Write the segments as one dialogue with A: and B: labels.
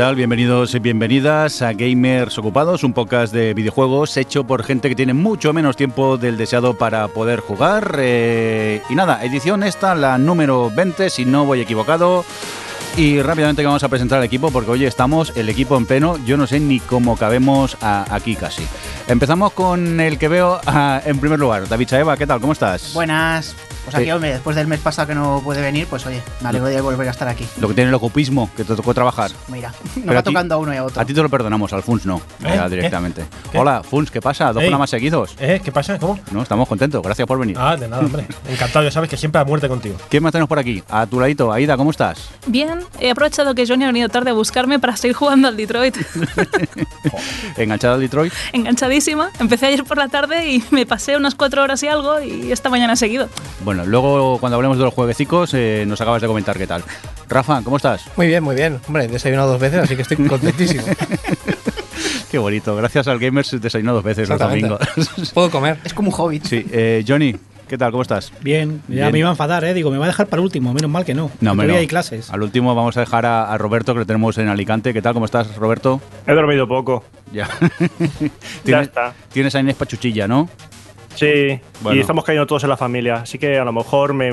A: Bienvenidos y bienvenidas a Gamers Ocupados, un podcast de videojuegos hecho por gente que tiene mucho menos tiempo del deseado para poder jugar. Eh, y nada, edición esta, la número 20, si no voy equivocado. Y rápidamente vamos a presentar al equipo porque hoy estamos el equipo en pleno. Yo no sé ni cómo cabemos aquí casi. Empezamos con el que veo ah, en primer lugar. David Chaeva, ¿qué tal? ¿Cómo estás?
B: Buenas. Pues aquí, hombre, después del mes pasado que no puede venir, pues oye, me alegro de volver a estar aquí.
A: Lo que tiene el ocupismo, que te tocó trabajar.
B: Mira, nos va
A: a ti-
B: tocando a uno y a otro.
A: A ti te lo perdonamos, al Funs no,
C: ¿Eh?
A: ya
C: ¿Qué?
A: directamente.
C: ¿Qué?
A: Hola, Funs, ¿qué pasa? Dos programas seguidos.
C: ¿Eh? ¿Qué pasa? ¿Cómo?
A: No, estamos contentos, gracias por venir.
C: Ah, de nada, hombre. Encantado, ya sabes que siempre a muerte contigo.
A: ¿Quién más tenemos por aquí? A tu ladito, Aida, ¿cómo estás?
D: Bien, he aprovechado que Johnny ha venido tarde a buscarme para seguir jugando al Detroit.
A: ¿Enganchada al Detroit?
D: Enganchadísima. Empecé ayer por la tarde y me pasé unas cuatro horas y algo y esta mañana he seguido.
A: Bueno, luego cuando hablemos de los jueguecicos eh, nos acabas de comentar qué tal. Rafa, ¿cómo estás?
E: Muy bien, muy bien. Hombre, he desayunado dos veces, así que estoy contentísimo.
A: Qué bonito, gracias al Gamers desayuno dos veces los
E: Exactamente.
A: domingos.
E: Puedo comer.
B: Es como un hobbit.
A: sí, eh, Johnny, ¿qué tal? ¿Cómo estás?
F: Bien, ya
A: Bien.
F: me iba a enfadar, ¿eh? Digo, me va a dejar para el último, menos mal que no.
A: No, no.
F: hay clases.
A: Al último vamos a dejar a, a Roberto, que lo tenemos en Alicante. ¿Qué tal? ¿Cómo estás, Roberto?
G: He dormido poco.
A: Ya.
G: Ya está.
A: Tienes a Inés Pachuchilla, ¿no?
G: Sí,
A: Bueno.
G: y estamos cayendo todos en la familia, así que a lo mejor me,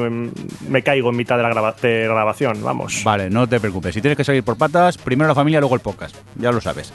G: me caigo en mitad de la graba- de grabación, vamos.
A: Vale, no te preocupes. Si tienes que salir por patas, primero la familia, luego el podcast. Ya lo sabes.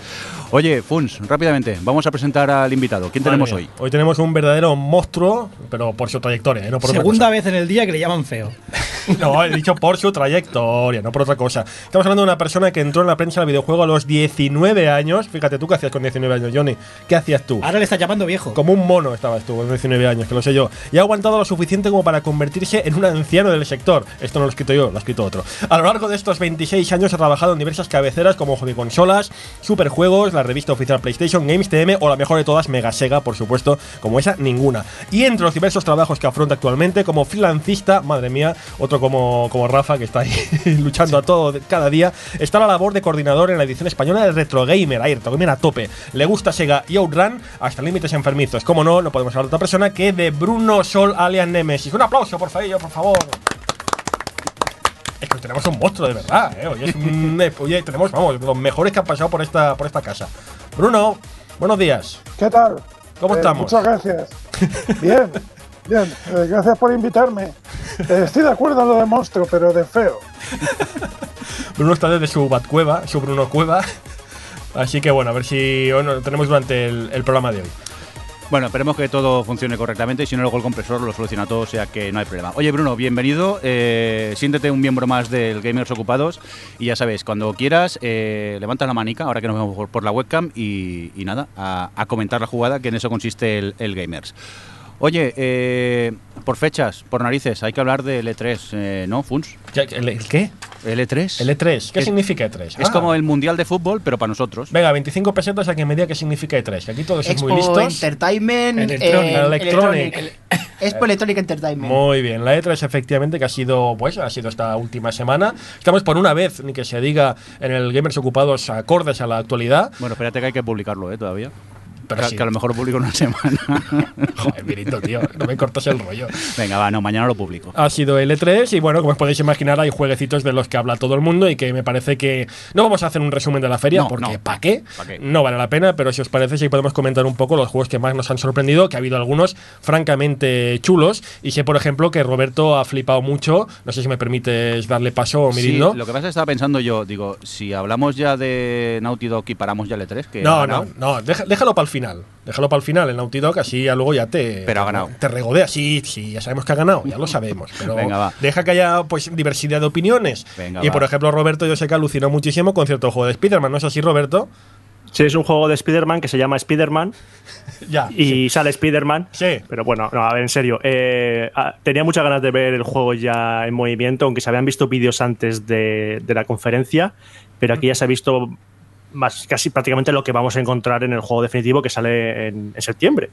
A: Oye, Funs, rápidamente, vamos a presentar al invitado. ¿Quién tenemos hoy?
C: Hoy tenemos un verdadero monstruo, pero por su trayectoria, ¿eh? no por otra
F: Segunda vez en el día que le llaman feo.
C: No, he dicho por su trayectoria, no por otra cosa. Estamos hablando de una persona que entró en la prensa del videojuego a los 19 años. Fíjate, ¿tú qué hacías con 19 años, Johnny? ¿Qué hacías tú?
F: Ahora le está llamando viejo.
C: Como un mono estabas tú 19 años, que lo sé yo. Y ha aguantado lo suficiente como para convertirse en un anciano del sector. Esto no lo he escrito yo, lo ha escrito otro. A lo largo de estos 26 años ha trabajado en diversas cabeceras como Hobby Consolas, Superjuegos, la revista oficial PlayStation, Games TM o la mejor de todas, Mega Sega, por supuesto, como esa, ninguna. Y entre los diversos trabajos que afronta actualmente, como freelancista, madre mía, otro como, como Rafa, que está ahí luchando a todo cada día, está la labor de coordinador en la edición española de Retro Gamer, ahí, Retro Gamer a tope. Le gusta Sega y Outrun hasta límites enfermizos. Como no, no podemos hablar persona que de Bruno Sol Alien Nemesis. Un aplauso, por favor, por favor. Es que tenemos un monstruo de verdad, ¿eh? Oye, es un- oye, tenemos, vamos, los mejores que han pasado por esta, por esta casa. Bruno, buenos días.
H: ¿Qué tal?
C: ¿Cómo
H: Eh,
C: estamos?
H: Muchas gracias. Bien, bien. eh, gracias por invitarme. Eh, estoy de acuerdo en lo de monstruo, pero de feo.
C: Bruno está desde su Batcueva, su Bruno Cueva. Así que bueno, a ver si hoy lo tenemos durante el, el programa de hoy.
A: Bueno, esperemos que todo funcione correctamente. Si no, luego el compresor lo soluciona todo, o sea que no hay problema. Oye, Bruno, bienvenido. Eh, siéntete un miembro más del Gamers Ocupados. Y ya sabes, cuando quieras, eh, levantas la manica, ahora que nos vemos por, la webcam, y, y nada, a, a comentar la jugada, que en eso consiste el, el Gamers. Oye, eh, por fechas, por narices, hay que hablar del E3, eh, ¿no, Funs?
C: ¿El, el qué?
A: ¿El E3?
C: El E3. ¿Qué
A: Es-
C: significa E3?
A: Es
C: Ah.
A: como el Mundial de Fútbol, pero para nosotros.
C: Venga, 25 pesetas a que me diga qué significa E3. Que aquí todos
B: Expo
C: muy listos.
B: Entertainment.
F: Electronic.
B: eh,
C: Electronic.
B: El- Expo Electronic Entertainment.
C: Muy bien, la E3 efectivamente que ha sido, pues, ha sido esta última semana. Estamos por una vez, ni que se diga, en el Gamers Ocupados acordes a la actualidad.
A: Bueno, espérate que hay que publicarlo, ¿eh? Todavía.
C: Pero
A: que,
C: sí.
A: que a lo mejor publico en una semana.
C: Joder, Mirito, tío, no me cortas el rollo.
A: Venga, va, no, mañana lo publico.
C: Ha sido L3 y bueno, como os podéis imaginar, hay jueguecitos de los que habla todo el mundo y que me parece que no vamos a hacer un resumen de la feria
A: No,
C: porque
A: no.
C: ¿para qué?
A: ¿Pa' qué?
C: No vale la pena, pero si os parece, sí podemos comentar un poco los juegos que más nos han sorprendido, que ha habido algunos francamente chulos y sé, por ejemplo, que Roberto ha flipado mucho. No sé si me permites darle paso,
A: Sí,
C: Mirindo.
A: lo que pasa es que estaba pensando yo, digo, si hablamos ya de Naughty Dog y paramos ya el E3, que
C: No, no, no, déjalo para el final. Déjalo para el final, el Naughty Dog, así ya luego ya te.
A: Pero ha ganado.
C: Te regodea. Sí, sí, ya sabemos que ha ganado, ya lo sabemos. Pero
A: Venga, va.
C: deja que haya pues diversidad de opiniones.
A: Venga,
C: y
A: va.
C: por ejemplo, Roberto, yo sé que alucinó muchísimo con cierto juego de Spider-Man, ¿no es así, Roberto?
G: Sí, es un juego de Spider-Man que se llama Spider-Man
C: Ya.
G: y sale Spider-Man.
C: Sí.
G: Pero bueno, no, a ver, en serio. eh, ah, tenía muchas ganas de ver el juego ya en movimiento, aunque se habían visto vídeos antes de, de la conferencia, pero aquí ya se ha visto más casi prácticamente lo que vamos a encontrar en el juego definitivo que sale en, en septiembre.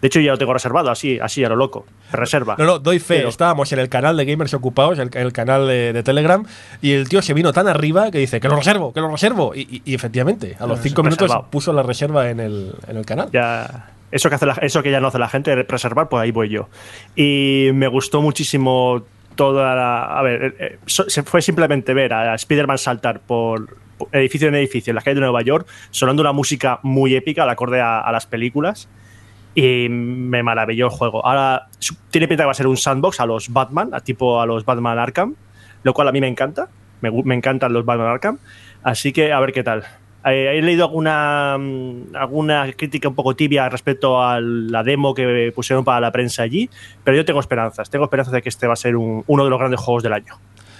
G: De hecho, ya lo tengo reservado, así, así a lo loco. Reserva.
C: No, no, doy fe.
G: Pero-
C: Estábamos en el canal de Gamers Ocupados, el, el canal de, de Telegram, y el tío se vino tan arriba que dice que lo reservo, que lo reservo. Y, y- y efectivamente, a los cinco minutos puso la reserva en el, en el canal.
G: Ya, eso que, hace la- eso que ya no hace la gente, reservar, pues ahí voy yo. Y me gustó muchísimo toda la. A ver, eh, eh, so- se fue simplemente ver a Spider-Man saltar por, edificio en edificio en las calles de Nueva York, sonando una música muy épica, al acorde a, a las películas. Y me maravilló el juego. Ahora tiene pinta que va a ser un sandbox a los Batman, a tipo a los Batman Arkham, lo cual a mí me encanta. Me, me encantan los Batman Arkham. Así que a ver qué tal. Eh, he leído alguna, mm, alguna crítica un poco tibia respecto a la demo que pusieron para la prensa allí, pero yo tengo esperanzas. Tengo esperanzas de que este va a ser un- uno de los grandes juegos del año.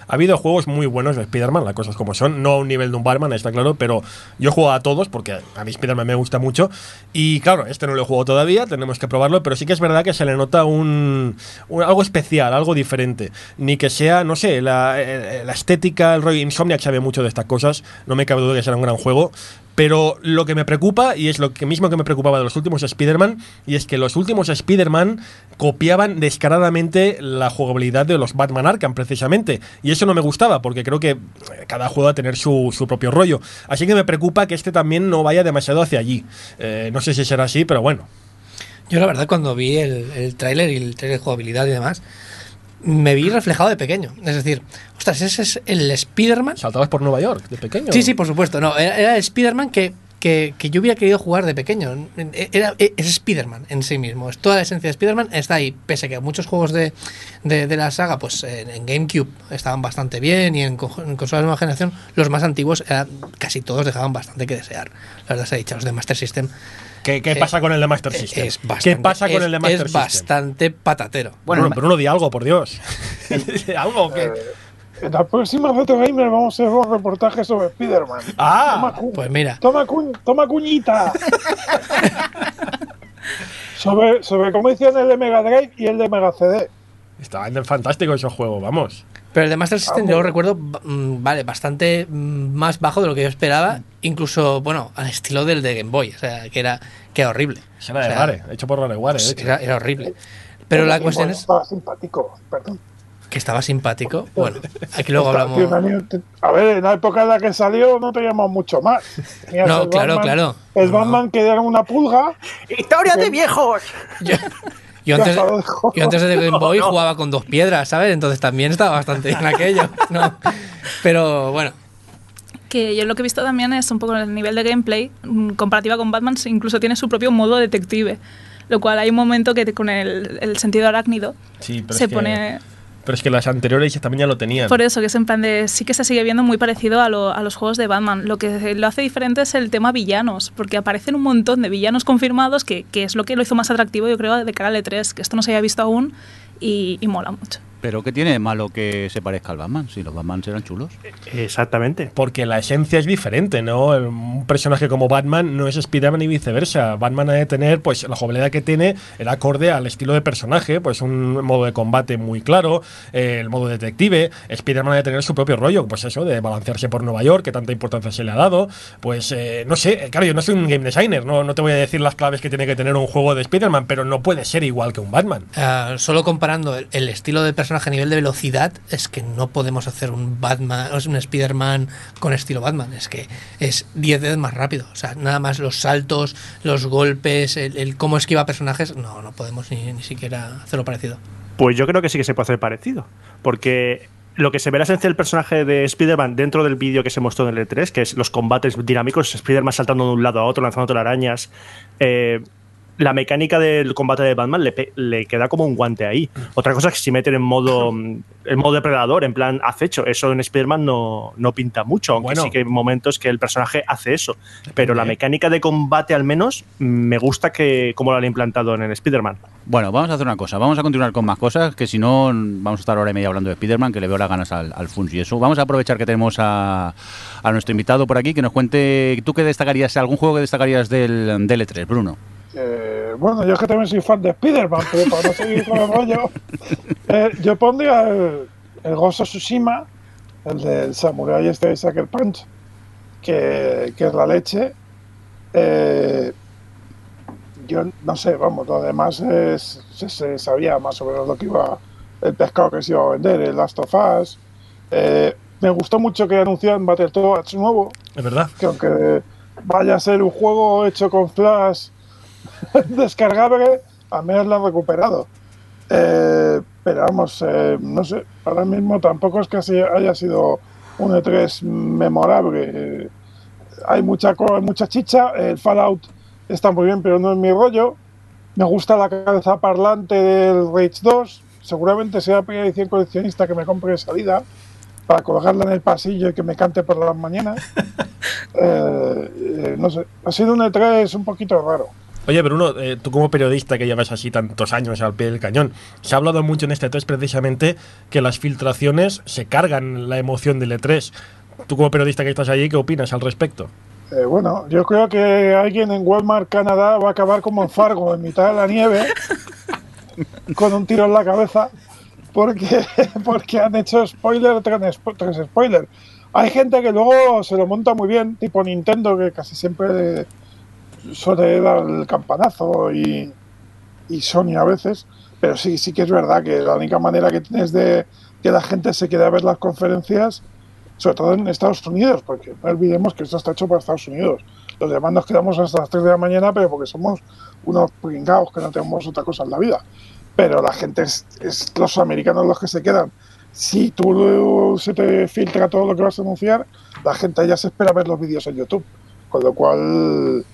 C: Ha habido juegos muy buenos de Spider-Man, las cosas como son. No a un nivel de un Batman, está claro, pero yo he jugado a todos porque a mí Spider-Man me gusta mucho. Y claro, este no lo he jugado todavía, tenemos que probarlo, pero sí que es verdad que se le nota un, un- algo especial, algo diferente. Ni que sea, no sé, la, eh, la estética, el rollo Insomniac sabe mucho de estas cosas, no me cabe duda que será un gran juego. Pero lo que me preocupa, y es lo que mismo que me preocupaba de los últimos Spider-Man, y es que los últimos Spider-Man copiaban descaradamente la jugabilidad de los Batman Arkham, precisamente. Y eso no me gustaba, porque creo que eh, cada juego va a tener su, su propio rollo. Así que me preocupa que este también no vaya demasiado hacia allí. Eh, no sé si será así, pero bueno.
E: Yo la verdad cuando vi el, el tráiler y el tráiler de jugabilidad y demás, me vi reflejado de pequeño. Es decir, ostras, ese es el Spider-Man.
C: Saltabas por Nueva York, de pequeño.
E: Sí, sí, por supuesto. No, era, era el Spider-Man que, que, que yo hubiera querido jugar de pequeño. Era, es Spider-Man en sí mismo. Es toda la esencia de Spider-Man está ahí. Pese a que muchos juegos de, de, de la saga, pues en, en GameCube estaban bastante bien y en, en consolas de nueva generación, los más antiguos, era- casi todos dejaban bastante que desear. La verdad se ha dicho, los de Master System.
C: ¿Qué, qué
E: Eh,
C: pasa con el de Master
E: eh,
C: System?
E: Es bastante,
C: ¿Qué pasa con
E: es-
C: el de Master
E: Es
C: System?
E: bastante patatero.
C: Bueno, pero uno di algo, por Dios. algo que.
H: En la próxima Reto Gamer vamos a hacer un reportaje sobre Spider-Man. Toma,
C: ¡Ah!
H: cu-
E: Pues mira,
H: toma, cu- toma cuñita. sobre, sobre cómo hicieron el de Mega Drive y el de Mega CD.
C: Estaban fantásticos esos juegos, vamos.
E: Pero el de Master System yo
H: bueno.
E: recuerdo, mm, vale, bastante mm, más bajo de lo que yo esperaba, incluso, bueno, al estilo del de Game Boy, o sea, que era, que era horrible.
C: Era
E: O
C: de
E: sea,
C: Rare, hecho por Rareware, de hecho.
E: Era, era horrible. Pero la
H: Y
E: cuestión es
H: Estaba simpático, perdón.
E: Que estaba simpático. Bueno, aquí luego hablamos.
H: A ver, en la época en la que salió no teníamos mucho más. Tenías
E: No, claro,
H: Batman-
E: claro.
H: El
E: No.
H: Batman que era una pulga.
G: ¡Historia de viejos!
E: Yo, yo antes, yo de Game Boy jugaba con dos piedras, ¿sabes? Entonces también estaba bastante bien aquello. ¿no? Pero bueno,
D: Que yo lo que he visto también es un poco el nivel de gameplay, mm, comparativa con Batman, incluso tiene su propio modo detective. Lo cual hay un momento que te- con el, el sentido arácnido
C: Sí, pero
D: se
C: es que-
D: pone.
C: Pero es que las anteriores también ya lo tenían.
D: Por eso, que es en plan de. Sí que se sigue viendo muy parecido a, lo- a los juegos de Batman. Lo que lo hace diferente es el tema villanos, porque aparecen un montón de villanos confirmados, que, es lo que lo hizo más atractivo, yo creo, de cara al E3, que esto no se haya visto aún y, y mola mucho.
A: Pero ¿qué tiene de malo que se parezca al Batman? Si los Batman eran chulos.
G: Exactamente.
C: Porque la esencia es diferente, ¿no? Un personaje como Batman no es Spider-Man y viceversa. Batman ha de tener, pues, la jugabilidad que tiene, el acorde al estilo de personaje, pues un modo de combate muy claro, eh, el modo detective. Spider-Man ha de tener su propio rollo, pues eso, de balancearse por Nueva York, que tanta importancia se le ha dado. Pues, eh, no sé, eh, claro, yo no soy un game designer, no, no te voy a decir las claves que tiene que tener un juego de Spider-Man, pero no puede ser igual que un Batman.
E: ah, solo comparando el, el estilo de personaje a nivel de velocidad, es que no podemos hacer un Batman, o un Spider-Man con estilo Batman. Es que es 10 veces más rápido. O sea, nada más los saltos, los golpes, el, el cómo esquiva personajes, no, no podemos ni, ni siquiera hacerlo parecido.
G: Pues yo creo que sí que se puede hacer parecido. Porque lo que se ve la esencia del personaje de Spider-Man dentro del vídeo que se mostró en el E3, que es los combates dinámicos, Spider-Man saltando de un lado a otro, lanzando telarañas. eh, la mecánica del combate de Batman le, le queda como un guante ahí. Otra cosa es que si meten en modo, mm, en modo depredador, en plan acecho, eso en Spider-Man no, no pinta mucho, aunque
C: Bueno.
G: sí que hay momentos que el personaje hace eso. Pero la mecánica de combate al menos mm, me gusta que como lo han implantado en el Spider-Man.
A: Bueno, vamos a hacer una cosa. Vamos a continuar con más cosas, que si no, vamos a estar hora y media hablando de Spider-Man, que le veo las ganas al, al y eso. Vamos a aprovechar que tenemos a, a nuestro invitado por aquí, que nos cuente, ¿tú qué destacarías, algún juego que destacarías del, del E3, Bruno?
H: Eh, bueno, yo es que también soy fan de Spider-Man, pero para no seguir con el rollo, eh, yo pondría el, el of Tsushima, el del Samurai este de Sucker Punch, que, que es la leche. Eh, yo no sé, vamos, lo demás es, se, se sabía más o menos lo que iba, el pescado que se iba a vender, el Last of Us. Eh, me gustó mucho que anunciaran Battletoads nuevo,
C: Es verdad.
H: que aunque vaya a ser un juego hecho con Flash descargable, a menos lo han recuperado. Eh, pero vamos, eh, no sé, ahora mismo tampoco es que haya sido un E3 memorable. Eh, hay mucha, mucha chicha, el Fallout está muy bien, pero no es mi rollo. Me gusta la cabeza parlante del Rage 2. Seguramente sea la primera edición coleccionista que me compre de salida para colgarla en el pasillo y que me cante por las mañanas. Eh, eh, no sé, ha sido un E3 un poquito raro.
C: Oye, Bruno, eh, tú como periodista que llevas así tantos años al pie del cañón, se ha hablado mucho en este E3 precisamente que las filtraciones se cargan la emoción del E3. Tú como periodista que estás allí, ¿qué opinas al respecto?
H: Eh, bueno, yo creo que alguien en Walmart Canadá va a acabar como en Fargo, en mitad de la nieve, con un tiro en la cabeza, porque, porque han hecho spoiler tras, tras spoiler. Hay gente que luego se lo monta muy bien, tipo Nintendo, que casi siempre suele dar el campanazo y, y Sony a veces, pero sí, sí que es verdad que la única manera que tienes de que la gente se quede a ver las conferencias sobre todo en Estados Unidos, porque no olvidemos que esto está hecho para Estados Unidos. Los demás nos quedamos hasta las 3 de la mañana, pero porque somos unos pringados que no tenemos otra cosa en la vida. Pero la gente es, es los americanos los que se quedan. Si tú se te filtra todo lo que vas a anunciar, la gente ya se espera ver los vídeos en YouTube. Con lo cual,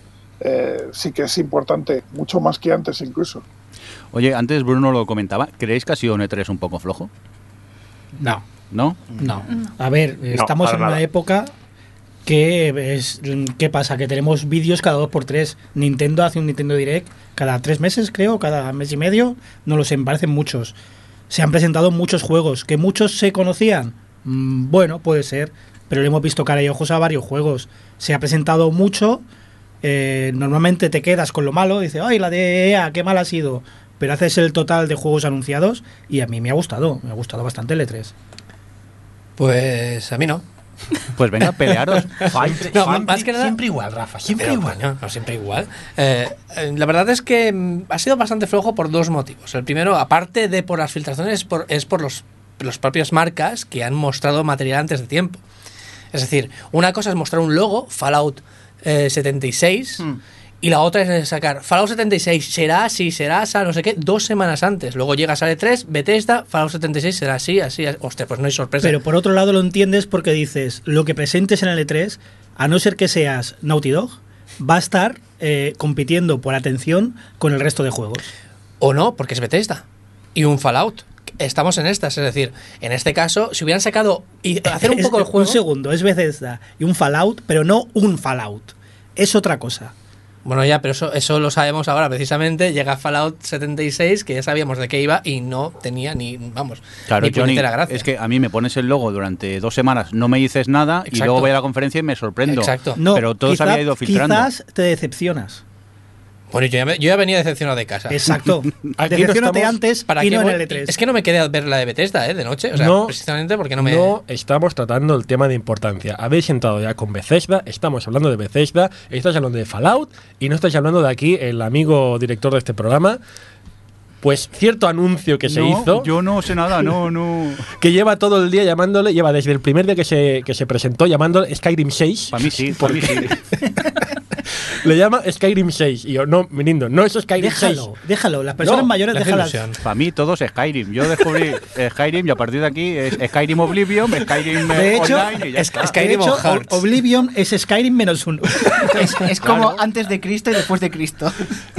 H: eh, sí que es importante, mucho más que antes incluso.
A: Oye, antes Bruno lo comentaba. ¿Creéis que ha sido un E3 un poco flojo?
F: No,
A: ¿No?
F: no. A ver, estamos en una época que es ¿qué pasa? Que tenemos vídeos cada dos por tres. Nintendo hace un Nintendo Direct cada tres meses, creo, cada mes y medio. No lo sé, me parecen muchos. Se han presentado muchos juegos. ¿Que muchos se conocían? Mm, bueno, puede ser. Pero le hemos visto cara y ojos a varios juegos. Se ha presentado mucho. Eh, normalmente te quedas con lo malo. Dices, ay, la de EA, qué mal ha sido. Pero haces el total de juegos anunciados y a mí me ha gustado. Me ha gustado bastante el E E3.
E: Pues a mí no.
A: Pues venga, pelearos.
E: No, más que nada.
C: Siempre igual, Rafa, siempre
E: Pero,
C: igual.
E: coño, no siempre igual. Eh, eh, la verdad es que mm, ha sido bastante flojo por dos motivos. El primero, aparte de por las filtraciones, es por, es por los, los propias marcas que han mostrado material antes de tiempo. Es decir, una cosa es mostrar un logo, Fallout eh, 76, y la otra es sacar Fallout 76 será así, será así, no sé qué, dos semanas antes. Luego llega, sale 3, Bethesda, Fallout 76 será así, así, así. Hostia, pues no hay sorpresa.
F: Pero por otro lado lo entiendes porque dices, lo que presentes en el E3, a no ser que seas Naughty Dog, va a estar eh, compitiendo por atención con el resto de juegos.
E: O no, porque es Bethesda. Y un Fallout. Estamos en estas, es decir, en este caso, si hubieran sacado y hacer un poco el juego.
F: Un segundo, es Bethesda y un Fallout, pero no un Fallout. Es otra cosa.
E: Bueno, ya, pero eso, eso lo sabemos ahora precisamente. Llega Fallout 76, que ya sabíamos de qué iba y no tenía ni, vamos,
A: Claro,
E: ni
A: Johnny,
E: puñetera gracia.
A: es que a mí me pones el logo durante dos semanas, no me dices nada y luego voy a la conferencia y me sorprendo.
E: Exacto.
F: No,
A: Pero todo se había ido filtrando.
F: Quizás te decepcionas.
E: Bueno, yo ya, me- yo ya venía decepcionado de casa.
F: Exacto.
C: Aquí no estamos-
F: antes
E: ¿Para
F: y no en el E3.
E: Es que no me quedé a ver la de Bethesda, ¿eh? De noche. O sea,
C: No,
E: precisamente porque no me.
C: No estamos tratando el tema de importancia. Habéis entrado ya con Bethesda, estamos hablando de Bethesda, estáis hablando de Fallout y no estáis hablando de aquí el amigo director de este programa. Pues cierto anuncio que se
A: No,
C: hizo,
A: Yo no sé nada, no, no.
C: que lleva todo el día llamándole, lleva desde el primer día que se, que se presentó llamándole Skyrim 6.
A: Para mí sí, para mí sí.
C: Le llama Skyrim 6. Y yo, no, mi lindo, no es Skyrim 6.
F: Déjalo, déjalo. Las personas
C: No,
F: mayores, déjalas.
A: Para mí todo es Skyrim. Yo descubrí Skyrim y a partir de aquí es Skyrim Oblivion, Skyrim eh,
F: De hecho,
A: Online y ya está.
E: Skyrim
F: de hecho. Oblivion es Skyrim menos uno.
B: Es, es como antes de Cristo y después de Cristo.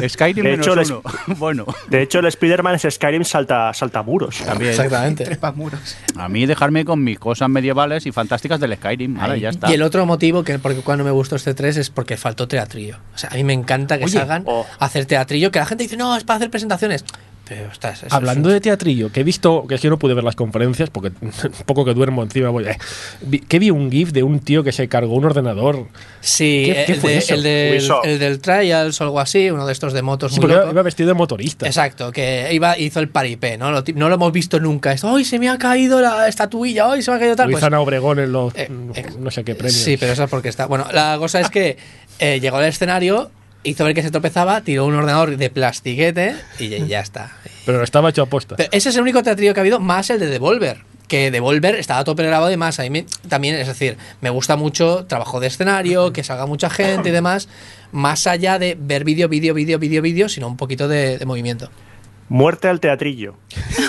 A: Skyrim
G: De
A: menos
G: hecho,
A: uno. Bueno,
G: De hecho, el Spider-Man es Skyrim salta, salta muros.
A: también.
E: Exactamente.
B: Trepa muros.
A: A mí dejarme con mis cosas medievales y fantásticas del Skyrim. Ahora ya está.
E: Y el otro motivo que porque cuando me gustó este 3 es porque faltó teatrillo. O sea, a mí me encanta que
C: Oye,
E: salgan
G: oh.
E: a hacer teatrillo, que la gente dice, no, es para hacer presentaciones. Pero estás. eso
C: Hablando de teatrillo, que he visto, que es que yo no pude ver las conferencias porque un poco que duermo encima voy. eh, vi- que vi un GIF de un tío que se cargó un ordenador.
E: Sí,
C: ¿Qué- qué
E: el,
C: fue
E: de-
C: eso?
E: el del- el del Trials o algo así, uno de estos de motos
C: Sí,
E: muy loco.
C: iba vestido de motorista.
E: Exacto, que iba, hizo el paripé, ¿no? Lo, no lo hemos visto nunca. Esto, ¡ay, se me ha caído la estatuilla! ¡ay, se me ha caído tal!
C: Lo
E: Pues,
C: hizo Ana Obregón en los
E: eh, eh,
C: no sé qué premios.
E: Sí, pero eso es porque está. Bueno, la cosa es que eh, llegó al escenario, hizo ver que se tropezaba, tiró un ordenador de plastiquete y ya, está.
C: Pero estaba hecho a posta.
E: Pero ese es el único teatrillo que ha habido, más el de Devolver. Que Devolver estaba tope grabado y más. A mí me- también, es decir, me gusta mucho trabajo de escenario, que salga mucha gente y demás, más allá de ver vídeo, vídeo, vídeo, vídeo, vídeo, sino un poquito de, de movimiento.
G: Muerte al teatrillo.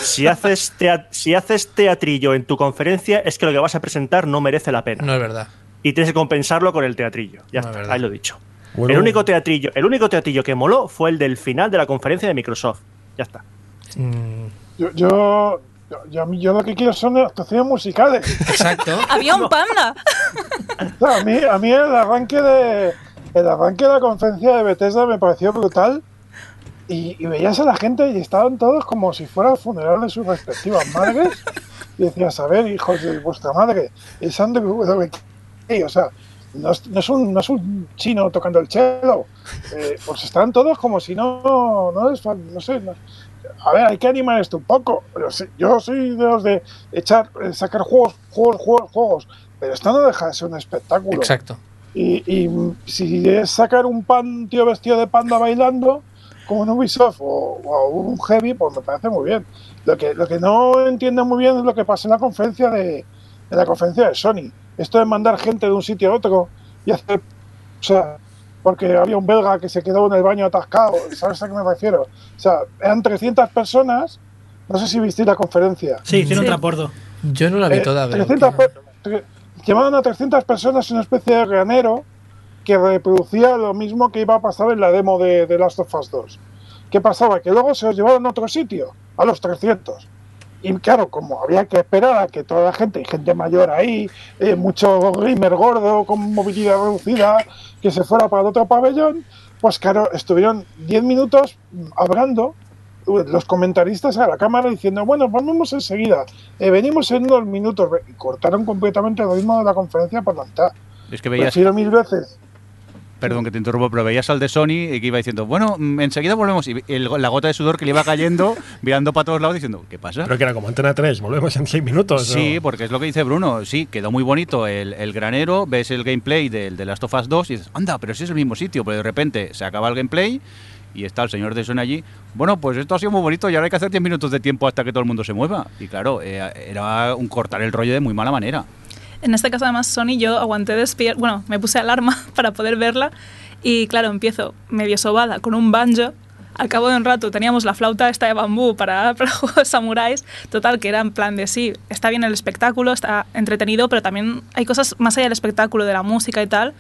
G: Si haces, tea- si haces teatrillo en tu conferencia, es que lo que vas a presentar no merece la pena.
E: No es verdad.
G: Y tienes que compensarlo con el teatrillo. Ya
E: No, es
G: está,
E: verdad.
G: ahí lo he dicho.
C: Bueno.
G: El único teatrillo, el único teatrillo que moló fue el del final de la conferencia de Microsoft. Ya está.
E: Mm,
H: Yo, yo, yo, yo, a mí- yo lo que quiero son actuaciones musicales.
E: exacto.
D: Había un panda.
H: O sea, a, mí, a mí el arranque de el arranque de la conferencia de Bethesda me pareció brutal. Y, y veías a la gente y estaban todos como si fuera el funeral de sus respectivas madres. Y decías, a ver, hijos de vuestra madre, es Andrew WK. O sea, no es, no es un, no es un chino tocando el cello. Eh, pues están todos como si no, no fal- no sé. a ver, hay que animar esto un poco. Yo soy de los de echar, eh, sacar juegos, juegos, juegos, juegos. Pero esto no deja de ser un espectáculo.
E: Exacto.
H: Y, y, si es sacar un pan, tío vestido de panda bailando, como un Ubisoft o, o un Heavy, pues me parece muy bien. Lo que, lo que no entiendo muy bien es lo que pasa en la conferencia de, en la conferencia de Sony. Esto de mandar gente de un sitio a otro y hacer. O sea, porque había un belga que se quedó en el baño atascado, ¿sabes a qué me refiero? O sea, eran 300 personas. No sé si visteis la conferencia.
F: Sí, hicieron
D: Sí.
F: trapordo.
E: Yo no la vi
H: Eh,
E: toda, pero
H: 300 pe- tre- Llevaban a 300 personas en una especie de granero que reproducía lo mismo que iba a pasar en la demo de, de Last of Us 2. ¿Qué pasaba? Que luego se los llevaron a otro sitio, a los 300. Y claro, como había que esperar a que toda la gente, gente mayor ahí, eh, mucho gamer gordo con movilidad reducida, que se fuera para el otro pabellón, pues claro, estuvieron 10 minutos hablando uh, los comentaristas a la cámara diciendo, bueno, volvemos enseguida, eh, venimos en unos minutos, y cortaron completamente el ritmo de la conferencia por la mitad.
A: Es que veías,
H: Prefiero mil veces.
A: Perdón que te interrumpo, pero veías al de Sony y que iba diciendo, bueno, mm, enseguida volvemos. Y el- la gota de sudor que le iba cayendo, mirando para todos lados diciendo, ¿qué pasa?
C: Creo que era como Antena 3, volvemos en 6 minutos. ¿no?
A: Sí, porque es lo que dice Bruno. Sí, quedó muy bonito el, el granero, ves el gameplay del de Last of Us 2 y dices, anda, pero si es el mismo sitio. Pero de repente se acaba el gameplay y está el señor de Sony allí. Bueno, pues esto ha sido muy bonito y ahora hay que hacer 10 minutos de tiempo hasta que todo el mundo se mueva. Y claro, eh, era un cortar el rollo de muy mala manera.
D: En este caso, además, Sony, yo aguanté despierta. Bueno, me puse alarma para poder verla. Y claro, empiezo medio sobada con un banjo. Al cabo de un rato teníamos la flauta esta de bambú para, para juegos samuráis. Total, que era en plan de sí, está bien el espectáculo, está entretenido, pero también hay cosas más allá del espectáculo, de la música y tal.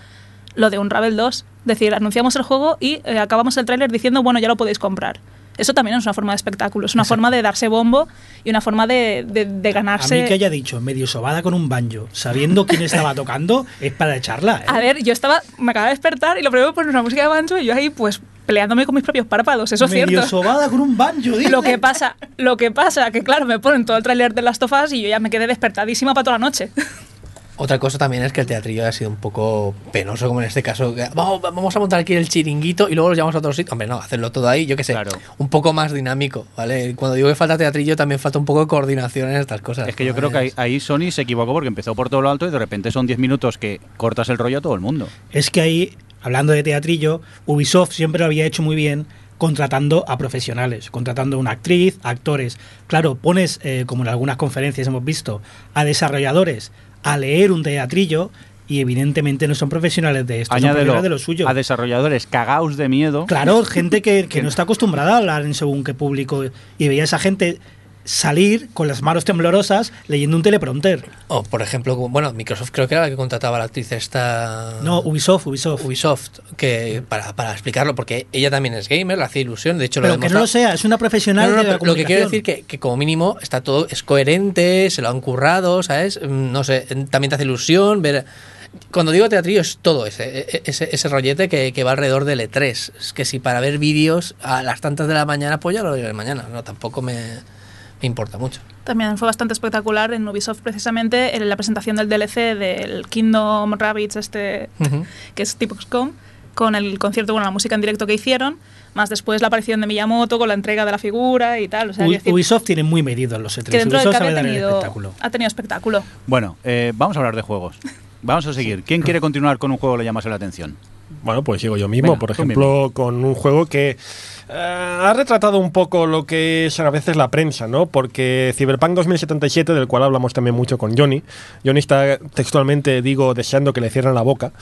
D: Lo de un Ravel 2. Es decir, anunciamos el juego y eh, acabamos el tráiler diciendo, bueno, ya lo podéis comprar. Eso también es una forma de espectáculo, es una forma de darse bombo y una forma de, de- de
F: A
D: ganarse.
F: mí que haya dicho medio sobada con un banjo, sabiendo quién estaba tocando, es para echarla. ¿eh?
D: A ver, yo estaba, me acababa de despertar y lo primero poner una música de banjo y yo ahí pues peleándome con mis propios párpados, eso es
F: medio
D: cierto.
F: sobada con un banjo, dice.
D: Lo que pasa, lo que pasa, que claro, me ponen todo el tráiler de Last of Us y yo ya me quedé despertadísima para toda la noche.
E: Otra cosa también es que el teatrillo ha sido un poco penoso, como en este caso. que, Vamos, vamos a montar aquí el chiringuito y luego los llevamos a otro sitio. Hombre, no, hacerlo todo ahí, yo qué sé.
A: Claro.
E: Un poco más dinámico, ¿vale? Cuando digo que falta teatrillo, también falta un poco de coordinación en estas cosas.
A: Es que yo
E: ¿no?
A: creo que ahí Sony se equivocó porque empezó por todo lo alto y de repente son 10 minutos que cortas el rollo a todo el mundo.
F: Es que ahí, hablando de teatrillo, Ubisoft siempre lo había hecho muy bien contratando a profesionales, contratando a una actriz, actores. Claro, pones, eh, como en algunas conferencias hemos visto, a desarrolladores a leer un teatrillo y evidentemente no son profesionales de esto, son
A: Añádelo
F: profesionales de lo suyo.
A: a desarrolladores cagaos de miedo.
F: Claro, gente que, que no está acostumbrada a hablar en según qué público y veía a esa gente salir con las manos temblorosas leyendo un teleprompter.
E: O, por ejemplo, bueno, Microsoft creo que era la que contrataba a la actriz esta.
F: No, Ubisoft, Ubisoft.
E: Ubisoft, que para, para explicarlo, porque ella también es gamer, le hace ilusión, de hecho
F: Pero
E: lo
F: que no lo sea, es una profesional
E: No, no,
F: de la
E: pero lo que quiero decir que, que como mínimo está todo, es coherente, se lo han currado, ¿sabes? Mm, No sé, también te hace ilusión ver... Cuando digo teatrillo es todo ese, e- ese, ese rollete que, que va alrededor del E3. Es que si para ver vídeos a las tantas de la mañana, pues ya lo veré mañana. No, tampoco me importa mucho.
D: También fue bastante espectacular en Ubisoft precisamente en la presentación del DLC del Kingdom Rabbits este que es tipo XCOM con el concierto, bueno, la música en directo que hicieron, más después la aparición de Miyamoto con la entrega de la figura y tal. O sea,
F: U-
D: quiero decir,
F: Ubisoft tiene muy medido los E3.
D: que dentro del
F: Ubisoft sabe dar el
D: tenido,
F: espectáculo.
D: ha tenido espectáculo.
A: Bueno, eh, vamos a hablar de juegos. Vamos a seguir. ¿Quién quiere continuar con un juego que le llamase la atención?
C: Bueno, pues sigo yo mismo,
A: Venga,
C: por ejemplo, con un juego que eh, ha retratado un poco lo que es a veces la prensa, ¿no? Porque Cyberpunk 2077, del cual hablamos también mucho con Johnny, Johnny está textualmente, digo, deseando que le cierren la boca.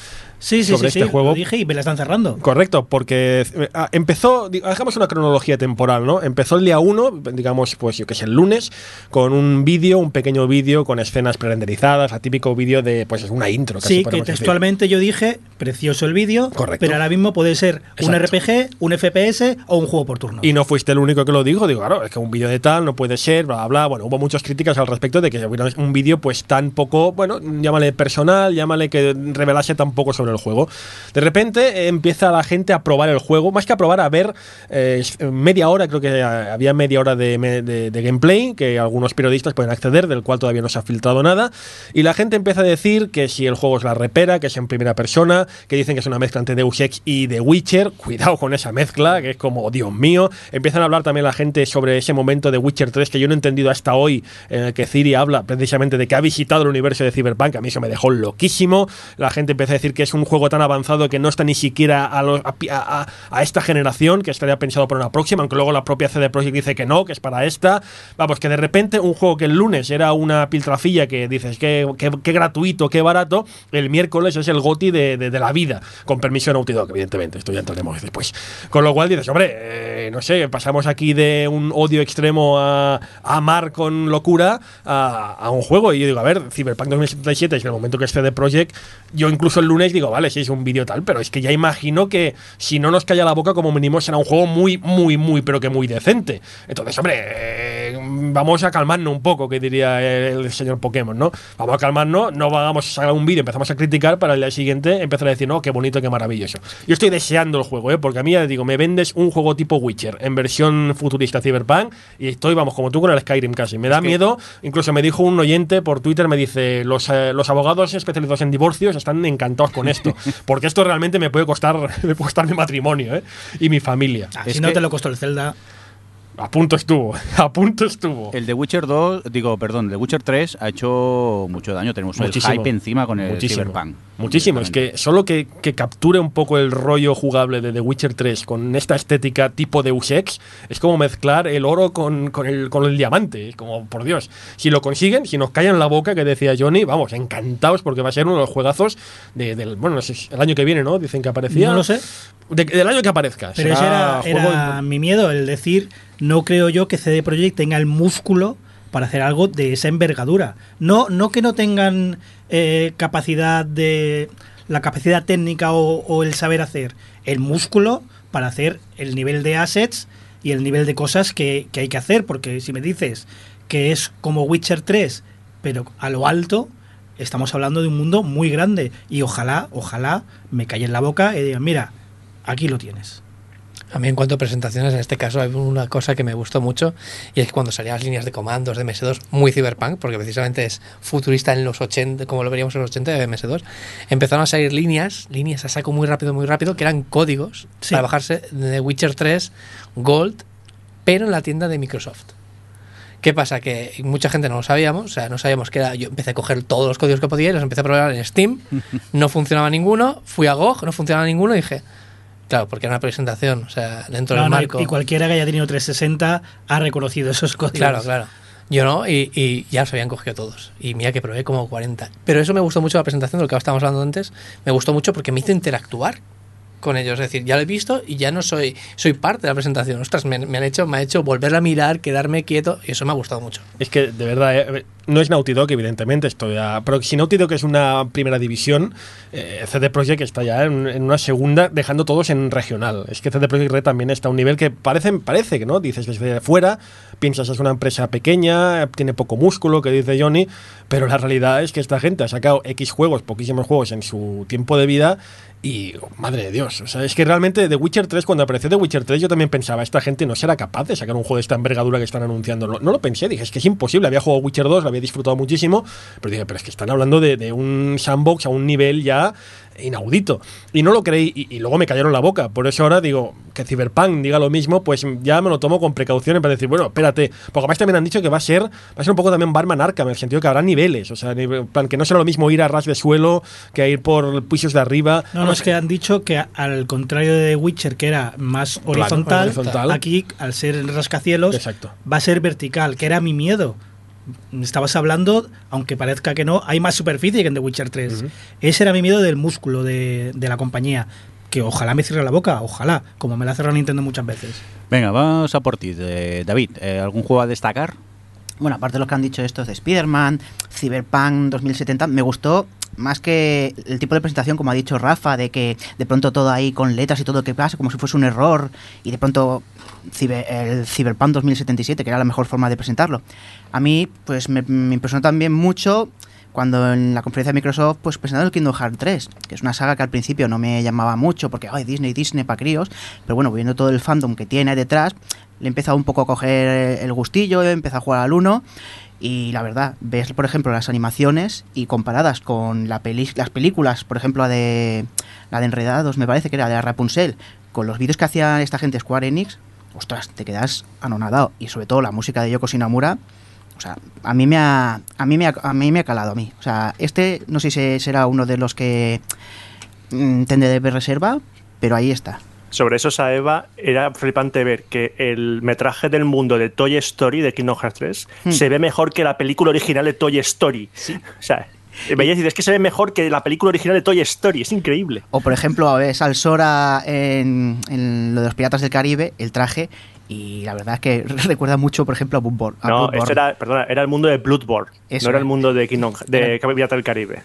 F: Sí, sí,
C: sobre
F: sí,
C: este
F: sí,
C: juego.
F: lo dije y me la están cerrando.
C: Correcto, porque eh, ah, empezó, hagamos una cronología temporal, ¿no? Empezó el día 1, digamos, pues yo que sé, el lunes, con un vídeo, un pequeño vídeo con escenas prerenderizadas, típico vídeo de, pues es una intro. casi
F: Sí, que
C: podemos decir.
F: textualmente yo dije, precioso el vídeo,
C: Correcto.
F: pero ahora mismo puede ser un
C: Exacto.
F: RPG, un FPS o un juego por turno.
C: Y no fuiste el único que lo dijo, digo, claro, es que un vídeo de tal no puede ser, bla, bla. Bueno, hubo muchas críticas al respecto de que hubiera un vídeo pues tan poco, bueno, llámale personal, llámale que revelase tan poco sobre el juego. De repente eh, empieza la gente a probar el juego, más que a probar, a ver eh, media hora, creo que eh, había media hora de- de gameplay, que algunos periodistas pueden acceder, del cual todavía no se ha filtrado nada. Y la gente empieza a decir que si el juego es la repera, que es en primera persona, que dicen que es una mezcla entre Deus Ex y The Witcher. Cuidado con esa mezcla, que es como, Dios mío. Empiezan a hablar también la gente sobre ese momento de Witcher 3 que yo no he entendido hasta hoy, en el que Ciri habla precisamente de que ha visitado el universo de Cyberpunk. A mí eso me dejó loquísimo. La gente empieza a decir que es un juego tan avanzado que no está ni siquiera a, los- a esta generación, que estaría pensado para una próxima, aunque luego la propia CD Projekt dice que no, que es para esta. Vamos, que de repente un juego que el lunes era una piltrafilla que dices que, que- que gratuito, qué barato, el miércoles es el goti de la vida, con permiso de Naughty Dog, evidentemente, esto ya entraremos después. Con lo cual dices, hombre, eh, no sé, pasamos aquí de un odio extremo a, amar con locura a, un juego. Y yo digo, a ver, Cyberpunk 2077 es el momento que es CD Projekt. Yo incluso el lunes digo, vale, sí es un vídeo tal, pero es que ya imagino que si no nos calla la boca, como mínimo será un juego muy, muy, muy, pero que muy decente. Entonces, hombre, eh, vamos a calmarnos un poco, que diría el señor Pokémon, ¿no? Vamos a calmarnos, no vamos a sacar un vídeo, empezamos a criticar para el día siguiente empezar a decir, no, qué bonito, qué maravilloso. Yo estoy deseando el juego, ¿eh? Porque a mí, ya digo, me vendes un juego tipo Witcher en versión futurista Cyberpunk y estoy, vamos, como tú con el Skyrim casi. Me da miedo, incluso me dijo un oyente por Twitter, me dice, los, eh, los abogados especializados en divorcios están encantados con esto, porque esto realmente me puede costar, me puede costar mi matrimonio, ¿eh? Y mi familia.
F: Ah, si no
A: que-
F: te lo costó el Zelda.
C: A punto estuvo, a punto estuvo.
A: El de Witcher 2, digo, perdón, el de Witcher 3 ha hecho mucho daño. Tenemos
C: Muchísimo.
A: el hype encima con el
C: Muchísimo.
A: Cyberpunk.
C: Muchísimo, es que solo que, que capture un poco el rollo jugable de The Witcher 3 con esta estética tipo Deus Ex, es como mezclar el oro con, con el, con el diamante. Es como, por Dios, si lo consiguen, si nos callan la boca, que decía Johnny, vamos, encantados porque va a ser uno de los juegazos de- del, bueno, no sé, el año que viene, ¿no? Dicen que aparecía.
F: No lo sé.
C: De- del año que aparezca.
F: Pero ese era,
C: juego
F: era mi miedo, el decir, no creo yo que CD Projekt tenga el músculo para hacer algo de esa envergadura. No, no que no tengan eh, capacidad de la capacidad técnica o, el saber hacer, el músculo para hacer el nivel de assets y el nivel de cosas que, que hay que hacer. Porque si me dices que es como Witcher 3, pero a lo alto, estamos hablando de un mundo muy grande. Y ojalá, ojalá me calle en la boca y digan, mira, aquí lo tienes.
E: A mí en cuanto a presentaciones, en este caso hay una cosa que me gustó mucho y es que cuando salían las líneas de comandos de MS2, muy cyberpunk, porque precisamente es futurista en los 80, como lo veríamos en los 80 de MS2, empezaron a salir líneas, líneas a saco muy rápido, muy rápido, que eran códigos
F: Sí.
E: para bajarse de Witcher 3 Gold, pero en la tienda de Microsoft. ¿Qué pasa? Que mucha gente no lo sabíamos, o sea, no sabíamos que era. Yo empecé a coger todos los códigos que podía y los empecé a probar en Steam. No funcionaba ninguno. Fui a GOG, no funcionaba ninguno y dije, claro, porque era una presentación, o sea, dentro
F: No,
E: del
F: no,
E: marco.
F: y cualquiera que haya tenido 360 ha reconocido esos códigos.
E: Claro, claro. Yo no, y, y ya los habían cogido todos. Y mira que probé como 40. Pero eso me gustó mucho la presentación de lo que estábamos hablando antes. Me gustó mucho porque me hizo interactuar con ellos. Es decir, ya lo he visto y ya no soy soy parte de la presentación. Ostras, me, me han hecho, me ha hecho volver a mirar, quedarme quieto y eso me ha gustado mucho.
C: Es que, de verdad, eh, no es Naughty Dog, evidentemente, esto ya, pero si Naughty Dog es una primera división, eh, CD Projekt está ya en, una segunda, dejando todos en regional. Es que CD Projekt Red también está a un nivel que parece, parece que no, dices desde fuera, piensas es una empresa pequeña, tiene poco músculo, que dice Johnny, pero la realidad es que esta gente ha sacado X juegos, poquísimos juegos en su tiempo de vida y, madre de Dios, o sea, es que realmente The Witcher 3, cuando apareció The Witcher 3, yo también pensaba, esta gente no será capaz de sacar un juego de esta envergadura que están anunciando. No, no lo pensé, dije, es que es imposible. Había jugado Witcher 2, lo había disfrutado muchísimo, pero dije, pero es que están hablando de, de un sandbox a un nivel ya inaudito. Y no lo creí y, y luego me cayeron la boca. Por eso ahora digo que Cyberpunk diga lo mismo, pues ya me lo tomo con precauciones para decir, bueno, espérate. Porque además también han dicho que va a ser, va a ser un poco también Barman Arkham, en el sentido que habrá niveles. O sea, que no será lo mismo ir a ras de suelo que ir por pisos de arriba.
F: No, no, es que han dicho que al contrario de Witcher, que era más horizontal,
C: horizontal.
F: aquí, al ser el rascacielos,
C: Exacto.
F: va a ser vertical, que era mi miedo. Estabas hablando, aunque parezca que no, hay más superficie que en The Witcher 3. Ese era mi miedo del músculo de, de la compañía. Que ojalá me cierre la boca, ojalá, como me la ha cerrado Nintendo muchas veces.
A: Venga, vamos a por ti, eh, David. eh, ¿Algún juego a destacar?
B: Bueno, aparte de lo que han dicho estos de Spider-Man, Cyberpunk 2070, me gustó más que el tipo de presentación, como ha dicho Rafa, de que de pronto todo ahí con letras y todo que pasa, como si fuese un error, y de pronto ciber- el Cyberpunk 2077, que era la mejor forma de presentarlo. A mí, pues me, impresionó también mucho cuando en la conferencia de Microsoft pues presentaron el Kingdom Hearts 3, que es una saga que al principio no me llamaba mucho porque ay Disney, Disney para críos, pero bueno, viendo todo el fandom que tiene detrás, le he empezado un poco a coger el gustillo, he empezado a jugar al 1 y la verdad, ves por ejemplo las animaciones y comparadas con la peli- las películas, por ejemplo la de la de Enredados, me parece que era de Rapunzel, con los vídeos que hacía esta gente Square Enix, ostras, te quedas anonadado y sobre todo la música de Yoko Shinamura, o sea, a mí me ha a mí me ha, a mí me ha calado a mí. O sea, este no sé si será uno de los que mm, tendré de reserva, pero ahí está.
G: Sobre eso, Saeva, era flipante ver que el metraje del mundo de Toy Story de Kingdom Hearts 3
B: Hmm.
G: se ve mejor que la película original de Toy Story. O sea, veías y es que se ve mejor que la película original de Toy Story. Es increíble.
B: O por ejemplo, ves al Sora en, en lo de los Piratas del Caribe, el traje, y la verdad es que recuerda mucho, por ejemplo, a Bloodborne. a
G: No,
B: Bloodborne.
G: era, perdona, era el mundo de Bloodborne.
B: Eso
G: no era el mundo de Kingdom de Pirata del Caribe.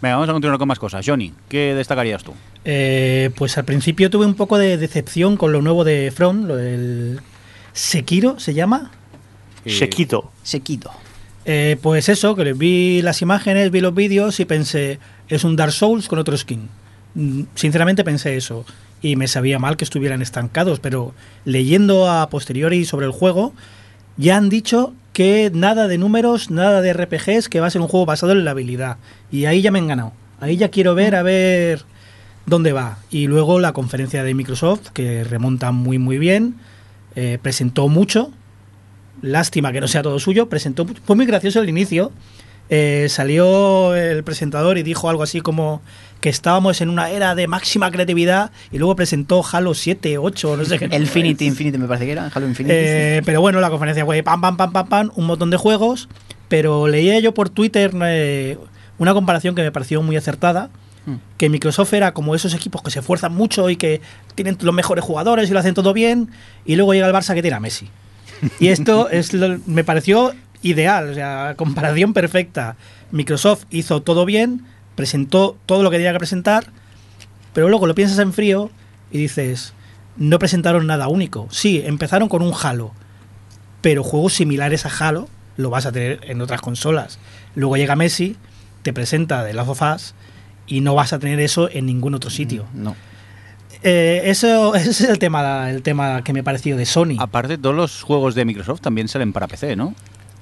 A: Venga, vamos a continuar con más cosas. Johnny, ¿qué destacarías tú?
F: Eh, pues al principio tuve un poco de decepción con lo nuevo de From, lo del Sekiro, ¿se llama?
A: Eh,
G: Shekito.
B: Sequito.
F: Eh, pues eso, que vi las imágenes, vi los vídeos y pensé, es un Dark Souls con otro skin. Mm, Sinceramente pensé eso. Y me sabía mal que estuvieran estancados, pero leyendo a posteriori sobre el juego, ya han dicho que nada de números, nada de RPGs, que va a ser un juego basado en la habilidad. Y ahí ya me han ganado. Ahí ya quiero ver a ver dónde va. Y luego la conferencia de Microsoft, que remonta muy muy bien, eh, presentó mucho, lástima que no sea todo suyo, presentó, fue muy gracioso el inicio. Eh, salió el presentador y dijo algo así como que estábamos en una era de máxima creatividad y luego presentó Halo 7, 8, no sé qué.
B: El Infinity, Infinity me parece que era, Halo Infinity.
F: Eh, pero bueno, la conferencia fue pam, pam, pam, pam, pam, un montón de juegos. Pero leía yo por Twitter eh, una comparación que me pareció muy acertada.
B: Hmm.
F: Que Microsoft era como esos equipos que se esfuerzan mucho y que tienen los mejores jugadores y lo hacen todo bien. Y luego llega el Barça que tiene a Messi. Y esto es lo- me pareció ideal, o sea, comparación perfecta. Microsoft hizo todo bien, presentó todo lo que tenía que presentar, pero luego lo piensas en frío y dices, no presentaron nada único. Sí, empezaron con un Halo, pero juegos similares a Halo lo vas a tener en otras consolas. Luego llega Messi, te presenta The Last of Us y no vas a tener eso en ningún otro sitio.
B: no.
F: Eh, eso ese es el tema, el tema que me pareció de Sony.
A: Aparte, todos los juegos de Microsoft también salen para PC, ¿no?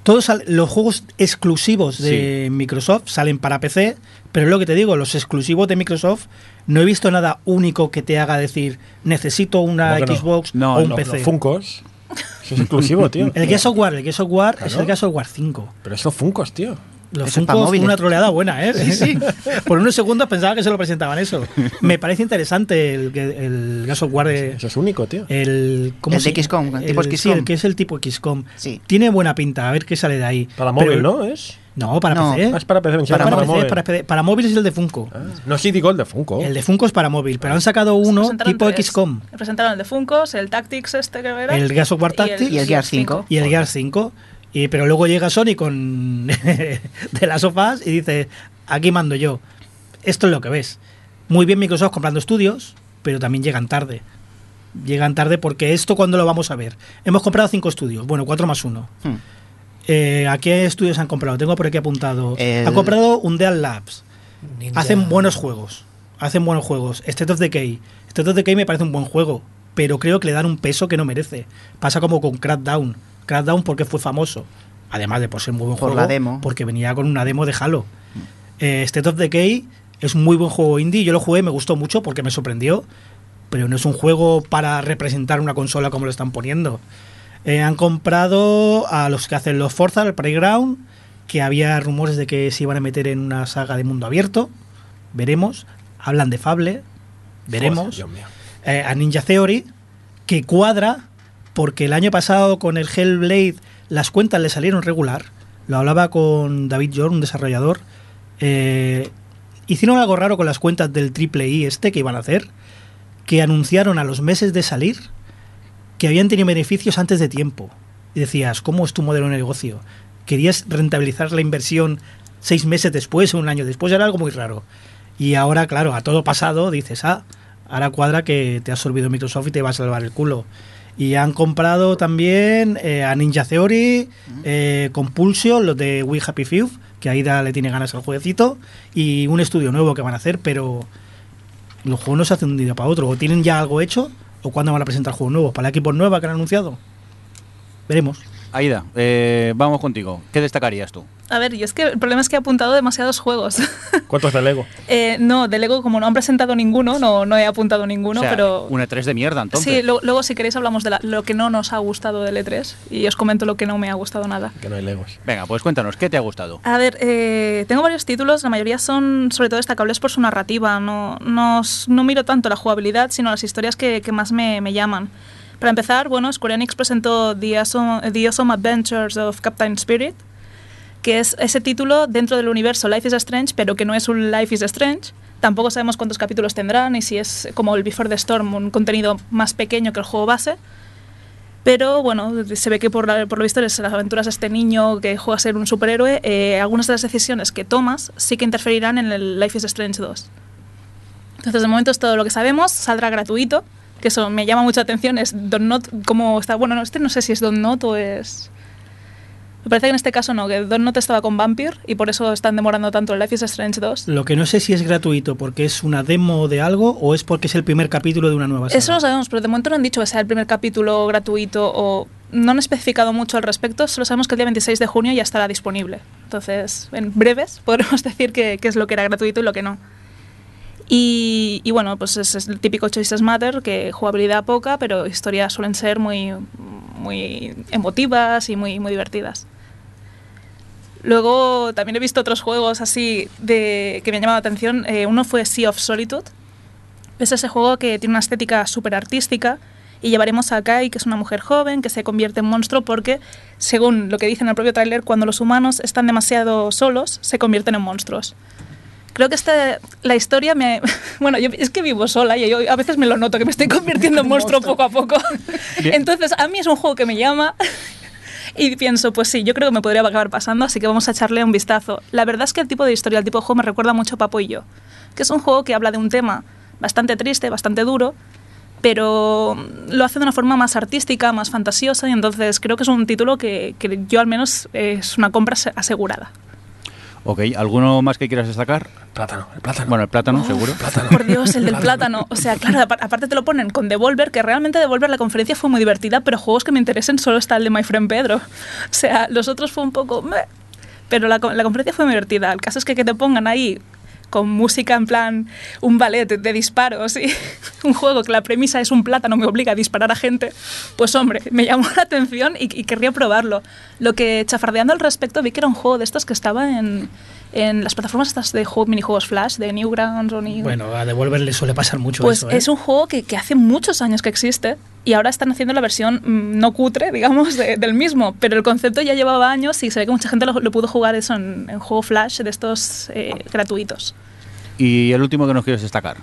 F: Todos los juegos exclusivos de Microsoft salen para PC, pero es lo que te digo, los exclusivos de Microsoft no he visto nada único que te haga decir necesito una. Xbox
A: No,
F: o un
A: no,
F: PC.
C: Los Funkos. Eso es exclusivo, tío.
F: el Gears of War, el Gears of War es el Gears of War 5.
C: Pero esos Funkos, tío.
F: Los
B: Eso es
F: Funkos, una troleada buena, ¿eh? Sí, sí. Por unos segundos pensaba que se lo presentaban eso. Me parece interesante el, el Gears of War de,
C: Eso es único, tío.
F: el ¿cómo
B: El de XCOM, el tipo
F: Sí,
B: XCOM.
F: el que es el tipo XCOM.
B: Sí.
F: Tiene buena pinta, a ver qué sale de ahí.
C: Para
F: Pero-
C: móvil, ¿no? Es.
F: No, para
B: No.
F: PC.
C: Ah, es para PC, me
F: Para,
C: para,
F: PC,
C: móvil.
F: para. Para móvil es el de Funko.
C: Ah, no, sí, digo el de Funko.
F: El de Funko es para móvil, pero han sacado uno tipo
D: tres.
F: XCOM.
D: Presentaron el de Funkos, el Tactics este que era.
F: El Gears of War
D: y
F: Tactics
B: y el Gears 5.
F: y el Gears 5. Y, pero luego llega Sony con de las sofás y dice, aquí mando yo. Esto es lo que ves. Muy bien Microsoft comprando estudios, pero también llegan tarde. Llegan tarde porque esto cuando lo vamos a ver. Hemos comprado cinco estudios, bueno, cuatro más uno.
B: Hmm.
F: Eh, ¿A qué estudios han comprado? Tengo por aquí apuntado.
B: El-
F: Han comprado Undead Labs.
E: Ninja-
F: Hacen buenos juegos. Hacen buenos juegos. State of Decay. State of Decay me parece un buen juego, pero creo que le dan un peso que no merece. Pasa como con Crackdown. Crackdown porque fue famoso. Además de por ser un muy buen
B: Por
F: juego.
B: la demo.
F: Porque venía con una demo de Halo. Eh, State of Decay Es un muy buen juego indie. Yo lo jugué, me gustó mucho porque me sorprendió. Pero no es un juego para representar una consola como lo están poniendo. Eh, han comprado a los que hacen los Forza, el Playground, que había rumores de que se iban a meter en una saga de mundo abierto. Veremos. Hablan de Fable. Veremos. Eh, a Ninja Theory, que cuadra porque el año pasado con el Hellblade las cuentas le salieron regular. Lo hablaba con David Jorn, un desarrollador. Eh, hicieron algo raro con las cuentas del triple I este que iban a hacer, que anunciaron a los meses de salir que habían tenido beneficios antes de tiempo. Decías, ¿cómo es tu modelo de negocio? ¿Querías rentabilizar la inversión seis meses después o un año después? Era algo muy raro. Y ahora, claro, a todo pasado dices, ah, ahora cuadra que te ha absorbido Microsoft y te va a salvar el culo. Y han comprado también eh, a Ninja Theory, eh, Compulsion, los de We Happy Few, que Aida le tiene ganas al jueguecito, y un estudio nuevo que van a hacer, pero los juegos no se hacen de un día para otro. O tienen ya algo hecho, o cuándo van a presentar juegos nuevos. ¿Para la equipo nueva que han anunciado? Veremos.
A: Aida, eh, vamos contigo. ¿Qué destacarías tú?
D: A ver, y es que el problema es que he apuntado demasiados juegos.
C: ¿Cuántos de Lego?
D: Eh, no, de Lego, como no han presentado ninguno, no, no he apuntado ninguno,
A: o sea,
D: pero.
A: un E3 de mierda, entonces.
D: Sí, lo- luego si queréis hablamos de la- lo que no nos ha gustado del E3 y os comento lo que no me ha gustado nada.
C: Que no hay Legos.
A: Venga, pues cuéntanos, ¿qué te ha gustado?
D: A ver, eh, tengo varios títulos, la mayoría son sobre todo destacables por su narrativa. No, no, no miro tanto la jugabilidad, sino las historias que, que más me, me llaman. Para empezar, bueno, Square Enix presentó The Awesome, Adventures of Captain Spirit, que es ese título dentro del universo Life is Strange, pero que no es un Life is Strange. Tampoco sabemos cuántos capítulos tendrán y si es como el Before the Storm, un contenido más pequeño que el juego base. Pero bueno, se ve que por, lo visto las aventuras de este niño que juega a ser un superhéroe, eh, algunas de las decisiones que tomas sí que interferirán en el Life is Strange 2. Entonces, de momento es todo lo que sabemos, saldrá gratuito, que eso me llama mucha atención, es Don Not, como está, bueno, no, este no sé si es Don Not o es... Me parece que en este caso no, que Don Not estaba con Vampire y por eso están demorando tanto el Life is Strange 2.
F: Lo que no sé si es gratuito porque es una demo de algo o es porque es el primer capítulo de una nueva saga.
D: Eso lo sabemos, pero de momento no han dicho que sea el primer capítulo gratuito o no han especificado mucho al respecto, solo sabemos que el día 26 de junio ya estará disponible. Entonces, en breves podremos decir qué qué es lo que era gratuito y lo que no. Y, y bueno, pues es, es el típico Choices Matter, que jugabilidad poca, pero historias suelen ser muy, muy emotivas y muy, muy divertidas. Luego también he visto otros juegos así de, que me han llamado la atención. Eh, uno fue Sea of Solitude, es ese juego que tiene una estética súper artística y llevaremos a Kai, que es una mujer joven, que se convierte en monstruo porque, según lo que dice en el propio tráiler, cuando los humanos están demasiado solos, se convierten en monstruos. Creo que esta, la historia me... Bueno, yo, es que vivo sola y yo a veces me lo noto, que me estoy convirtiendo en monstruo poco a poco.
A: Bien.
D: Entonces, a mí es un juego que me llama y pienso, pues sí, yo creo que me podría acabar pasando, así que vamos a echarle un vistazo. La verdad es que el tipo de historia, el tipo de juego me recuerda mucho a Papo y yo, que es un juego que habla de un tema bastante triste, bastante duro, pero lo hace de una forma más artística, más fantasiosa, y entonces creo que es un título que, que yo al menos es una compra ase- asegurada.
A: Ok, ¿alguno más que quieras destacar?
C: Plátano, el plátano.
A: Bueno, el plátano, seguro.
D: Por Dios, el del plátano. O sea, claro, apar- aparte te lo ponen con Devolver, que realmente Devolver la conferencia fue muy divertida, pero juegos que me interesen solo está el de My Friend Pedro. O sea, los otros fue un poco... meh. Pero la, la conferencia fue muy divertida. El caso es que que te pongan ahí con música en plan un ballet de disparos y un juego que la premisa es un plátano me obliga a disparar a gente, pues hombre, me llamó la atención y, y querría probarlo. Lo que chafardeando al respecto vi que era un juego de estos que estaba en, en las plataformas estas de juego, minijuegos Flash, de Newgrounds o New...
F: Bueno, a Devolver le suele pasar mucho
D: Pues
F: eso. ¿eh?
D: es un juego que, que hace muchos años que existe y ahora están haciendo la versión mm, no cutre, digamos, de- del mismo, pero el concepto ya llevaba años y se ve que mucha gente lo, lo pudo jugar eso en, en juego Flash de estos eh, gratuitos.
A: Y el último que nos quieres destacar.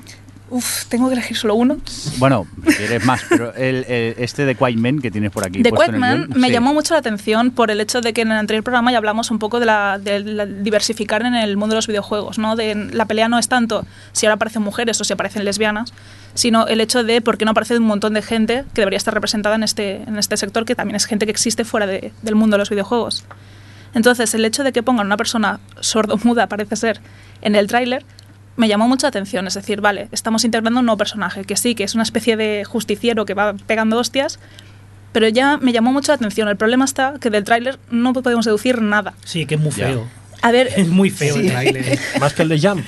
D: Uf, tengo que elegir solo uno.
A: Bueno, quieres más, pero el, el- este de Quiet Man que tienes por aquí. El
D: Quackman
A: guion,
D: me
A: sí.
D: llamó mucho la atención por el hecho de que en el anterior programa ya hablamos un poco de, la, de la diversificar en el mundo de los videojuegos, ¿no? De la pelea no es tanto si ahora aparecen mujeres o si aparecen lesbianas, sino el hecho de por qué no aparece un montón de gente que debería estar representada en este, en este sector, que también es gente que existe fuera de- del mundo de los videojuegos. Entonces, el hecho de que pongan una persona sordomuda, parece ser, en el tráiler, me llamó mucha atención. Es decir, vale, estamos integrando un nuevo personaje, que sí, que es una especie de justiciero que va pegando hostias, pero ya me llamó mucho la atención. El problema está que del tráiler no podemos deducir nada.
F: Sí, que es muy
A: Ya.
F: feo.
D: A ver,
F: Es muy feo el tráiler.
C: Más que el de Jump.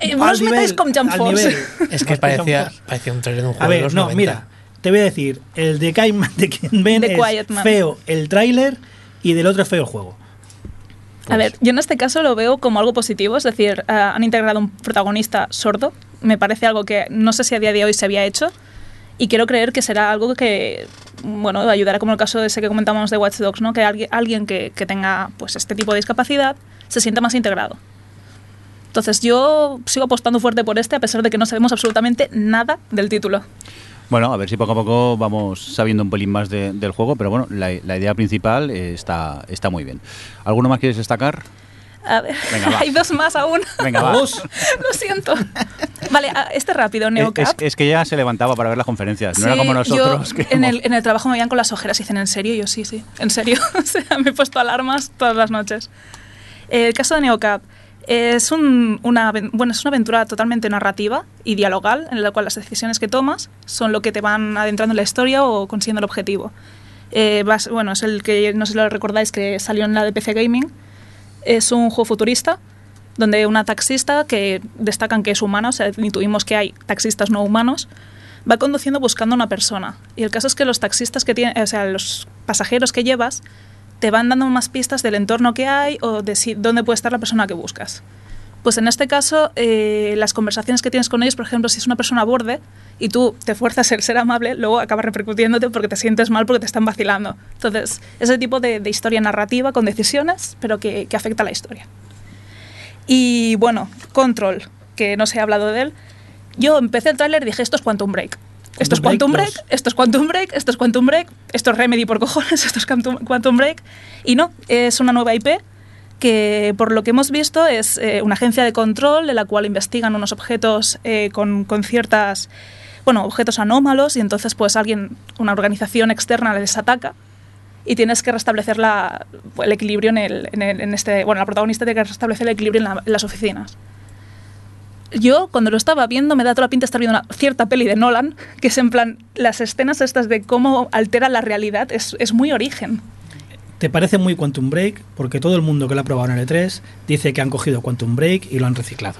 D: Eh, no
F: Al
D: os metáis
F: nivel-
D: con Jump Force.
F: nivel.
E: Es que parecía, parecía un trailer de un juego
F: A
E: de
F: ver,
E: los
F: no,
E: 90.
F: mira, te voy a decir, el de Kaiman de quien ven
D: The
F: es
D: Quiet
F: feo el tráiler y del otro es feo el juego.
D: A ver, yo en este caso lo veo como algo positivo, es decir, eh, han integrado un protagonista sordo. Me parece algo que no sé si a día de hoy se había hecho y quiero creer que será algo que, bueno, ayudará como el caso de ese que comentamos de Watch Dogs, ¿no? Que alguien, alguien que, que tenga pues este tipo de discapacidad se sienta más integrado. Entonces yo sigo apostando fuerte por este a pesar de que no sabemos absolutamente nada del título.
A: Bueno, a ver si poco a poco vamos sabiendo un pelín más de- del juego, pero bueno, la, la idea principal eh, está, está muy bien. ¿Alguno más quieres destacar?
D: A ver,
A: Venga,
D: hay dos más aún.
A: Venga, va.
D: Lo siento. Vale, este rápido, Neocap.
A: es- es que ya se levantaba para ver las conferencias, no era
D: Sí,
A: como nosotros.
D: yo
A: que
D: en,
A: hemos-
D: el, en el trabajo me veían con las ojeras y dicen, ¿en serio? Y yo, sí, sí, en serio. o sea, me he puesto alarmas todas las noches. El caso de Neocap es, un- una, bueno, es una aventura totalmente narrativa y dialogal, en la cual las decisiones que tomas son lo que te van adentrando en la historia o consiguiendo el objetivo. Eh, bueno, es el que, no sé si lo recordáis, que salió en la de PC Gaming. Es un juego futurista donde una taxista que destacan que es humana, o sea, intuimos que hay taxistas no humanos, va conduciendo buscando a una persona. Y el caso es que los taxistas que tienen, o sea, los pasajeros que llevas, te van dando más pistas del entorno que hay o de si, dónde puede estar la persona que buscas. Pues en este caso, eh, las conversaciones que tienes con ellos, por ejemplo, si es una persona borde y tú te fuerzas el ser amable, luego acaba repercutiéndote porque te sientes mal porque te están vacilando. Entonces, ese tipo de, historia narrativa con decisiones, pero que, que afecta a la historia. Y bueno, Control, que no se ha hablado de él. Yo empecé el tráiler y dije, esto es Quantum Break. Esto es
F: Quantum Break
D: esto es Quantum Break, esto es Quantum Break, esto es Remedy por cojones, esto es Quantum, Quantum Break. Y no, es una nueva IP que por lo que hemos visto es eh, una agencia de control en la cual investigan unos objetos eh, con, con ciertas, bueno, objetos anómalos y entonces pues alguien, una organización externa les ataca y tienes que restablecer la- el equilibrio en, el, en, el- en este, bueno, la protagonista tiene que restablecer el equilibrio en, la- en las oficinas. Yo, cuando lo estaba viendo, me da toda la pinta de estar viendo una cierta peli de Nolan, que es en plan, las escenas estas de cómo altera la realidad, es, es muy origen.
F: Te parece muy Quantum Break porque todo el mundo que lo ha probado en el E3 dice que han cogido Quantum Break y lo han reciclado.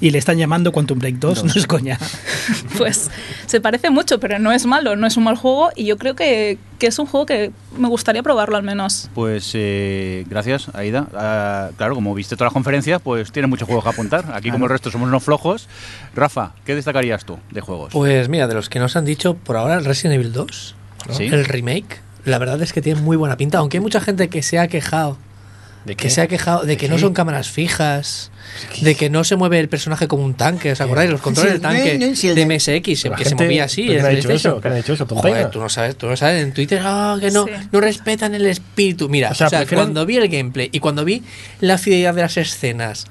F: Y le están llamando Quantum Break 2, no es coña.
D: Pues se parece mucho, pero no es malo, no es un mal juego y yo creo que, que es un juego que me gustaría probarlo al menos.
A: Pues eh, gracias, Aida. Ah, claro, como viste todas las conferencias, pues tiene muchos juegos que apuntar. Aquí, como el resto, somos unos flojos. Rafa, ¿qué destacarías tú de juegos?
E: Pues mira, de los que nos han dicho por ahora, el Resident Evil 2, ¿no?
A: Sí.
E: el remake, la verdad es que tiene muy buena pinta, aunque hay mucha gente que se ha quejado.
C: ¿De
E: Que se ha quejado de que no son cámaras fijas, de que no se mueve el personaje como un tanque. ¿Os acordáis? Los controles del tanque
B: no, no, sí, el
E: de MSX, que se movía así.
C: ¿pero
E: en
C: quién ha
E: el
C: dicho eso? ¿Quién ha dicho eso?
E: Joder, tú no sabes, tú no sabes. En Twitter, ah, que no,
D: Sí.
E: no respetan el espíritu. Mira,
C: O
E: o
C: sea,
E: sea,
C: prefieren-
E: cuando vi el gameplay y cuando vi la fidelidad de las escenas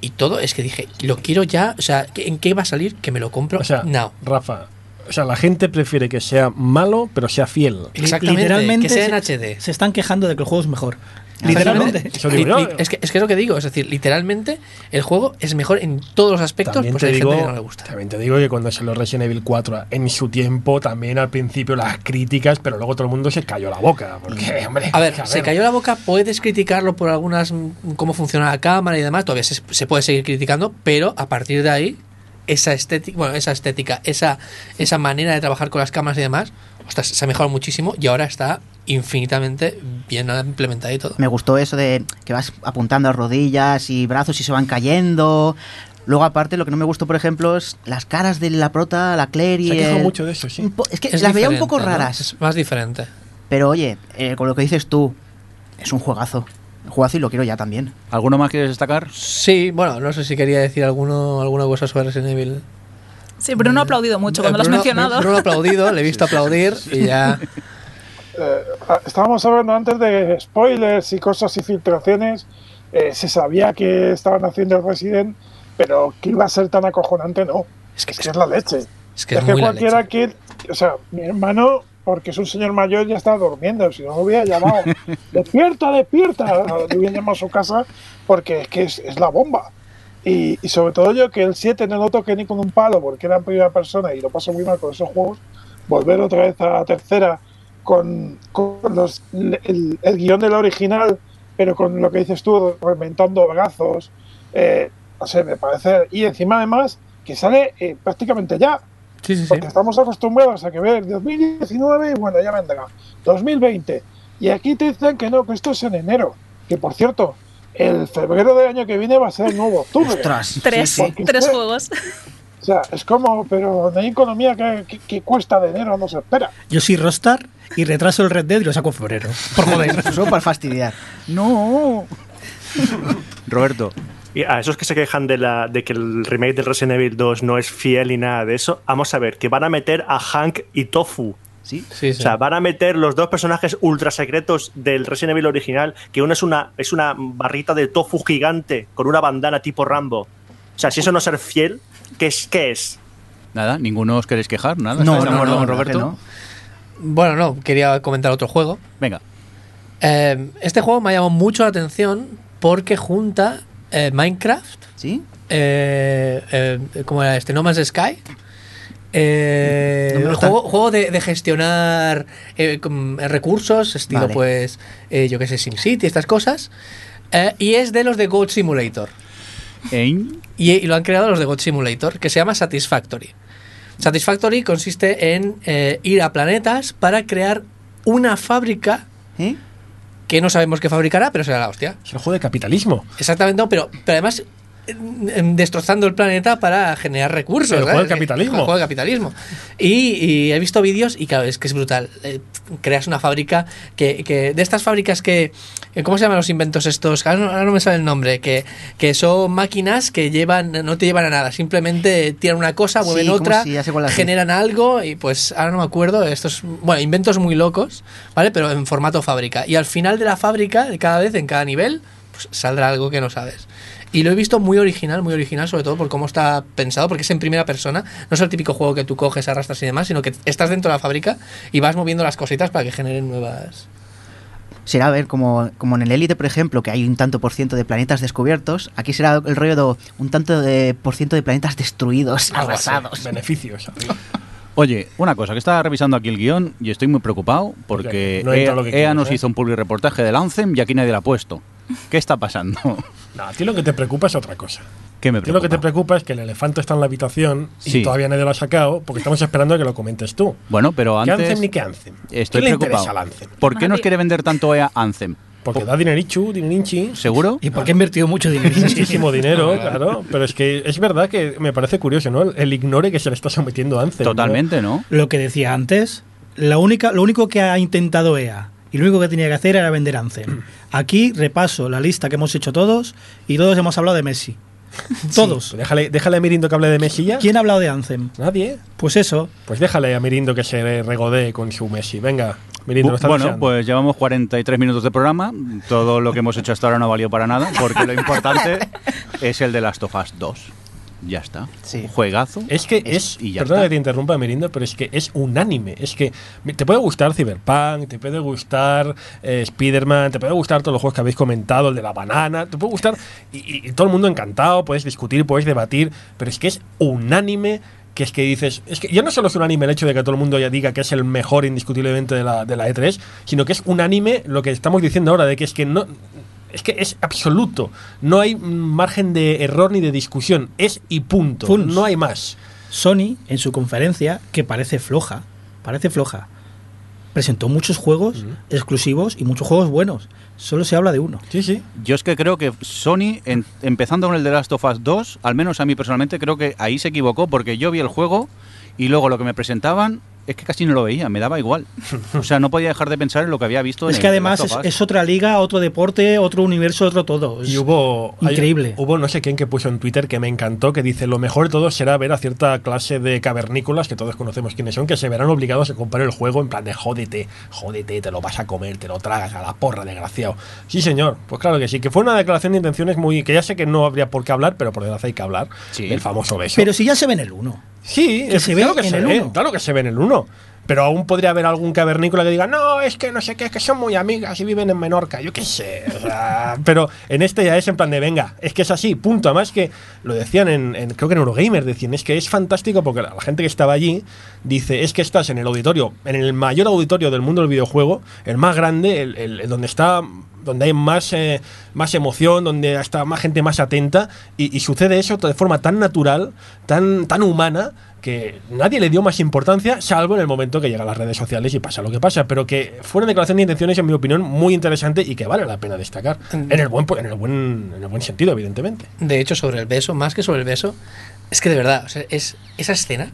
E: y todo, es que dije, lo quiero ya. O sea, ¿en qué va a salir? Que me lo compro
C: O sea,
E: now.
C: Rafa, o sea, la gente prefiere que sea malo, pero sea fiel.
E: Exactamente,
F: Literalmente
E: que sea en
F: se,
E: HD.
F: se están quejando de que el juego es mejor.
E: Literalmente.
F: Literalmente.
C: Digo yo.
E: es, que, es que es lo que digo, es decir, literalmente el juego es mejor en todos los aspectos,
C: También
E: pues
C: te,
E: hay
C: digo,
E: gente que no le gusta.
C: también te digo que cuando salió Resident Evil 4 en su tiempo, también al principio las críticas, pero luego todo el mundo se cayó la boca. Porque, hombre,
E: A ver, se cayó la boca, puedes criticarlo por algunas, mm, cómo funciona la cámara y demás, todavía se, se puede seguir criticando, pero a partir de ahí, esa estética, bueno, esa estética, esa, esa manera de trabajar con las cámaras y demás, ostras, se ha mejorado muchísimo y ahora está infinitamente bien implementada y todo.
B: Me gustó eso de que vas apuntando a rodillas y brazos y se van cayendo. Luego, aparte, lo que no me gustó, por ejemplo, es las caras de la prota, la Claire y
C: Se
B: el-
C: mucho de eso, sí.
B: Es que
E: Es
B: las veía un poco
E: ¿no?
B: raras.
E: Es más diferente.
B: Pero oye, eh, con lo que dices tú, es un juegazo. Un juegazo y lo quiero ya también.
A: ¿Alguno más quieres destacar?
E: Sí, bueno, no sé si quería decir alguno, alguna cosa sobre Resident Evil.
D: Sí, pero no ha aplaudido mucho cuando lo has
E: Bruno-
D: mencionado.
E: Bruno ha aplaudido, le he visto aplaudir y ya.
H: Eh, ah, estábamos hablando antes de spoilers y cosas y filtraciones. Eh, se sabía que estaban haciendo el Resident, pero que iba a ser tan acojonante, no.
E: Es que
H: Es que es la leche.
E: Es que
H: Es
E: es
H: que cualquiera que. O sea, mi hermano, porque es un señor mayor, ya estaba durmiendo. Si no, lo hubiera llamado. ¡Despierta, despierta! Le hubiera llamado a su casa porque es que es, es la bomba. Y, y sobre todo yo, que el 7 no lo toqué ni con un palo porque era en primera persona y lo paso muy mal con esos juegos. Volver otra vez a la tercera con, con los, el, el guion del original, pero con lo que dices tú, reventando brazos. eh, no sé, me parece. Y encima, además, que sale eh, prácticamente ya.
E: Sí, sí, sí.
H: Porque estamos acostumbrados a que ver 2019 y bueno, ya vendrá. 2020. Y aquí te dicen que no, que esto es en enero. Que por cierto, el febrero del año que viene va a ser el nuevo octubre.
B: Ostras.
D: Tres,
B: sí, sí.
D: Tres juegos.
H: O sea, es como, pero no hay economía que, que- que cuesta de enero, no se espera.
F: Yo soy Rostar y retraso el Red Dead y lo saco en febrero. Por joder.
B: Solo para fastidiar.
A: No. Roberto,
G: Y a esos que se quejan de, la, de que el remake del Resident Evil 2 no es fiel ni nada de eso, vamos a ver, que van a meter a Hank y Tofu.
B: Sí.
E: Sí, sí.
G: O sea, van a meter los dos personajes ultra secretos del Resident Evil original, que uno es una, es una barrita de tofu gigante con una bandana tipo Rambo. O sea, si eso no es ser fiel, ¿qué es? ¿Qué es?
A: nada, ninguno os queréis quejar, nada.
B: No,
A: ¿Estáis de
B: no,
A: acuerdo
B: no,
A: Roberto?
B: verdad
E: Bueno, no, quería comentar otro juego.
A: Venga,
E: Eh, este juego me ha llamado mucho la atención porque junta eh, Minecraft,
B: ¿Sí?
E: eh, eh, ¿cómo era este? No Man's Sky. Eh,
B: No
E: juego, juego de, de gestionar eh, eh, recursos, estilo
B: Vale.
E: pues, eh, yo que sé, SimCity, estas cosas. Eh, y es de los de Goat Simulator. Y, y lo han creado los de God Simulator, que se llama Satisfactory. Satisfactory consiste en eh, ir a planetas para crear una fábrica
B: ¿Eh?
E: que no sabemos qué fabricará, pero será la hostia.
C: Es el juego de capitalismo.
E: Exactamente, no, pero, pero además em, em, destrozando el planeta para generar recursos.
C: El juego del capitalismo.
E: El juego del capitalismo. Y, y he visto vídeos y claro, es que es brutal. Eh, creas una fábrica que, que- de estas fábricas que eh, ¿cómo se llaman los inventos estos? Ahora no, ahora no me sale el nombre, que, que son máquinas que llevan no te llevan a nada, simplemente tiran una cosa,
B: Sí,
E: mueven
B: como
E: otra,
B: si
E: generan algo y pues ahora no me acuerdo, estos bueno, inventos muy locos, ¿vale? Pero en formato fábrica. Y al final de la fábrica, de cada vez en cada nivel, pues saldrá algo que no sabes. Y lo he visto muy original, muy original, sobre todo por cómo está pensado, porque es en primera persona. No es el típico juego que tú coges, arrastras y demás, sino que estás dentro de la fábrica y vas moviendo las cositas para que generen nuevas.
B: Será, a ver, como, como en el Elite, por ejemplo, que hay un tanto por ciento de planetas descubiertos, aquí será el rollo de un tanto de por ciento de planetas destruidos, arrasados.
C: Beneficios.
A: Oye, una cosa, que estaba revisando aquí el guion y estoy muy preocupado porque
C: No entra
A: EA,
C: quieres,
A: nos
C: ¿eh?
A: hizo un public reportaje del Anthem y aquí nadie lo ha puesto. ¿Qué está pasando?
C: No, a ti lo que te preocupa es otra cosa.
A: ¿Qué me
C: A ti lo que te
A: preocupa?
C: preocupa es que el elefante está en la habitación
A: Sí.
C: y todavía nadie lo ha sacado porque estamos esperando a que lo comentes tú.
A: Bueno, pero
C: ¿Qué
A: antes
C: Anthem ni qué Anthem?
A: estoy
C: ¿Qué le
A: preocupado.
C: interesa al Anthem?
A: ¿Por qué nos quiere vender tanto EA Anthem?
C: Porque da dinerichu, dinerinchi.
A: ¿Seguro?
F: ¿Y por qué he invertido mucho dinero?
C: Muchísimo dinero, claro. Pero es que es verdad que me parece curioso, ¿no? El, ignore que se le está sometiendo a Anthem. ¿no?
A: Totalmente, ¿no?
F: Lo que decía antes, la única, lo único que ha intentado EA y lo único que tenía que hacer era vender Anthem. Aquí repaso la lista que hemos hecho todos y todos hemos hablado de Messi. Todos.
C: Pues déjale, déjale a Mirindo que hable de Messi ya.
F: ¿Quién ha hablado de Anthem?
C: Nadie.
F: Pues eso.
C: Pues déjale a Mirindo que se regodee con su Messi. Venga, Mirindo, lo está
A: bueno,
C: deseando.
A: pues llevamos 43 minutos de programa. Todo lo que hemos hecho hasta ahora no ha valido para nada, porque lo importante es el de Last of Us 2. Ya está.
B: Sí.
A: Un juegazo.
C: Es que es,
A: y ya
C: perdona
A: está.
C: que te interrumpa, Mirindo, pero es que es unánime. Es que te puede gustar Cyberpunk, te puede gustar eh, Spider-Man, te puede gustar todos los juegos que habéis comentado, el de la banana, te puede gustar y, y- y todo el mundo encantado, puedes discutir, puedes debatir, pero es que es unánime que es que dices, es que ya no solo es unánime el hecho de que todo el mundo ya diga que es el mejor indiscutiblemente de la, de la E3, sino que es unánime lo que estamos diciendo ahora, de que es que no... Es que es absoluto. No hay margen de error ni de discusión. Es y punto.
F: Funs.
C: No hay más.
F: Sony, en su conferencia, que parece floja, parece floja, presentó muchos juegos exclusivos y muchos juegos buenos. Solo se habla de uno.
C: Sí, sí.
A: Yo es que creo que Sony, en- empezando con el de Last of Us 2, al menos a mí personalmente, creo que ahí se equivocó porque yo vi el juego y luego lo que me presentaban es que casi no lo veía, me daba igual. O sea, no podía dejar de pensar en lo que había visto.
F: Es
A: en
F: que
A: el
F: además es, es otra liga, otro deporte, otro universo, otro todo. Es-
C: Y hubo. hay-
F: increíble.
C: hubo no sé quién que puso en Twitter que me encantó, que dice: Lo mejor de todo será ver a cierta clase de cavernícolas, que todos conocemos quiénes son, que se verán obligados a comprar el juego en plan de jódete, jódete, te lo vas a comer, te lo tragas a la porra, desgraciado. Sí, señor. Pues claro que sí, que fue una declaración de intenciones muy. que ya sé que no habría por qué hablar, pero por desgracia hay que hablar.
A: Sí.
C: Del famoso beso.
F: Pero si ya se ve en el 1.
C: Sí,
F: Que se ve
C: claro que
F: en
C: se
F: el
C: ve,
F: uno.
C: claro que se ve en el 1. Pero aún podría haber algún cavernícola que diga, no, es que no sé qué, es que son muy amigas y viven en Menorca, yo qué sé. o sea, pero en este ya es en plan de, venga, es que es así, punto. Además que lo decían en, en- creo que en Eurogamer, decían, es que es fantástico porque la, la gente que estaba allí dice, es que estás en el auditorio, en el mayor auditorio del mundo del videojuego, el más grande, el, el- el donde está donde hay más, eh, más emoción, donde está más gente más atenta, y, y sucede eso de forma tan natural, tan, tan humana, que nadie le dio más importancia, salvo en el momento que llega a las redes sociales y pasa lo que pasa, pero que fue una declaración de intenciones, en mi opinión, muy interesante y que vale la pena destacar. En el buen, en el buen, en el buen sentido, evidentemente.
E: De hecho, sobre el beso, más que sobre el beso, es que de verdad, o sea, es, esa escena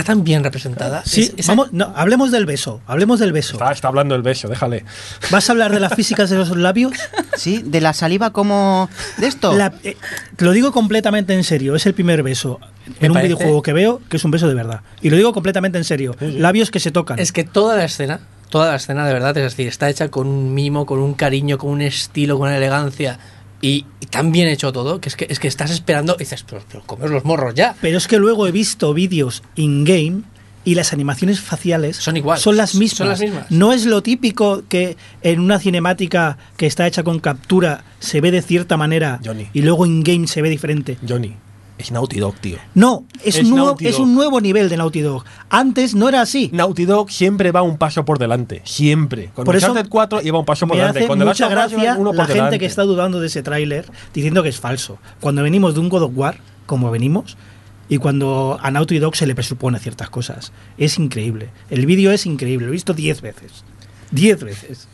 E: está tan bien representada.
F: Sí,
E: Es- esa-
F: vamos, no, hablemos del beso, hablemos del beso.
C: Está, está hablando el beso, déjale.
F: ¿Vas a hablar de las físicas de los labios?
B: Sí, de la saliva como... De esto.
F: La- eh, te lo digo completamente en serio, es el primer beso
E: Me
F: en un
E: parece-
F: videojuego que veo que es un beso de verdad. Y lo digo completamente en serio. Labios que se tocan.
E: Es que toda la escena, toda la escena de verdad, es decir, está hecha con un mimo, con un cariño, con un estilo, con una elegancia. Y, y tan bien hecho todo, que es que, es que estás esperando y dices, pero, pero comer los morros ya.
F: Pero es que luego he visto vídeos in-game y las animaciones faciales
E: Son igual,
F: Son las mismas.
E: son las mismas.
F: No es lo típico que en una cinemática que está hecha con captura se ve de cierta manera
C: Johnny.
F: y luego in-game se ve diferente.
C: Johnny, es Naughty Dog, tío.
F: No, es,
C: Es
F: un nuevo, es un nuevo nivel de Naughty Dog. Antes no era así.
C: Naughty Dog siempre va un paso por delante, siempre. Con
F: Por eso
C: Uncharted 4 iba un paso por
F: Me
C: delante.
F: hace mucha gracia
C: uno por
F: la gente
C: delante.
F: que está dudando de ese tráiler diciendo que es falso. Cuando venimos de un God of War, como venimos, y cuando a Naughty Dog se le presupone ciertas cosas. Es increíble. El vídeo es increíble. Lo he visto 10 veces. 10 veces.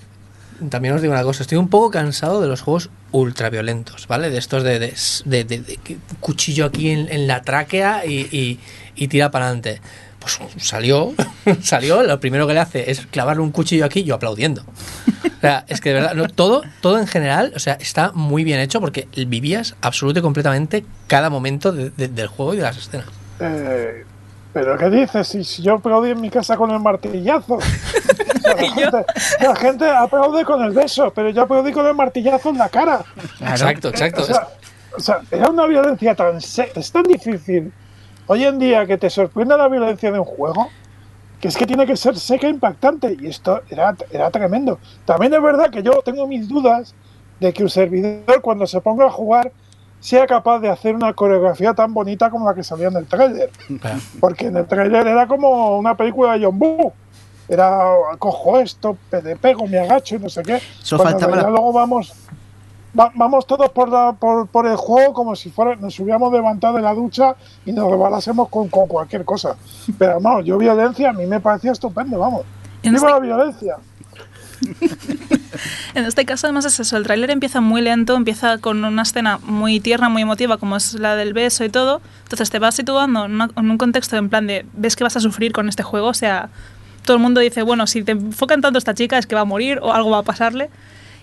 E: También os digo una cosa, estoy un poco cansado de los juegos ultraviolentos, ¿vale? De estos de, de, de- de- de que cuchillo aquí en, en la tráquea y, y- y tira para adelante. Pues salió, salió, lo primero que le hace es clavarle un cuchillo aquí, yo aplaudiendo. O sea, es que de verdad, no, todo, todo en general, o sea, está muy bien hecho porque vivías absolutamente y completamente cada momento de- de- del juego y de las escenas.
H: Eh, ¿Pero qué dices? Si, si yo aplaudí en mi casa con el martillazo. La, gente, la gente aplaude con el beso, pero yo aplaudí con el martillazo en la cara.
E: Exacto, exacto.
H: O sea, o sea, era una violencia tan... Es tan difícil hoy en día que te sorprenda la violencia de un juego que es que tiene que ser seca e impactante. Y esto era, era tremendo. También es verdad que yo tengo mis dudas de que un servidor cuando se ponga a jugar sea capaz de hacer una coreografía tan bonita como la que salía en el tráiler. Porque en el tráiler era como una película de John Woo. Era, cojo esto, le pego, me agacho y no sé qué.
B: Eso
H: realidad luego vamos, va- vamos todos por, la- por, por el juego como si fuera, nos hubiéramos levantado de la ducha y nos rebalásemos con, con cualquier cosa. Pero vamos, yo violencia a mí me parecía estupendo, vamos.
D: En
H: ¡Viva
D: este-
H: la violencia!
D: En este caso, además, es eso. El tráiler empieza muy lento, empieza con una escena muy tierna, muy emotiva, como es la del beso y todo. Entonces te vas situando en, una- en un contexto en plan de, ves que vas a sufrir con este juego. O sea, todo el mundo dice, bueno, si te enfocan tanto esta chica es que va a morir o algo va a pasarle.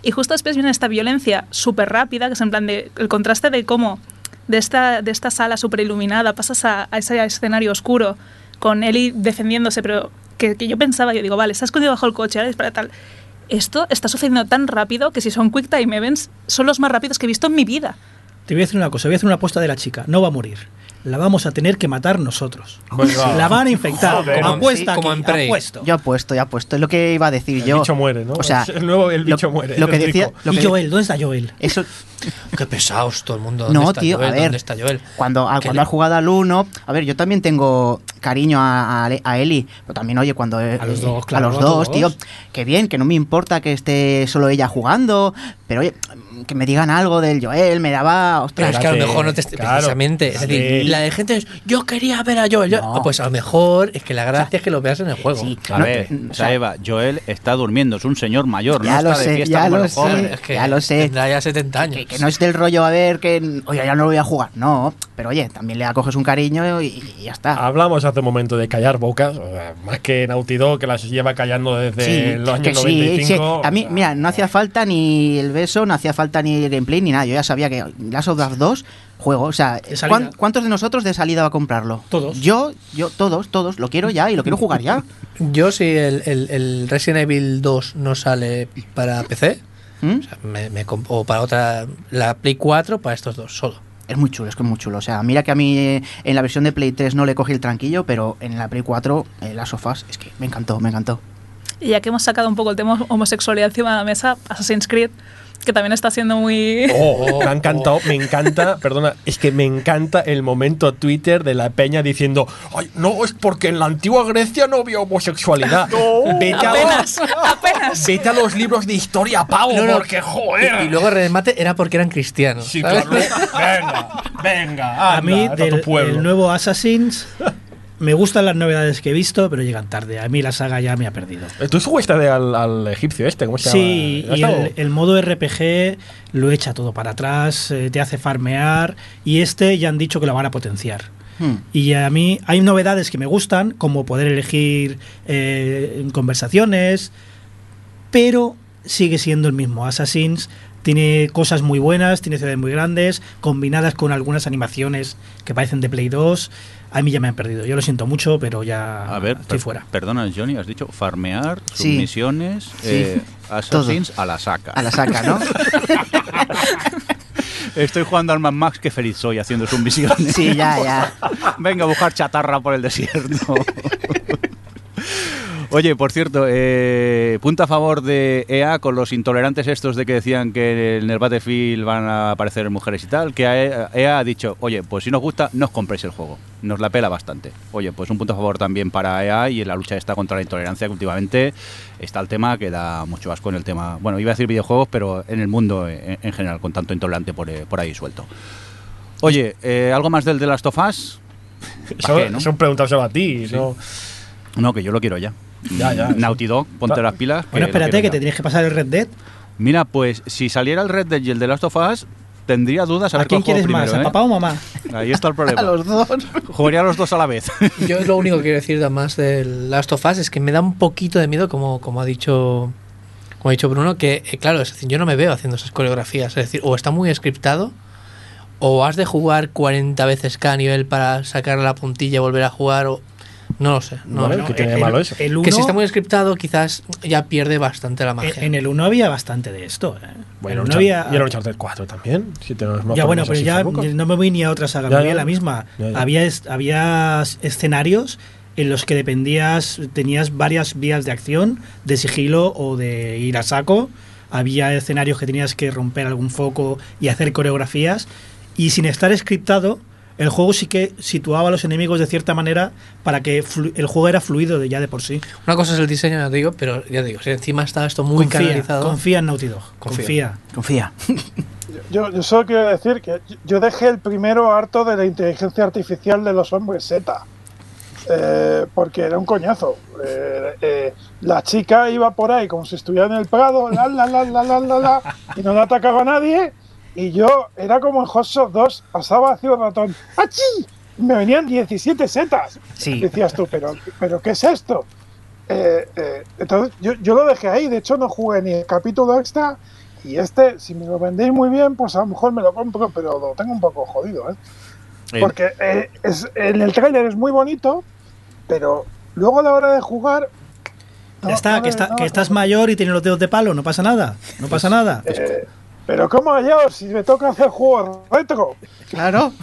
D: Y justo después viene esta violencia súper rápida, que es en plan de, el contraste de cómo de esta, de esta sala súper iluminada pasas a, a ese escenario oscuro con Ellie defendiéndose, pero que, que yo pensaba, yo digo, vale, está escondido bajo el coche, ahora dispara tal. Esto está sucediendo tan rápido que si son Quick Time Events, son los más rápidos que he visto en mi vida.
F: Te voy a decir una cosa, voy a hacer una apuesta de la chica. No va a morir. La vamos a tener que matar nosotros.
C: Venga.
F: La van a infectar.
C: Joder.
F: Como apuesta
E: Como
F: aquí,
E: en Prey.
F: apuesto.
B: Yo apuesto, yo apuesto. Es lo que iba a decir
C: El
B: yo.
C: bicho muere, ¿no?
B: O sea,
C: el nuevo el
B: lo-
C: bicho muere.
B: Lo que
C: el
B: decía. Lo
F: ¿Y Joel? ¿Dónde está Joel?
B: eso,
E: Qué pesados todo el mundo. ¿Dónde
B: no,
E: está
B: tío,
E: Joel?
B: a ver.
E: ¿Dónde está Joel?
B: Cuando, a-
E: Que
B: cuando
E: le-
B: has jugado al 1, a ver, yo también tengo cariño a, a, a Eli, pero también, oye, cuando. eh,
F: A los dos,
B: a los
F: a
B: dos,
F: todos.
B: tío. Que bien, que no me importa que esté solo ella jugando, pero oye, que me digan algo del Joel, me daba.
E: Pero
B: Ostras,
E: es que a lo mejor no te
C: claro.
E: precisamente. Es decir,
C: Sí.
E: la de gente es yo quería ver a Joel. yo-
B: No.
E: ah, pues a lo mejor es que la gracia es que lo veas en el juego.
B: sí,
A: A
B: no,
A: ver,
B: o
A: o
B: sea,
A: Eva, Joel está durmiendo, es un señor mayor,
B: Ya
A: no
B: lo
A: está de
B: sé,
A: fiesta
B: ya
A: como
B: lo
A: los
B: sé.
A: jóvenes.
E: Es que
B: ya lo sé.
E: Tendrá ya 70 años.
B: que, que no es del rollo a ver que. Oye, ya no lo voy a jugar. No, pero oye, también le acoges un cariño y, y ya está.
C: Hablamos hace un momento de callar bocas, o sea, más que Naughty Dog, que las lleva callando desde
B: Sí,
C: los años
B: que sí,
C: 95.
B: sí. A mí, mira, no hacía falta ni el beso, no hacía falta ni el gameplay ni nada. Yo ya sabía que Last of Us 2 juego, o sea,
F: De salida.
B: ¿cuán- ¿cuántos de nosotros de salida va a comprarlo?
F: Todos.
B: Yo, yo, todos, todos, lo quiero ya y lo quiero jugar ya.
E: Yo, si el, el- el Resident Evil 2 no sale para PC,
B: ¿Mm?
E: o, sea, me- me o para otra, la Play 4, para estos dos, solo.
B: Es muy chulo, es que es muy chulo. O sea, mira que a mí eh, en la versión de Play 3 no le cogí el tranquillo, pero en la Play 4, eh, las sofás, es que me encantó, me encantó.
D: Y ya que hemos sacado un poco el tema homosexualidad encima de la mesa, Assassin's Creed, que también está siendo muy...
C: Oh, me ha encantado, me encanta, perdona, es que me encanta el momento Twitter de la peña diciendo, ay, no, es porque en la antigua Grecia no había homosexualidad. vete, a
D: Apenas,
C: los,
D: apenas.
C: vete a los libros de historia, pavo,
E: No, no.
C: porque joder.
E: Y, y luego el remate era porque eran cristianos.
C: Sí,
E: ¿sabes?
C: claro. Venga, venga.
F: a mí,
C: vete a tu
F: del
C: pueblo.
F: el nuevo Assassin's, me gustan las novedades que he visto, pero llegan tarde. A mí la saga ya me ha perdido.
C: Tú jugaste al, al egipcio este, ¿cómo se
F: Sí,
C: llama?
F: y el, el modo RPG lo echa todo para atrás, eh, te hace farmear, y este ya han dicho que lo van a potenciar.
B: Hmm.
F: Y a mí hay novedades que me gustan, como poder elegir eh, conversaciones, pero sigue siendo el mismo. Assassin's tiene cosas muy buenas, tiene ciudades muy grandes, combinadas con algunas animaciones que parecen de Play 2. A mí ya me han perdido. Yo lo siento mucho, pero ya
A: A ver,
F: estoy
A: per-
F: fuera.
A: Perdona, Johnny, has dicho farmear,
B: Sí.
A: submisiones,
B: Sí.
A: eh, Assassins a la saca.
B: A la saca, ¿no?
A: Estoy jugando al Mad Max, que feliz soy haciendo submisiones.
B: Sí, ya, ya.
A: Venga a buscar chatarra por el desierto. Oye, por cierto, eh, punto a favor de EA con los intolerantes estos de que decían que en el Battlefield van a aparecer mujeres y tal, que EA, EA ha dicho, oye, pues si nos gusta, no os compréis el juego. Nos la pela bastante. Oye, pues un punto a favor también para EA y en la lucha esta contra la intolerancia que últimamente está el tema que da mucho asco en el tema, bueno, iba a decir videojuegos, pero en el mundo en, en general, con tanto intolerante por, eh, por ahí suelto. Oye, eh, ¿algo más del ¿Para qué, no?
C: Son preguntas a ti, ¿no?
A: No, que yo lo quiero ya.
C: Ya, ya.
A: Naughty Dog, ponte
C: Claro.
A: las pilas.
F: Bueno, espérate, que te tienes que pasar el Red Dead.
A: Mira, pues si saliera el Red Dead y el The Last of Us, tendría dudas a,
F: ¿A quién quieres más?
A: primero,
F: ¿A
A: ¿eh?
F: papá o mamá?
A: Ahí está el problema.
B: A los dos.
A: Jugaría a los dos a la vez.
E: Yo lo único que quiero decir además del Last of Us es que me da un poquito de miedo, como, como ha dicho como ha dicho Bruno, que eh, claro, es decir, yo no me veo haciendo esas coreografías. Es decir, o está muy scriptado, o has de jugar 40 veces cada nivel para sacar la puntilla y volver a jugar, o no lo sé. No,
C: Vale,
E: no.
C: ¿qué tiene
F: el-
C: malo eso?
F: el
E: Que si
F: uno-
E: está muy scriptado, quizás ya pierde bastante la magia.
F: En en el 1 había bastante de esto. ¿eh?
C: Bueno,
F: En el uno había-
C: y el Uncharted 4 también. Si te nos
F: ya bueno, pero ya no me voy ni a otra saga,
C: Ya,
F: me voy a la misma.
C: Ya, ya.
F: Había, es- había escenarios en los que dependías, tenías varias vías de acción, de sigilo o de ir a saco. Había escenarios que tenías que romper algún foco y hacer coreografías. Y sin estar scriptado, el juego sí que situaba a los enemigos de cierta manera para que el juego era fluido de ya de por sí.
E: Una cosa es el diseño, ya te digo, pero ya te digo, si encima está esto muy
F: confía,
E: canalizado.
F: confía en Naughty Dog.
E: Confía.
F: Confía.
B: Confía.
H: Yo, yo solo quiero decir que yo dejé el primero harto de la inteligencia artificial de los hombres Z. Eh, porque era un coñazo. Eh, eh, la chica iba por ahí como si estuviera en el Prado, la, la, la, la, la, la, la, y no le atacaba a nadie. Y yo era como en Hot Shot 2, pasaba hacia un ratón. ¡Achí! Me venían 17 setas.
B: Sí.
H: Decías tú, ¿pero, pero qué es esto? Eh, eh, entonces yo, yo lo dejé ahí, de hecho no jugué ni el capítulo extra. Y este, si me lo vendéis muy bien, pues a lo mejor me lo compro, pero lo tengo un poco jodido, ¿eh? Porque eh, es, en el tráiler es muy bonito, pero luego a la hora de jugar. no,
F: ya está,
H: no
F: que, está
H: no,
F: que estás mayor y tienes los dedos de palo, no pasa nada. No pasa nada.
H: Pero ¿cómo yo si me toca hacer juegos retro?
B: Claro.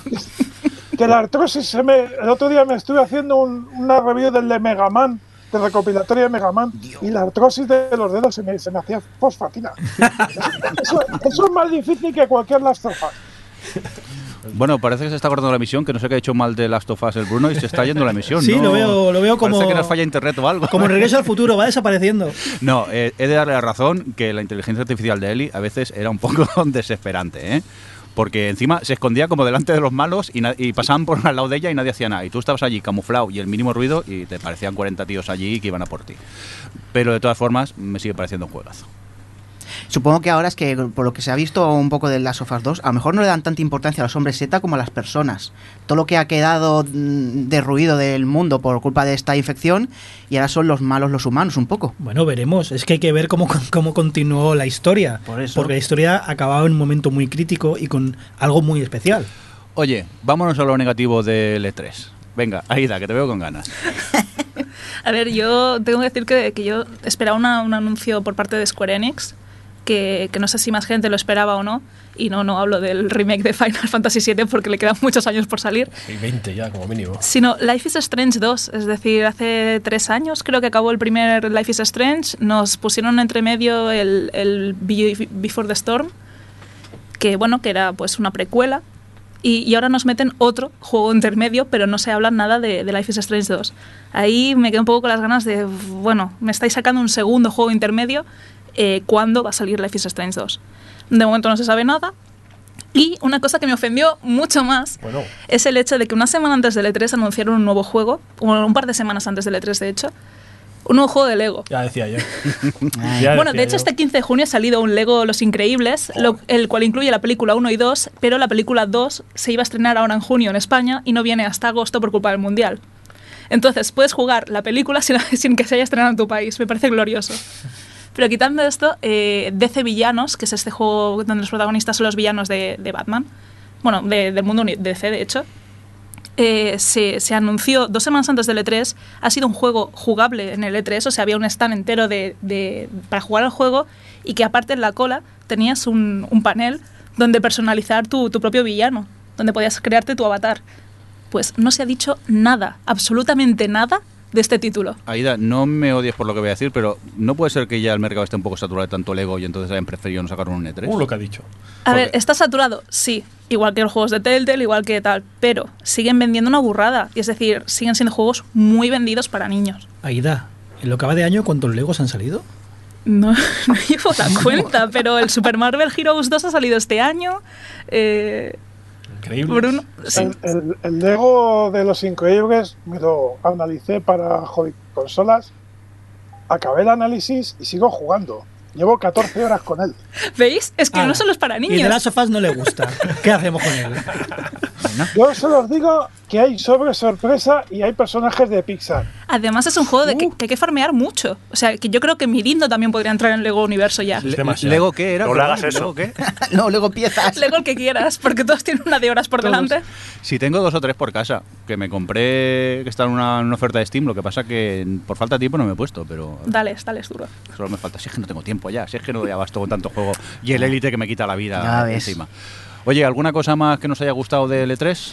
H: Que la artrosis se me. El otro día me estuve haciendo un- una review del de Mega Man, de recopilatorio de Mega Man, y la artrosis de los dedos se me, se me hacía fosfatina. eso, eso es más difícil que cualquier Us.
A: Bueno, parece que se está cortando la emisión, que no sé qué ha hecho mal de Last of Us el Bruno y se está yendo la emisión.
F: Sí,
A: ¿no?
F: lo veo- lo veo como-
A: Parece que nos falla internet o algo.
F: Como en regreso al futuro, va desapareciendo.
A: No, eh, he de darle la razón que la inteligencia artificial de Eli a veces era un poco desesperante, ¿eh? Porque encima se escondía como delante de los malos y pasaban por al lado de ella y nadie hacía nada. Y tú estabas allí camuflado y el mínimo ruido y te parecían 40 tíos allí que iban a por ti. Pero de todas formas, me sigue pareciendo un juegazo.
B: Supongo que ahora es que, por lo que se ha visto un poco de Last of Us 2, a lo mejor no le dan tanta importancia a los hombres Z como a las personas. Todo lo que ha quedado mm, derruido del mundo por culpa de esta infección y ahora son los malos los humanos un poco.
F: Bueno, veremos. Es que hay que ver cómo, cómo continuó la historia.
B: Por eso.
F: Porque la historia acababa en un momento muy crítico y con algo muy especial.
A: Oye, vámonos a lo negativo del E3. Venga, Aida, que te veo con ganas.
D: A ver, yo tengo que decir que, que yo esperaba una- un anuncio por parte de Square Enix que, que no sé si más gente lo esperaba o no. Y no, no hablo del remake de Final Fantasy VII porque le quedan muchos años por salir.
C: Y 20 ya, como mínimo.
D: Sino Life is Strange 2, es decir, hace tres años creo que acabó el primer Life is Strange, nos pusieron entre medio el, el Be- Before the Storm, que bueno, que era pues una precuela, y, y ahora nos meten otro juego intermedio, pero no se habla nada de, de Life is Strange 2. Ahí me quedé un poco con las ganas de, bueno, me estáis sacando un segundo juego intermedio, eh, ¿cuándo va a salir Life is Strange 2? De momento no se sabe nada. Y una cosa que me ofendió mucho más
C: Bueno,
D: es el hecho de que una semana antes del E3 anunciaron un nuevo juego, un par de semanas antes del E3 de hecho, un nuevo juego de Lego.
C: ya decía yo.
B: Ay,
C: Ya
D: Bueno,
C: decía
D: de hecho
C: yo.
D: este 15 de junio ha salido un Lego Los Increíbles, lo- el cual incluye la película 1 y 2, pero la película 2 se iba a estrenar ahora en junio en España y no viene hasta agosto por culpa del Mundial. Entonces puedes jugar la película sin, sin que se haya estrenado en tu país, me parece glorioso. Pero quitando esto, eh, DC Villanos, que es este juego donde los protagonistas son los villanos de, de Batman, bueno, de- del mundo uni- DC de hecho, eh, se, anunció dos semanas antes del E3. Ha sido un juego jugable en el E3, o sea, había un stand entero de, de- para jugar al juego y que aparte en la cola tenías un, un panel donde personalizar tu, tu propio villano, donde podías crearte tu avatar. Pues no se ha dicho nada, absolutamente nada de este título.
A: Aida, no me odies por lo que voy a decir, pero ¿no puede ser que ya el mercado esté un poco saturado de tanto Lego y entonces hayan preferido no sacar un E3?
C: Uh, lo que ha dicho.
D: A
A: Porque-
D: ver, está saturado, sí, igual que los juegos de Telltale, igual que tal, pero siguen vendiendo una burrada, y es decir, siguen siendo juegos muy vendidos para niños.
F: Aida, en lo que va de año, ¿cuántos Legos han salido?
D: No, no llevo la cuenta, pero el Super Marvel Heroes 2 ha salido este año. eh,
C: Increíble.
D: Bruno, sí.
H: El, el- el Lego de los increíbles me lo analicé para hobby consolas. Acabé el análisis y sigo jugando. Llevo 14 horas con él.
D: ¿Veis? Es que no solo es para
F: Y de
D: niños.
F: las sofás no le gusta. ¿Qué hacemos con él?
H: Yo solo os digo que hay sobre sorpresa y hay personajes de Pixar.
D: Además es un juego de que,
C: Uh.
D: que hay que farmear mucho. O sea, que yo creo que Mirindo también podría entrar en Lego Universo ya.
A: Le-. ¿Lego qué era?
G: No le hagas eso.
A: ¿Lego qué?
B: no, luego piezas.
D: Lego el que quieras, porque todos tienen una de horas por
F: Todos.
D: delante.
A: Si tengo dos o tres por casa, que me compré, que está en una, oferta de Steam, lo que pasa que por falta de tiempo no me he puesto, pero
D: Dale, dale, es duro.
A: solo me falta. Si es que no tengo tiempo ya, si es que no doy abasto con tanto juego y el Elite que me quita la vida encima. Oye, ¿alguna cosa más que nos haya gustado del E3?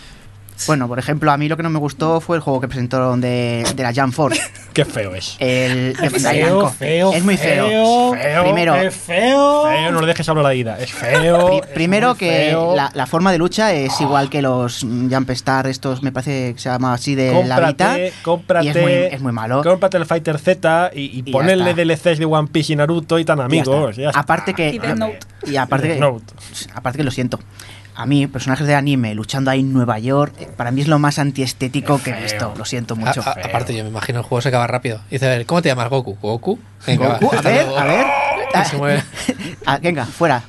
B: Bueno, por ejemplo, a mí lo que no me gustó fue el juego que presentaron de, de la Jam Force.
C: Qué feo es.
B: El
F: Feo, feo,
B: Es muy feo.
F: feo,
C: Feo,
B: Primero,
F: ¡Qué feo!
C: Feo, no le dejes hablar a Ida. Es feo.
B: pri-
C: es
B: primero que
C: feo.
B: la, la forma de lucha es igual que los Jump Star, estos me parece que se llama así de la Vita.
C: Cómprate.
B: Y es muy, es muy malo.
C: Cómprate el Fighter Z y, y
B: ya
C: ponerle. DLCs de One Piece y Naruto y tan
B: Y ya
C: amigos.
B: está.
C: ya está.
B: aparte que
D: Y
B: y aparte que,
C: Note.
B: aparte que lo siento. A mí, personajes de anime luchando ahí en Nueva York, eh, para mí es lo más antiestético que he visto. Lo siento mucho.
E: A- a- aparte, yo me imagino el juego se acaba rápido. Dice, a ver, ¿cómo te llamas Goku? ¿Goku? Venga,
B: Goku,
E: va.
B: a ver, a ver.
E: Y se mueve
B: Ah, venga, fuera.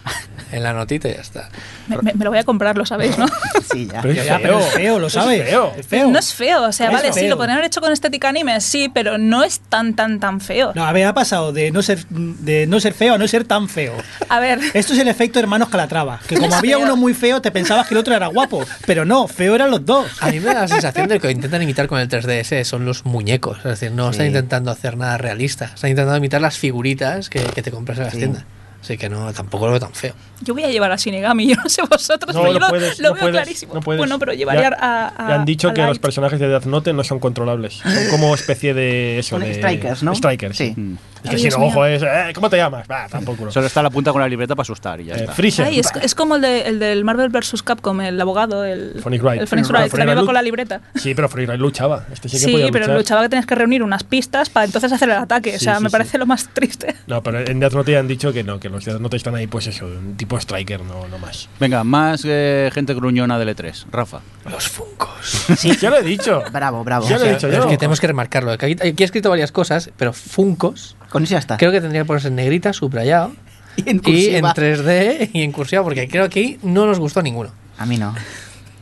E: en la notita y ya está.
D: Me, me- me lo voy a comprar, lo sabéis, ¿no?
B: Sí, ya.
C: Pero es
F: Ya, pero es feo, lo sabes.
C: feo.
F: Es feo.
D: No es feo, o sea,
F: Es
D: vale, sí,
F: feo.
D: lo podrían haber hecho con estética anime, sí, pero no es tan, tan, tan feo.
F: No, a ver, ha pasado de no ser de no ser feo a no ser tan feo.
D: A ver,
F: Esto es el efecto hermanos Calatrava, que como
D: Es
F: había
D: feo.
F: uno muy feo, te pensabas que el otro era guapo, pero no, feo eran los dos.
E: A mí me da la sensación de que lo que intentan imitar con el 3DS son los muñecos. Es decir, no están intentando hacer nada realista. Están intentando imitar las figuritas que, que te compras en las
B: Sí.
E: tiendas. Así que no, tampoco lo veo tan feo.
D: yo voy a llevar a Shinigami, yo no sé vosotros,
C: No,
D: pero
C: no
D: yo lo,
C: puedes,
D: lo
C: no
D: veo
C: puedes,
D: clarísimo.
C: no puedes.
D: Bueno, pero llevaría
C: Ya-
D: a, a-
C: Ya han dicho
D: a
C: que los
D: Light.
C: personajes de Death Note no son controlables. Son como especie de eso.
B: Son
C: de
B: strikers, ¿no?
C: Strikers.
B: Sí.
A: Mm.
C: Es que si no, ojo, es. eh, ¿Cómo te llamas? Tampoco.
A: Solo está la punta con la libreta para asustar y ya
C: Eh,
A: está.
D: Ay, es, es como el, de- el del Marvel vs. Capcom, el abogado, el
C: Phoenix Wright.
D: el Phoenix Wright, también va con la libreta.
C: Sí, pero Freezer Wright luchaba. Este sí que
D: Sí,
C: podía
D: pero
C: luchar.
D: luchaba que tenías que reunir unas pistas para entonces hacer el ataque. o sea,
C: sí,
D: me
C: sí.
D: parece lo más triste.
C: No, pero en Death Note ya han dicho que no, que los Death Note están ahí, pues eso, un tipo striker, no, no más.
A: Venga, más eh, gente gruñona del E3. Rafa.
E: Los funcos.
B: Sí,
C: Ya lo he dicho.
B: bravo, bravo.
C: Ya lo he dicho yo.
E: es que tenemos que remarcarlo. Aquí, aquí he escrito varias cosas, pero funcos
B: Con eso ya está.
E: creo que tendría que ponerse en negrita, subrayado.
B: Y en
E: Y en
B: cursiva.
E: 3D y en cursiva, porque creo que no nos gustó ninguno.
B: A mí no.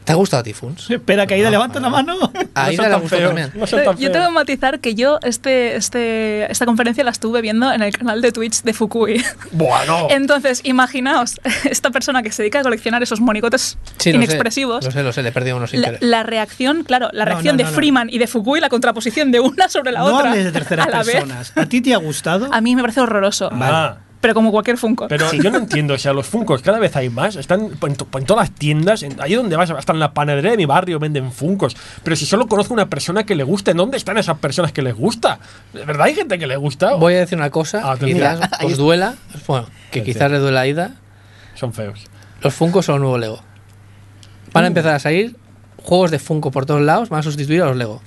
E: ¿Te ha gustado a ti, Funs?
F: Espera, que Aida levanta la mano.
E: A
C: No
E: Ida
C: son
E: le gustó también.
C: no
D: Yo tengo que matizar que yo este, este, esta conferencia la estuve viendo en el canal de Twitch de Fukui.
C: Bueno.
D: Entonces, imaginaos, esta persona que se dedica a coleccionar esos monicotes
E: Sí, lo sé,
D: inexpresivos.
E: Lo sé, lo sé, le he perdido unos
D: La, la reacción, claro, la
F: No,
D: reacción
F: no,
D: de
F: no, no.
D: Freeman y de Fukui, la contraposición de una sobre la
F: No
D: otra.
F: hables de terceras
D: a la vez,
F: personas. ¿A ti te ha gustado?
D: a mí me parece horroroso.
C: Ah,
D: pero como cualquier Funko.
C: Pero yo no entiendo, o sea, los Funcos cada vez hay más, están en, to- en todas las tiendas, en- ahí donde vas, hasta en la panadería de mi barrio venden Funcos. Pero si solo conozco una persona que le guste, ¿dónde están esas personas que les gusta? ¿De verdad hay gente que le gusta?
E: Voy a decir una cosa,
C: Ah,
E: quizás os duela, bueno, que
C: Sí,
E: quizás
C: sí.
E: le duela a Ida.
C: Son feos.
E: Los Funko son el nuevo Lego. Van a empezar a salir juegos de Funko por todos lados, van a sustituir a los Lego.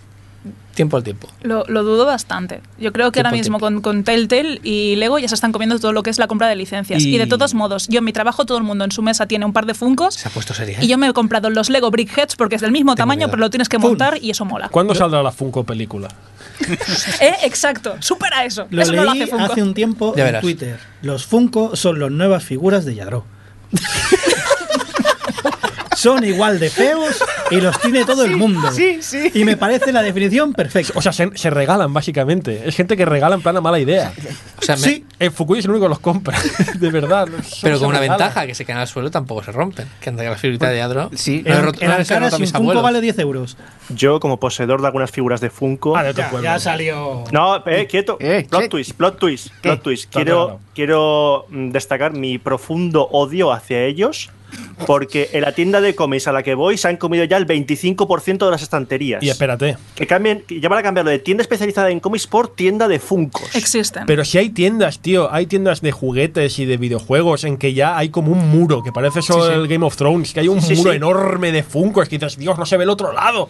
E: Tiempo al tiempo.
D: Lo, lo dudo bastante. Yo creo que ahora mismo con, con Telltale y Lego ya se están comiendo todo lo que es la compra de licencias. Y,
F: Y-
D: de todos modos, yo en mi trabajo todo el mundo en su mesa tiene un par de Funkos
E: Se ha puesto seria.
D: y yo me he comprado los Lego Brickheads porque es del mismo
E: Tengo
D: tamaño,
E: miedo.
D: pero lo tienes que montar y eso mola.
C: ¿Cuándo saldrá la Funko película?
D: ¿Eh? Exacto, supera eso.
F: Lo
D: eso no lo hace Funko.
F: hace un tiempo en. Twitter. Los Funko son las nuevas figuras de Yadro. son igual de feos y los tiene todo el mundo.
B: Sí, sí.
F: Y me parece la definición perfecta.
C: O sea, se, se regalan básicamente. Es gente que regala en plan a mala idea.
E: O sea, me-
F: sí,
C: El Fukui es el único que los compra, de verdad.
E: Pero con una ventaja, que se quedan al suelo tampoco se rompen. Que anda la figurita de Adro.
B: Sí.
E: No
F: en,
E: roto-
F: en
E: no les he
F: Ankara
E: roto a
F: si un
E: mis
F: Funko
E: abuelos.
F: vale 10 euros.
G: Yo, como poseedor de algunas figuras de Funko.
C: Ah, de
F: Ya, ya salió.
G: No, eh, quieto.
B: Eh,
G: plot
B: ¿qué?
G: twist, plot twist,
B: ¿Qué?
G: plot twist. Quiero, quiero mm, destacar mi profundo odio hacia ellos. Porque en la tienda de cómics a la que voy se han comido ya el 25% de las estanterías.
C: Y espérate.
G: Que cambien, que ya van a cambiarlo de tienda especializada en cómics por tienda de Funkos.
D: Existen.
C: Pero si hay tiendas, tío, hay tiendas de juguetes y de videojuegos en que ya hay como un muro, que parece eso
G: Sí, sí.
C: el Game of Thrones, que hay un
G: Sí,
C: muro
G: sí.
C: enorme de Funkos que dices, Dios, no se ve el otro lado.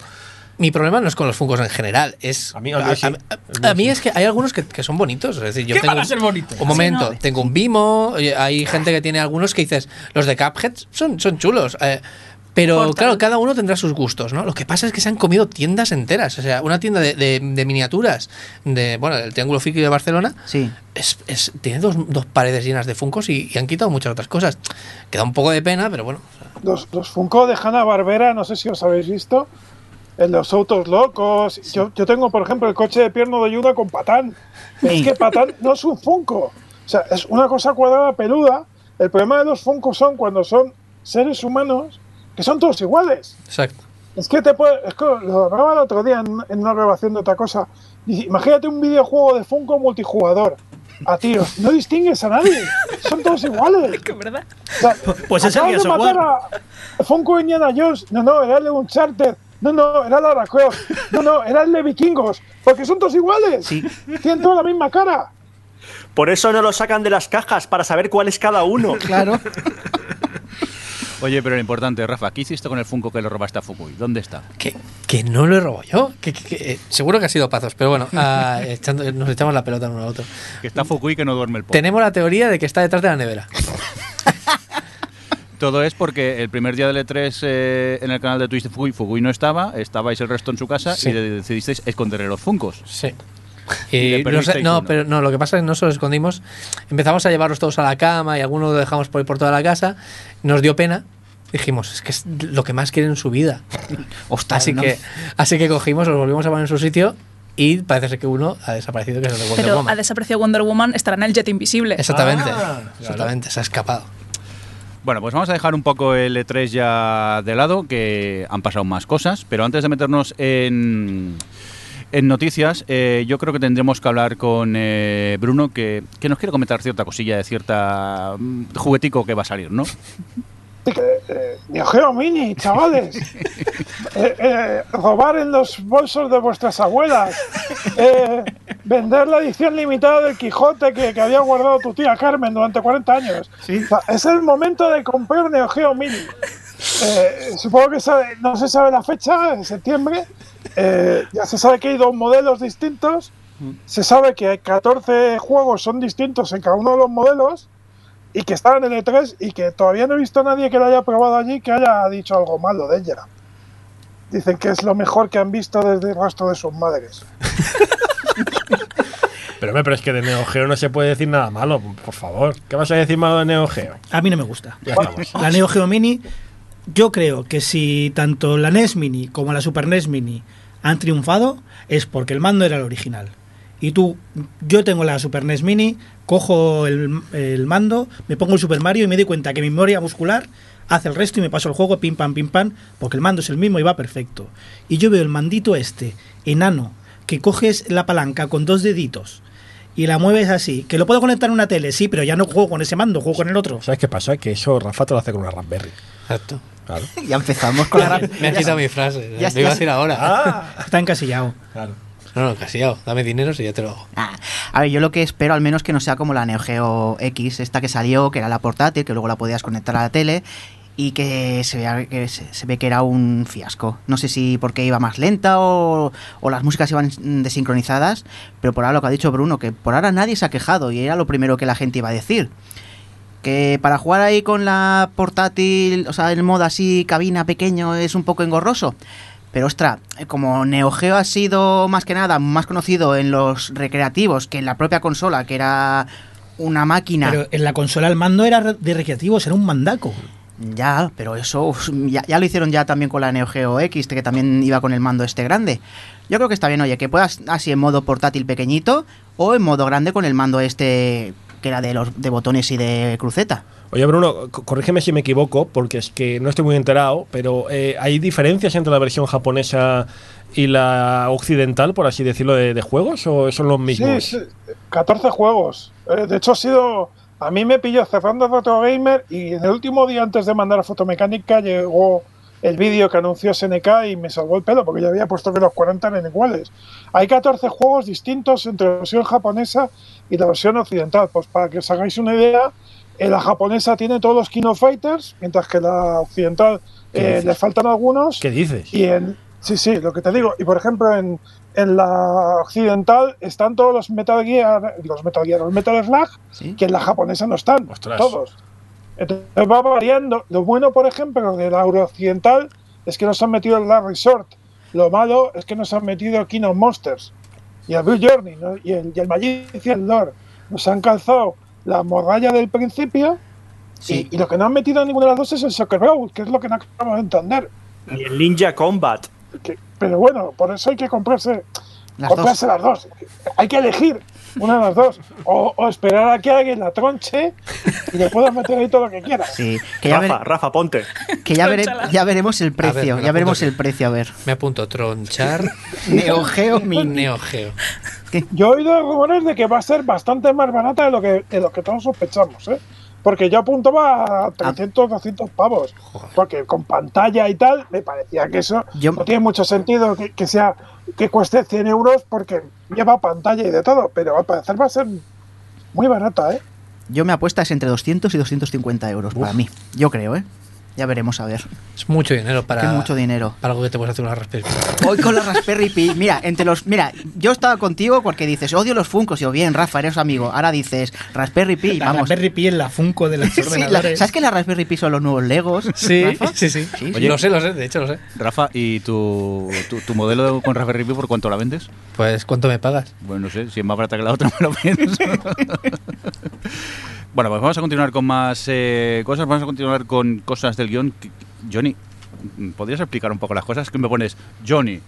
E: Mi problema no es con los Funkos en general, es.
C: A mí- a sí.
E: a- a mí es que hay algunos que, que son bonitos. Es decir, yo
C: ¿Qué
E: tengo.
C: van a ser bonitos?
E: Un momento,
D: Sí, no.
E: tengo un Bimo, hay gente que tiene algunos que dices, los de Cuphead son, son chulos. eh, pero
D: Portal.
E: claro, cada uno tendrá sus gustos, ¿no? Lo que pasa es que se han comido tiendas enteras. O sea, una tienda de, de- de miniaturas de, bueno, del Triángulo Friki de Barcelona
B: Sí.
E: es, es- tiene dos, dos paredes llenas de Funcos y, y han quitado muchas otras cosas. Queda un poco de pena, pero bueno. o sea,
H: Los, los Funko de Hanna Barbera, no sé si os habéis visto, en los autos locos. Yo, yo tengo, por ejemplo, el coche de pierno de ayuda con Patán. Pero es que Patán no es un Funko. O sea, es una cosa cuadrada peluda. El problema de los Funko son cuando son seres humanos que son todos iguales.
E: exacto.
H: Es que te puede, es que lo hablaba el otro día en, en una grabación de otra cosa. Dice, imagínate un videojuego de Funko multijugador. A tiros. No distingues a nadie. Son todos iguales.
D: Que verdad.
H: O sea,
F: Pues es el
H: acabas
F: Gears
H: de matar a Funko Indiana Jones. No, no, era el de Uncharted. No, no, era Lara Croft. No, no, era el de Vikingos. Porque son todos iguales.
B: Sí.
H: Tienen toda la misma cara.
G: Por eso no lo sacan de las cajas, para saber cuál es cada uno.
B: Claro.
A: Oye, pero lo importante, Rafa, ¿qué hiciste con el Funko que le robaste a Fukui? ¿Dónde está?
E: Que, que no lo he robado yo. Que, que- que, eh, seguro que ha sido pazos, pero bueno, ah, echando- nos echamos la pelota uno al otro.
A: Que está Fukui que no duerme el pobre.
E: Tenemos la teoría de que está detrás de la nevera.
A: Todo es porque el primer día del E3 eh, en el canal de Twitch de Fukui, Fukui no estaba, estabais el resto en su casa
E: Sí.
A: y de- decidisteis esconderle los Funkos.
E: Sí.
A: Le
E: no, sé- no, pero no, lo que pasa es que no solo escondimos, empezamos a llevarlos todos a la cama y algunos lo dejamos por, por toda la casa, nos dio pena, dijimos, es que es lo que más quieren en su vida.
B: Ostras,
E: así,
B: ¿no?
E: que, así que cogimos, los volvimos a poner en su sitio y parece ser que uno ha desaparecido, que es el de Wonder
D: Pero
E: Woman.
D: ha desaparecido Wonder Woman, estará en el jet invisible.
E: Exactamente,
C: Ah,
E: exactamente, se ha escapado.
A: Bueno, pues vamos a dejar un poco el E3 ya de lado, que han pasado más cosas, pero antes de meternos en, en noticias, eh, yo creo que tendremos que hablar con eh, Bruno, que, que nos quiere comentar cierta cosilla de cierta mm, juguetico que va a salir, ¿no?
H: Eh, Neo Geo Mini, chavales. Eh, eh, robar en los bolsos de vuestras abuelas. Eh, vender la edición limitada del Quijote que, que había guardado tu tía Carmen durante 40 años. O sea, es el momento de comprar Neo Geo Mini. Eh, supongo que sabe- no se sabe la fecha, en septiembre. Eh, ya se sabe que hay dos modelos distintos. Se sabe que hay 14 juegos son distintos en cada uno de los modelos y que estaban en el E3 y que todavía no he visto a nadie que lo haya probado allí que haya dicho algo malo de ella. Dicen que es lo mejor que han visto desde el rastro de sus madres.
C: Pero, hombre, pero es que de Neo Geo no se puede decir nada malo, por favor. ¿Qué vas a decir malo de Neo Geo?
F: A mí no me gusta.
C: Ya estamos.
F: La Neo Geo Mini, yo creo que si tanto la NES Mini como la Super NES Mini han triunfado, es porque el mando era el original. Y tú, yo tengo la Super NES Mini, cojo el, el mando, me pongo el Super Mario y me doy cuenta que mi memoria muscular hace el resto y me paso el juego pim pam pim pam, porque el mando es el mismo y va perfecto. Y yo veo el mandito este, enano, que coges la palanca con dos deditos y la mueves así. Que lo puedo conectar en una tele, sí, pero ya no juego con ese mando, juego con el otro.
C: ¿Sabes qué pasa? Que eso Rafa te lo hace con una Raspberry.
E: Exacto.
C: Claro.
B: Ya empezamos con la
E: Me ha quitado mi frase.
B: ya-
E: lo iba a decir ahora.
C: Ah,
F: Está encasillado.
C: claro.
E: No, no, casillado. Dame dinero si ya te lo hago.
B: Ah, a ver, yo lo que espero al menos que no sea como la Neo Geo X, esta que salió, que era la portátil, que luego la podías conectar a la tele y que se, vea, que se, ve que era un fiasco. No sé si porque iba más lenta o, o las músicas iban desincronizadas, pero por ahora lo que ha dicho Bruno, que por ahora nadie se ha quejado y era lo primero que la gente iba a decir. Que para jugar ahí con la portátil, o sea, el modo así, cabina pequeño, es un poco engorroso. Pero ostra, eh, como Neo Geo ha sido más que nada más conocido en los recreativos que en la propia consola, que era una máquina.
F: Pero en la consola el mando era de recreativos, era un mandaco.
B: Ya, pero eso ya, ya lo hicieron ya también con la Neo Geo X, que también iba con el mando este grande. Yo creo que está bien, oye, que puedas así en modo portátil pequeñito o en modo grande con el mando este que era de los de botones y de cruceta.
C: Oye, Bruno, co- corrígeme si me equivoco, porque es que no estoy muy enterado, pero eh, ¿hay diferencias entre la versión japonesa y la occidental, por así decirlo, de, de juegos? ¿O son los mismos?
H: Sí, sí, 14 juegos. Eh, de hecho, ha sido. A mí me pilló cerrando Retro Gamer y en el último día antes de mandar a Fotomecánica llegó el vídeo que anunció SNK y me salvó el pelo porque yo había puesto que los 40 eran iguales. Hay 14 juegos distintos entre la versión japonesa y la versión occidental. Pues para que os hagáis una idea, la japonesa tiene todos los Kino Fighters, mientras que la occidental
C: ¿Qué
H: eh, le faltan algunos.
C: ¿Qué dices?
H: Y en, sí, sí, lo que te digo. Y por ejemplo, en, en la occidental están todos los Metal Gear, los Metal Gear, los Metal Slug,
B: ¿sí?
H: que en la japonesa no están.
C: Ostras.
H: Todos. Entonces va variando. Lo bueno, por ejemplo, de la occidental es que nos han metido el Last Resort. Lo malo es que nos han metido Kingdom Monsters y el Blue Journey ¿no? y, el, y el Magician Lore. Nos han calzado la morralla del principio
B: Sí.
H: y, y lo que no han metido ninguna de las dos es el Soccer Road, que es lo que no acabamos de entender.
G: Y el Ninja Combat.
H: Que- pero bueno, por eso hay que comprarse
B: Las
H: comprarse
B: dos.
H: las dos. Hay que elegir una de las dos. O, o esperar a que alguien la tronche y le puedas meter ahí todo lo que quieras.
B: Sí, que ya,
G: Rafa,
B: vere-
G: Rafa, ponte.
B: que ya, vere- ya veremos el precio, ya veremos
E: apunto
B: el precio, a ver.
E: Me apunto tronchar
B: Neo Geo Mini.
E: Neo Geo.
H: Yo he oído rumores de que va a ser bastante más barata de lo que, de lo que todos sospechamos, ¿eh? Porque yo apuntaba a 300, 200 pavos.
E: Joder.
H: Porque con pantalla y tal, me parecía que eso
B: Yo-
H: no tiene mucho sentido que, que sea que cueste 100 euros porque lleva pantalla y de todo. Pero al parecer va a ser muy barata, ¿eh?
B: Yo me apuesta es entre 200 y 250 euros para mí. Yo creo, ¿eh? Ya veremos a ver.
E: Es mucho dinero para,
B: es mucho dinero.
E: para algo que te puedes hacer una Raspberry Pi.
B: Hoy con la Raspberry Pi, mira, entre los, mira, yo estaba contigo porque dices, odio los Funcos, y yo, bien, Rafa, eres amigo. Ahora dices, Raspberry Pi,
F: La
B: vamos.
F: Raspberry Pi en la Funko de los
B: Sí, la-
F: ordenadores.
B: ¿Sabes que la Raspberry Pi son los nuevos Legos?
E: Sí,
B: Rafa?
E: sí, sí.
B: Sí,
A: Oye.
E: Lo sé, lo sé, de hecho lo sé.
A: Rafa, ¿y tu, tu, tu modelo con Raspberry Pi por cuánto la vendes?
E: Pues, ¿cuánto me pagas?
A: Bueno, no sé, si es más barata que la otra, me lo pienso. bueno, pues vamos a continuar con más eh, cosas, vamos a continuar con cosas del guion. Johnny, ¿podrías explicar un poco las cosas? Que me pones, Johnny,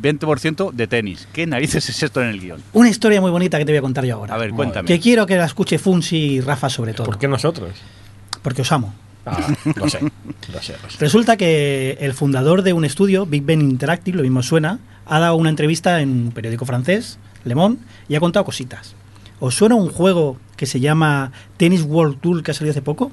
A: 20% de tenis. ¿Qué narices es esto en el guion?
F: Una historia muy bonita que te voy a contar yo ahora.
A: A ver, cuéntame.
F: Que quiero que la escuche Funsi y Rafa sobre todo.
C: ¿Por qué nosotros?
F: Porque os amo.
C: Ah, lo sé, lo sé, lo sé.
F: Resulta que el fundador de un estudio, Big Ben Interactive, lo mismo suena, ha dado una entrevista en un periódico francés, Le Monde, y ha contado cositas. ¿Os suena un juego que se llama Tennis World Tour que ha salido hace poco?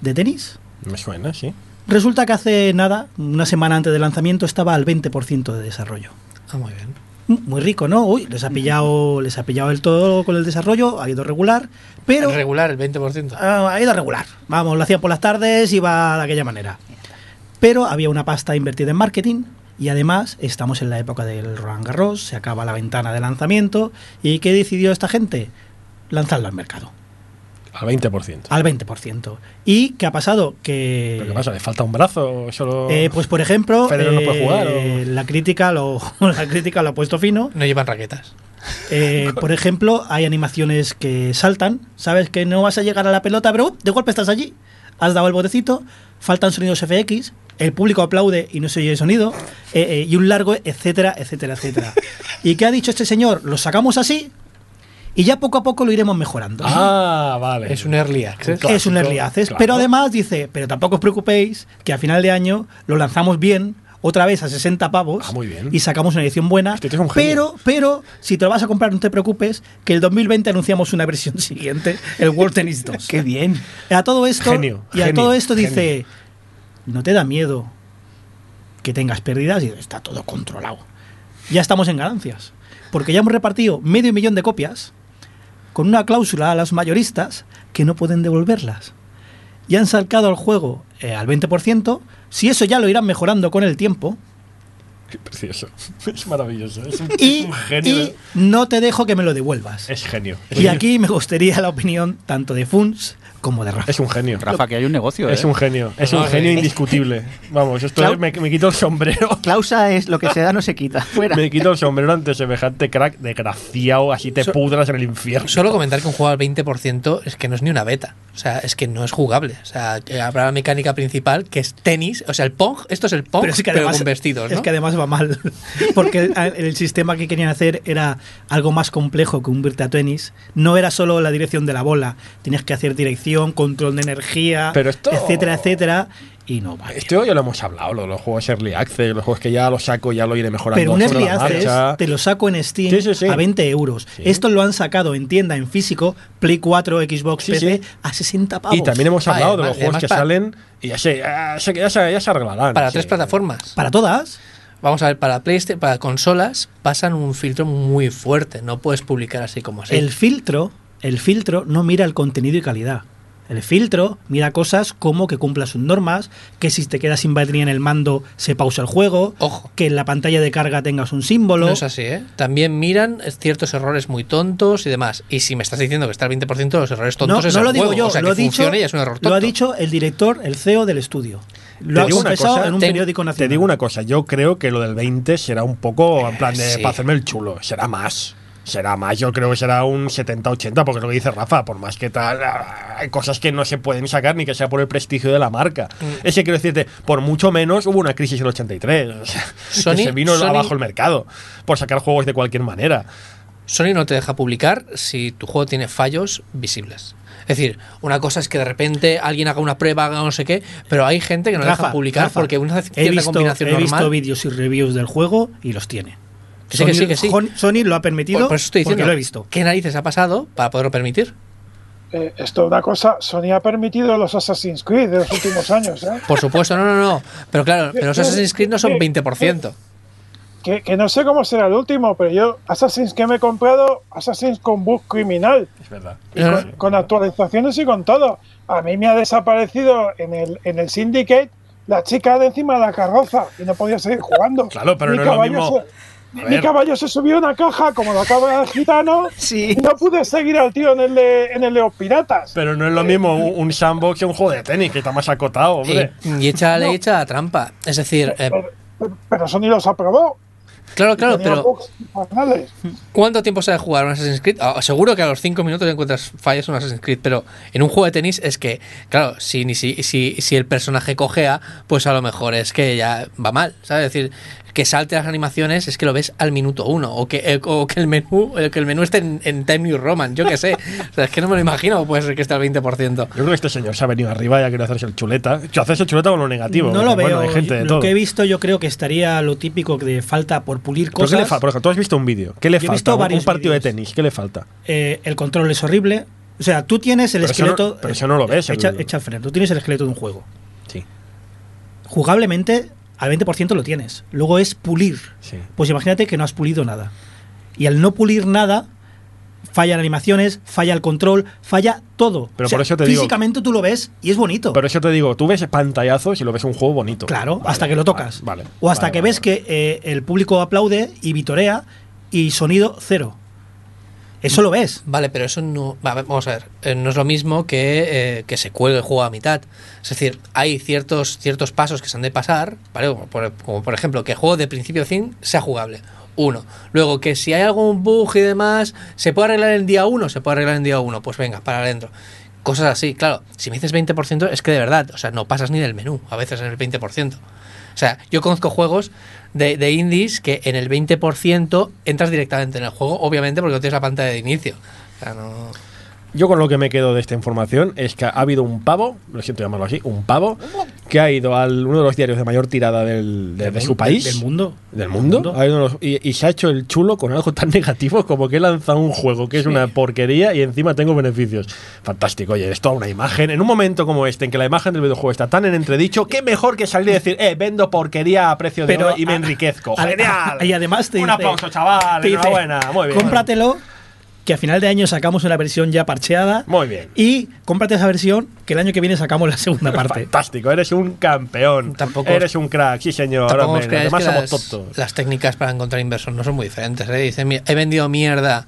F: ¿De tenis?
C: Me suena, sí.
F: Resulta que hace nada, una semana antes del lanzamiento, estaba al 20% de desarrollo.
E: Ah, muy bien.
F: Muy rico, ¿no? Uy, les ha pillado, les ha pillado el todo con el desarrollo, ha ido regular, pero
E: Regular, el 20%.
F: Ah, ha ido regular. Vamos, lo hacía por las tardes, iba de aquella manera. Pero había una pasta invertida en marketing y además estamos en la época del Roland Garros, se acaba la ventana de lanzamiento y ¿qué decidió esta gente? Lanzarlo al mercado,
C: Al 20%.
F: al 20%. ¿Y qué ha pasado? Que
C: ¿Pero qué pasa? ¿Le falta un brazo? Solo...
F: eh, pues por ejemplo,
C: Federer no puede jugar,
F: eh,
C: ¿o?
F: la crítica lo la crítica lo ha puesto fino.
E: No llevan raquetas.
F: Eh, por ejemplo, hay animaciones que saltan, sabes que no vas a llegar a la pelota, pero ¡up! de golpe estás allí. Has dado el botecito, faltan sonidos FX, el público aplaude y no se oye el sonido, eh, eh, y un largo, etcétera, etcétera, etcétera. ¿Y qué ha dicho este señor? Lo sacamos así y ya poco a poco lo iremos mejorando.
C: Ah, vale.
E: Es un early access.
F: es un early access,
C: claro.
F: pero además dice, pero tampoco os preocupéis que a final de año lo lanzamos bien, otra vez a 60 pavos
C: Ah, muy bien.
F: y sacamos una edición buena.
C: Este es un
F: pero, pero, si te lo vas a comprar, no te preocupes, que el 2020 anunciamos una versión siguiente, el World Tennis 2.
B: Qué bien.
F: A todo esto,
C: Genio,
F: y a
C: genio,
F: todo esto
C: genio.
F: dice, ¿no te da miedo que tengas pérdidas? Y está todo controlado. Ya estamos en ganancias. Porque ya hemos repartido medio millón de copias con una cláusula a los mayoristas que no pueden devolverlas. Ya han sacado el juego eh, al 20%. Si eso ya lo irán mejorando con el tiempo.
C: Qué precioso. Es maravilloso. Es un,
F: Y,
C: un genio.
F: y no te dejo que me lo devuelvas.
C: Es genio.
F: Y aquí me gustaría la opinión tanto de Funs como de Rafa.
C: Es un genio.
A: Rafa, que hay un negocio,
C: Es
A: ¿eh?
C: un genio. Es
E: No,
C: un genio
E: eh.
C: indiscutible. Vamos, esto
B: Clau-
C: es- me, me quito el sombrero.
B: Clausa es lo que se da no se quita. Fuera.
C: Me quito el sombrero ante semejante crack desgraciado, así te
E: So-
C: pudras en el infierno.
E: Solo comentar que un juego al 20% es que no es ni una beta. O sea, es que no es jugable. O sea, que habrá la mecánica principal que es tenis. O sea, el Pong, esto es el Pong,
F: Pero es que además,
E: con vestidos,
F: es que además va mal. Porque el, el sistema que querían hacer era algo más complejo que un Virtua Tennis. No era solo la dirección de la bola. Tenías que hacer dirección, control de energía,
C: Pero esto-
F: etcétera, etcétera. Y no va.
C: Esto ya lo hemos hablado, lo de los juegos Early Access, los juegos que ya lo saco, ya lo iré mejorando.
F: Pero un Early Access te lo saco en Steam
C: Sí, sí, sí.
F: a 20 euros.
C: Sí.
F: Esto lo han sacado en tienda, en físico, Play 4, Xbox,
C: Sí,
F: PC,
C: sí.
F: a 60 pavos.
C: Y también hemos
E: Vale,
C: hablado de
E: vale,
C: los juegos que
E: para-
C: salen y ya se, ya se, ya se, ya se arreglarán.
E: Para
C: sí.
E: tres plataformas.
F: ¿Para todas?
E: Vamos a ver, para PlayStation, para consolas pasan un filtro muy fuerte. No puedes publicar así como así.
F: El filtro, el filtro no mira el contenido y calidad. El filtro mira cosas como que cumpla sus normas, que si te quedas sin batería en el mando se pausa el juego,
E: Ojo.
F: que en la pantalla de carga tengas un símbolo.
E: No es así, ¿eh? También miran ciertos errores muy tontos y demás. Y si me estás diciendo que está el 20% de los errores
F: no,
E: tontos es
F: no
E: el
F: lo digo
E: juego.
F: yo,
E: o sea,
F: lo,
E: que
F: ha dicho,
E: funcione y es un error tonto.
F: lo ha dicho el director, el CEO del estudio. Lo
C: Te
F: ha
C: digo una
F: confesado
C: cosa,
F: en un
E: te-
F: periódico
C: Te
F: nacional.
C: digo una cosa, yo creo que lo del 20 será un poco en plan de
E: sí.
C: para hacerme el chulo, será más. Será más, yo creo que será un 70-80, porque es lo que dice Rafa, por más que tal, ah, hay cosas que no se pueden sacar ni que sea por el prestigio de la marca.
E: Mm.
C: Es que quiero decirte, por mucho menos hubo una crisis en el 83, o sea, que se vino
E: Sony-
C: abajo el mercado por sacar juegos de cualquier manera.
E: Sony no te deja publicar si tu juego tiene fallos visibles. Es decir, una cosa es que de repente alguien haga una prueba, haga no sé qué, pero hay gente que no
F: Rafa,
E: deja publicar
F: Rafa,
E: porque una cierta
F: he visto,
E: combinación
F: he visto
E: normal.
F: vídeos y reviews del juego y los tiene.
E: Que sí, que sí, que sí.
F: Sony- lo ha permitido
E: Por, por eso estoy
F: porque
E: diciendo,
F: lo he visto.
E: ¿qué narices ha pasado para poderlo permitir?
H: Eh, esto es una cosa, Sony ha permitido los Assassin's Creed de los últimos años, ¿eh?
E: Por supuesto, no, no, no. Pero claro, pero los Assassin's Creed no son 20%.
H: Que, que no sé cómo será el último, pero yo, Assassin's que me he comprado, Assassin's con bug criminal.
C: Es verdad.
H: Y con, con actualizaciones y con todo. A mí me ha desaparecido en el, en el Syndicate la chica de encima de la carroza y no podía seguir jugando.
C: Claro, pero
H: Mi
C: no es lo mismo.
H: se- mi caballo se subió a una caja como la cabra del gitano
B: Sí.
H: y no pude seguir al tío en el de, en el de los piratas.
C: Pero no es lo mismo un, un sandbox que un juego de tenis, que está más acotado, hombre.
E: Y, y echa la ley, echa la trampa. Es decir, eh,
H: pero, pero- pero Sony los aprobó.
E: claro, claro, pero. ¿cuánto tiempo se ha de jugar un Assassin's Creed? Ah, seguro que a los 5 minutos encuentras fallas en un Assassin's Creed, pero en un juego de tenis es que, claro, si, ni si, si, si el personaje cojea, pues a lo mejor es que ya va mal, ¿sabes? Es decir, que salte las animaciones es que lo ves al minuto uno, o que, eh, o que el menú eh, que el menú esté en, en Time New Roman, yo qué sé. O sea, es que no me lo imagino, puede ser que esté al 20%.
C: Yo creo que este señor se ha venido arriba y ha querido hacerse el chuleta. Yo hacerse el chuleta con lo negativo.
F: No lo veo.
C: Bueno, hay gente de
F: lo
C: todo.
F: que he visto yo creo que estaría lo típico de falta por pulir
C: ¿Pero qué
F: cosas.
C: le falta? Por ejemplo, tú has visto un vídeo. ¿Qué le
F: Yo he
C: falta?
F: visto
C: Un- partido de tenis. ¿Qué le falta?
F: Eh, el control es horrible. O sea, tú tienes el
C: Pero eso no-
F: esqueleto.
C: pero eso no lo ves,
F: Echa,
C: el-
F: echa el freno. Tú tienes el esqueleto de un juego.
C: Sí.
F: Jugablemente, al 20% lo tienes. Luego es pulir.
C: Sí.
F: Pues imagínate que no has pulido nada. Y al no pulir nada, fallan animaciones, falla el control, falla todo.
C: Pero
F: O sea,
C: por eso te digo-
F: Físicamente tú lo ves y es bonito.
C: Pero eso te digo, tú ves pantallazos y lo ves un juego bonito.
F: Claro,
C: Vale,
F: hasta que lo tocas.
C: Vale.
F: o hasta
C: vale,
F: que ves que eh, el público aplaude y vitorea y sonido cero. Eso lo ves.
E: Vale, pero eso no. va, vamos a ver. eh, no es lo mismo que, eh, que se cuelgue el juego a mitad. Es decir, hay ciertos, ciertos pasos que se han de pasar, ¿vale? Como por, como por ejemplo, que el juego de principio a fin sea jugable. Uno. Luego, que si hay algún bug y demás, ¿se puede arreglar en día uno? Se puede arreglar en día uno. Pues venga, para adentro. Cosas así. Claro, si me dices 20%, es que de verdad, o sea, no pasas ni del menú, a veces en el 20%. O sea, yo conozco juegos de, de indies que en el 20% entras directamente en el juego, obviamente porque no tienes la pantalla de inicio. O sea, no...
C: Yo con lo que me quedo de esta información es que ha habido un pavo, lo siento llamarlo así, un pavo, que ha ido a uno de los diarios de mayor tirada del, de, su país.
F: Del mundo.
C: ¿Del mundo? Ha los- y, y se ha hecho el chulo con algo tan negativo como que he lanzado un juego que es una porquería y encima tengo beneficios. Fantástico, oye, es toda una imagen. En un momento como este, en que la imagen del videojuego está tan en entredicho, qué mejor que salir y decir, eh, vendo porquería a precio de
F: Pero
C: oro y me
F: a-
C: enriquezco.
F: a-
C: ¡Genial!
F: y además te
C: Un aplauso, chaval.
F: te dice,
C: Enhorabuena. Muy bien.
F: Cómpratelo, que a final de año sacamos una versión ya parcheada.
C: Muy bien.
F: Y cómprate esa versión, que el año que viene sacamos la segunda parte.
C: Fantástico, eres un campeón.
E: Tampoco-
C: eres un crack, sí señor.
E: Tampoco
C: hombre,
E: os creáis
C: además
E: que
C: somos
E: las,
C: tontos.
E: las técnicas para encontrar inversor no son muy diferentes. ¿eh? Dicen, "Mira, he vendido mierda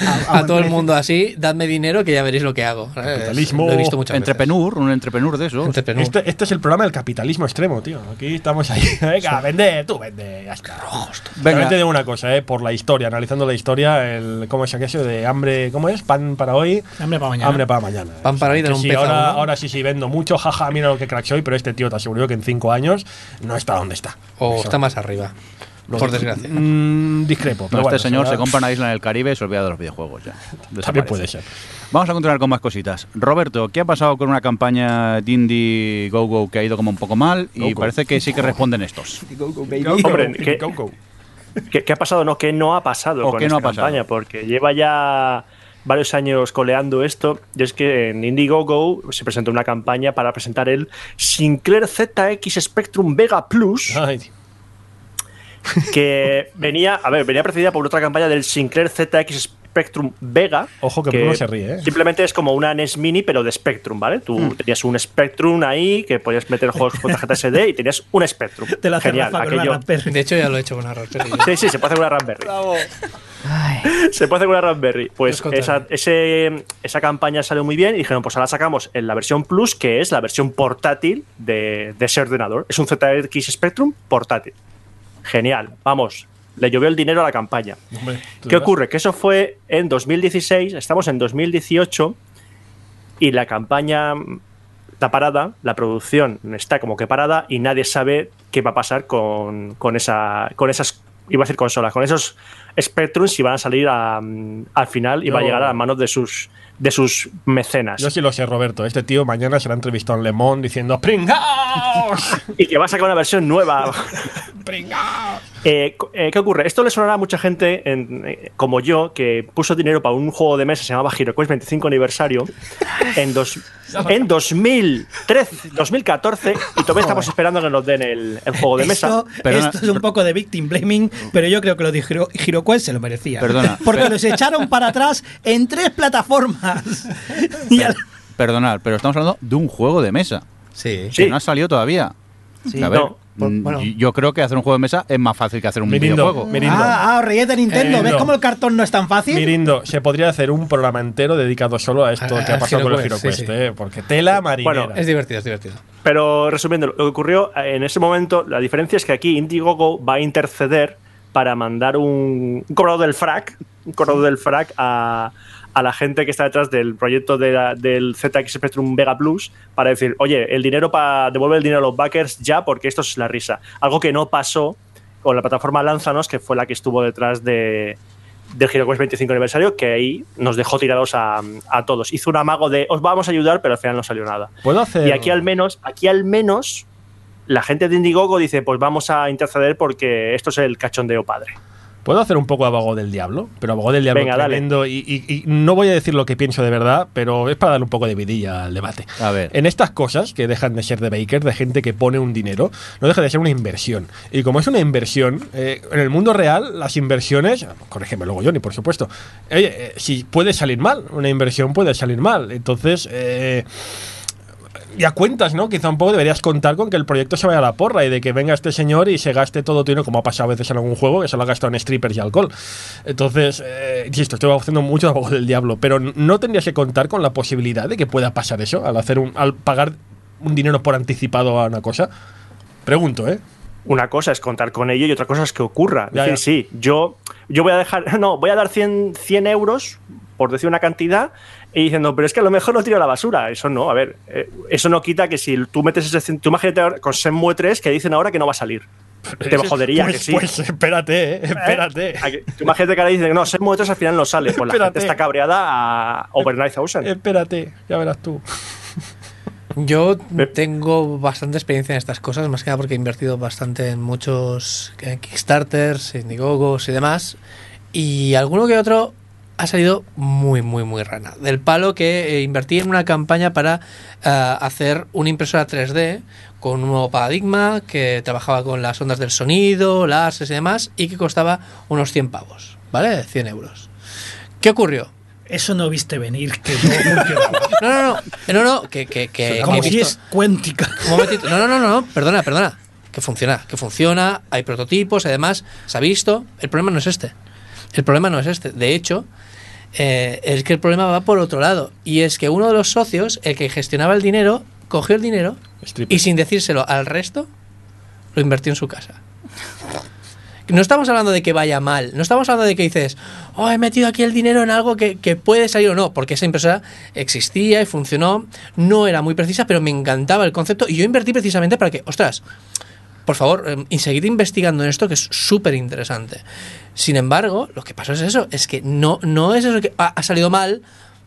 B: a
E: a, todo el
B: precio".
E: mundo así, dadme dinero que ya veréis lo que hago.
C: Capitalismo.
E: Lo he visto muchas veces.
A: Entrepenur, un entrepenur de.
E: Entrepenur.
C: Este, este es el programa del capitalismo extremo, tío. Aquí estamos ahí. Venga, vende, tú vende. Ya está.
A: Venga.
C: También te digo una cosa, eh, por la historia, analizando la historia, el, ¿cómo es aquello de hambre? ¿Cómo es? Pan para hoy,
F: Hambre para mañana.
C: hambre para mañana.
E: Pan para hoy, dan un
C: sí, ahora, ahora sí, sí, vendo mucho, jaja, mira lo que crack soy, pero este tío te aseguro que en cinco años no está donde está.
E: O
C: Eso.
E: está más arriba.
C: Lo
E: por desgracia.
C: Mm, discrepo.
A: No,
C: Pero
A: este señor
C: será-
A: se compra una isla en el Caribe y se olvida de los videojuegos ya.
C: También puede ser.
A: Vamos a continuar con más cositas. Roberto, ¿qué ha pasado con una campaña de Indie Go Go que ha ido como un poco mal? Y
C: Go
A: parece que sí que responden estos.
G: Hombre, que-
C: Go, go.
G: ¿Qué, qué ha pasado? No, ¿qué no ha pasado
A: ¿O
G: con
A: qué no
G: esta
A: ha pasado?
G: campaña? Porque lleva ya varios años coleando esto. Y es que en Indiegogo se presentó una campaña para presentar el Sinclair ZX Spectrum Vega Plus,
C: Ay,
G: que venía, a ver, venía precedida por otra campaña del Sinclair ZX Spectrum Vega.
C: Ojo que Bruno se ríe, ¿eh?
G: Simplemente es como una NES Mini, pero de Spectrum, ¿vale? Tú tenías un Spectrum ahí que podías meter juegos con tarjeta SD y tenías un Spectrum.
F: Te la hace
G: Genial,
F: Rafa con una
G: aquello.
E: De hecho, ya lo he hecho con una Raspberry.
G: Sí, sí, se puede hacer con una Raspberry.
B: Ay,
G: Se puede hacer con una Raspberry. Pues esa, ese- esa campaña salió muy bien y dijeron, pues ahora sacamos en la versión Plus, que es la versión portátil de, de ese ordenador. Es un ZX Spectrum portátil. Genial, vamos. Le llovió el dinero a la campaña.
C: hombre, ¿tú
G: ¿Qué ocurre? Que eso fue en 2016, estamos en 2018 y la campaña está parada, la producción está como que parada y nadie sabe qué va a pasar con, con, esa, con esas, iba a decir consolas, con esos Spectrums si van a salir a- al final y va a llegar a las manos de sus, de sus mecenas.
C: Yo sí lo sé, Roberto. Este tío mañana será entrevistado en Le Monde diciendo ¡Pringaos!
G: Y que va a sacar una versión nueva.
C: ¡Pringaos!
G: Eh, eh, ¿Qué ocurre? Esto le sonará a mucha gente en- eh, como yo que puso dinero para un juego de mesa que se llamaba HeroQuest 25 aniversario en, dos, en 2013, 2014 y todavía estamos esperando que nos den el, el juego de mesa.
F: Esto, es un poco de victim blaming, pero yo creo que lo de Hiro- HeroQuest se lo merecía.
A: Perdona,
F: Porque
A: pero-
F: los echaron para atrás en tres plataformas. Y al-
A: Perdonad, pero estamos hablando de un juego de mesa.
E: Sí.
G: Sí.
A: Que no ha salido todavía.
B: Sí.
A: a ver,
G: No,
E: por-
A: mm,
E: bueno.
A: yo creo que hacer un juego de mesa es más fácil que hacer un
C: Mirindo,
A: videojuego.
C: Mirindo.
F: Ah, ah, ríete Nintendo.
C: Mirindo.
F: ¿Ves cómo el cartón no es tan fácil?
C: Mirindo, se podría hacer un programa entero dedicado solo a esto
E: A-
C: que ha
E: a
C: pasado con el
E: HeroQuest, sí, sí.
C: ¿eh? Porque tela marinera.
G: Bueno,
E: Es divertido, es divertido.
G: Pero resumiendo, lo que ocurrió eh, en ese momento, la diferencia es que aquí Indiegogo va a interceder para mandar un, un cobrador del frac, un cobrador del frac a, a la gente que está detrás del proyecto de la- del ZX Spectrum Vega Plus para decir, oye, el dinero para devolver el dinero a los backers ya porque esto es la risa. Algo que no pasó con la plataforma Lánzanos, que fue la que estuvo detrás de del HeroQuest 25 aniversario, que ahí nos dejó tirados a, a todos. Hizo un amago de os vamos a ayudar, pero al final no salió nada.
C: ¿Puedo hacer.
G: Y aquí al menos, aquí al menos, la gente de Indiegogo dice, pues vamos a interceder porque esto es el cachondeo padre.
C: ¿Puedo hacer un poco abogado del diablo? Pero abogado del diablo
G: Venga, dale.
C: tremendo. Y, y- y no voy a decir lo que pienso de verdad, pero es para darle un poco de vidilla al debate.
A: A ver.
C: En estas cosas que dejan de ser de Baker, de gente que pone un dinero, no deja de ser una inversión. Y como es una inversión, eh, en el mundo real, las inversiones, corrígeme luego Johnny, por supuesto, oye, eh, si puede salir mal, una inversión puede salir mal. Entonces, eh, ya cuentas, ¿no? Quizá un poco deberías contar con que el proyecto se vaya a la porra y de que venga este señor y se gaste todo tu dinero, como ha pasado a veces en algún juego, que se lo ha gastado en strippers y alcohol. Entonces, eh, insisto, estoy haciendo mucho abogado del diablo, pero no tendrías que contar con la posibilidad de que pueda pasar eso al hacer un, al pagar un dinero por anticipado a una cosa. Pregunto, ¿eh?
G: Una cosa es contar con ello y otra cosa es que ocurra. Es
C: Ya,
G: decir, sí, yo, yo voy a dejar, no, voy a dar 100, 100 euros, por decir una cantidad, y diciendo, pero es que a lo mejor lo tiro a la basura. Eso no, a ver, eh, eso no quita que si tú metes ese, tú imagínate ahora con Shenmue 3 que dicen ahora que no va a salir. Te jodería
C: pues,
G: que sí.
C: Pues espérate, eh, espérate.
G: Aquí- tú Imagínate que ahora dice que no, 6 momentos al final no sale. Pues la
C: Espérate.
G: gente está cabreada a Over 9000.
C: Espérate, ya verás tú.
E: Yo tengo bastante experiencia en estas cosas, más que nada porque he invertido bastante en muchos eh, Kickstarters, Indiegogos y demás. Y alguno que otro ha salido muy, muy, muy rana. Del palo que eh, invertí en una campaña para eh, hacer una impresora 3D con un nuevo paradigma que trabajaba con las ondas del sonido, láseres y demás, y que costaba unos 100 pavos, ¿vale? 100 euros. ¿Qué ocurrió?
F: Eso no viste venir, que no.
E: No, no, no, no, no, que, que, que,
F: Como si es cuéntica.
E: Un momentito. No, no, no, no, no, perdona, perdona. Que funciona, que funciona, hay prototipos, además, se ha visto. El problema no es este. El problema no es este. De hecho, eh, es que el problema va por otro lado. Y es que uno de los socios, el que gestionaba el dinero, cogió el dinero
C: Stripper.
E: y sin decírselo al resto, lo invirtió en su casa. No estamos hablando de que vaya mal, no estamos hablando de que dices, oh, he metido aquí el dinero en algo que, que puede salir o no, porque esa impresora existía y funcionó, no era muy precisa, pero me encantaba el concepto y yo invertí precisamente para que, ostras, por favor, eh, y seguid investigando en esto que es súper interesante. Sin embargo, lo que pasó es eso, es que no, no es eso que ha, ha salido mal,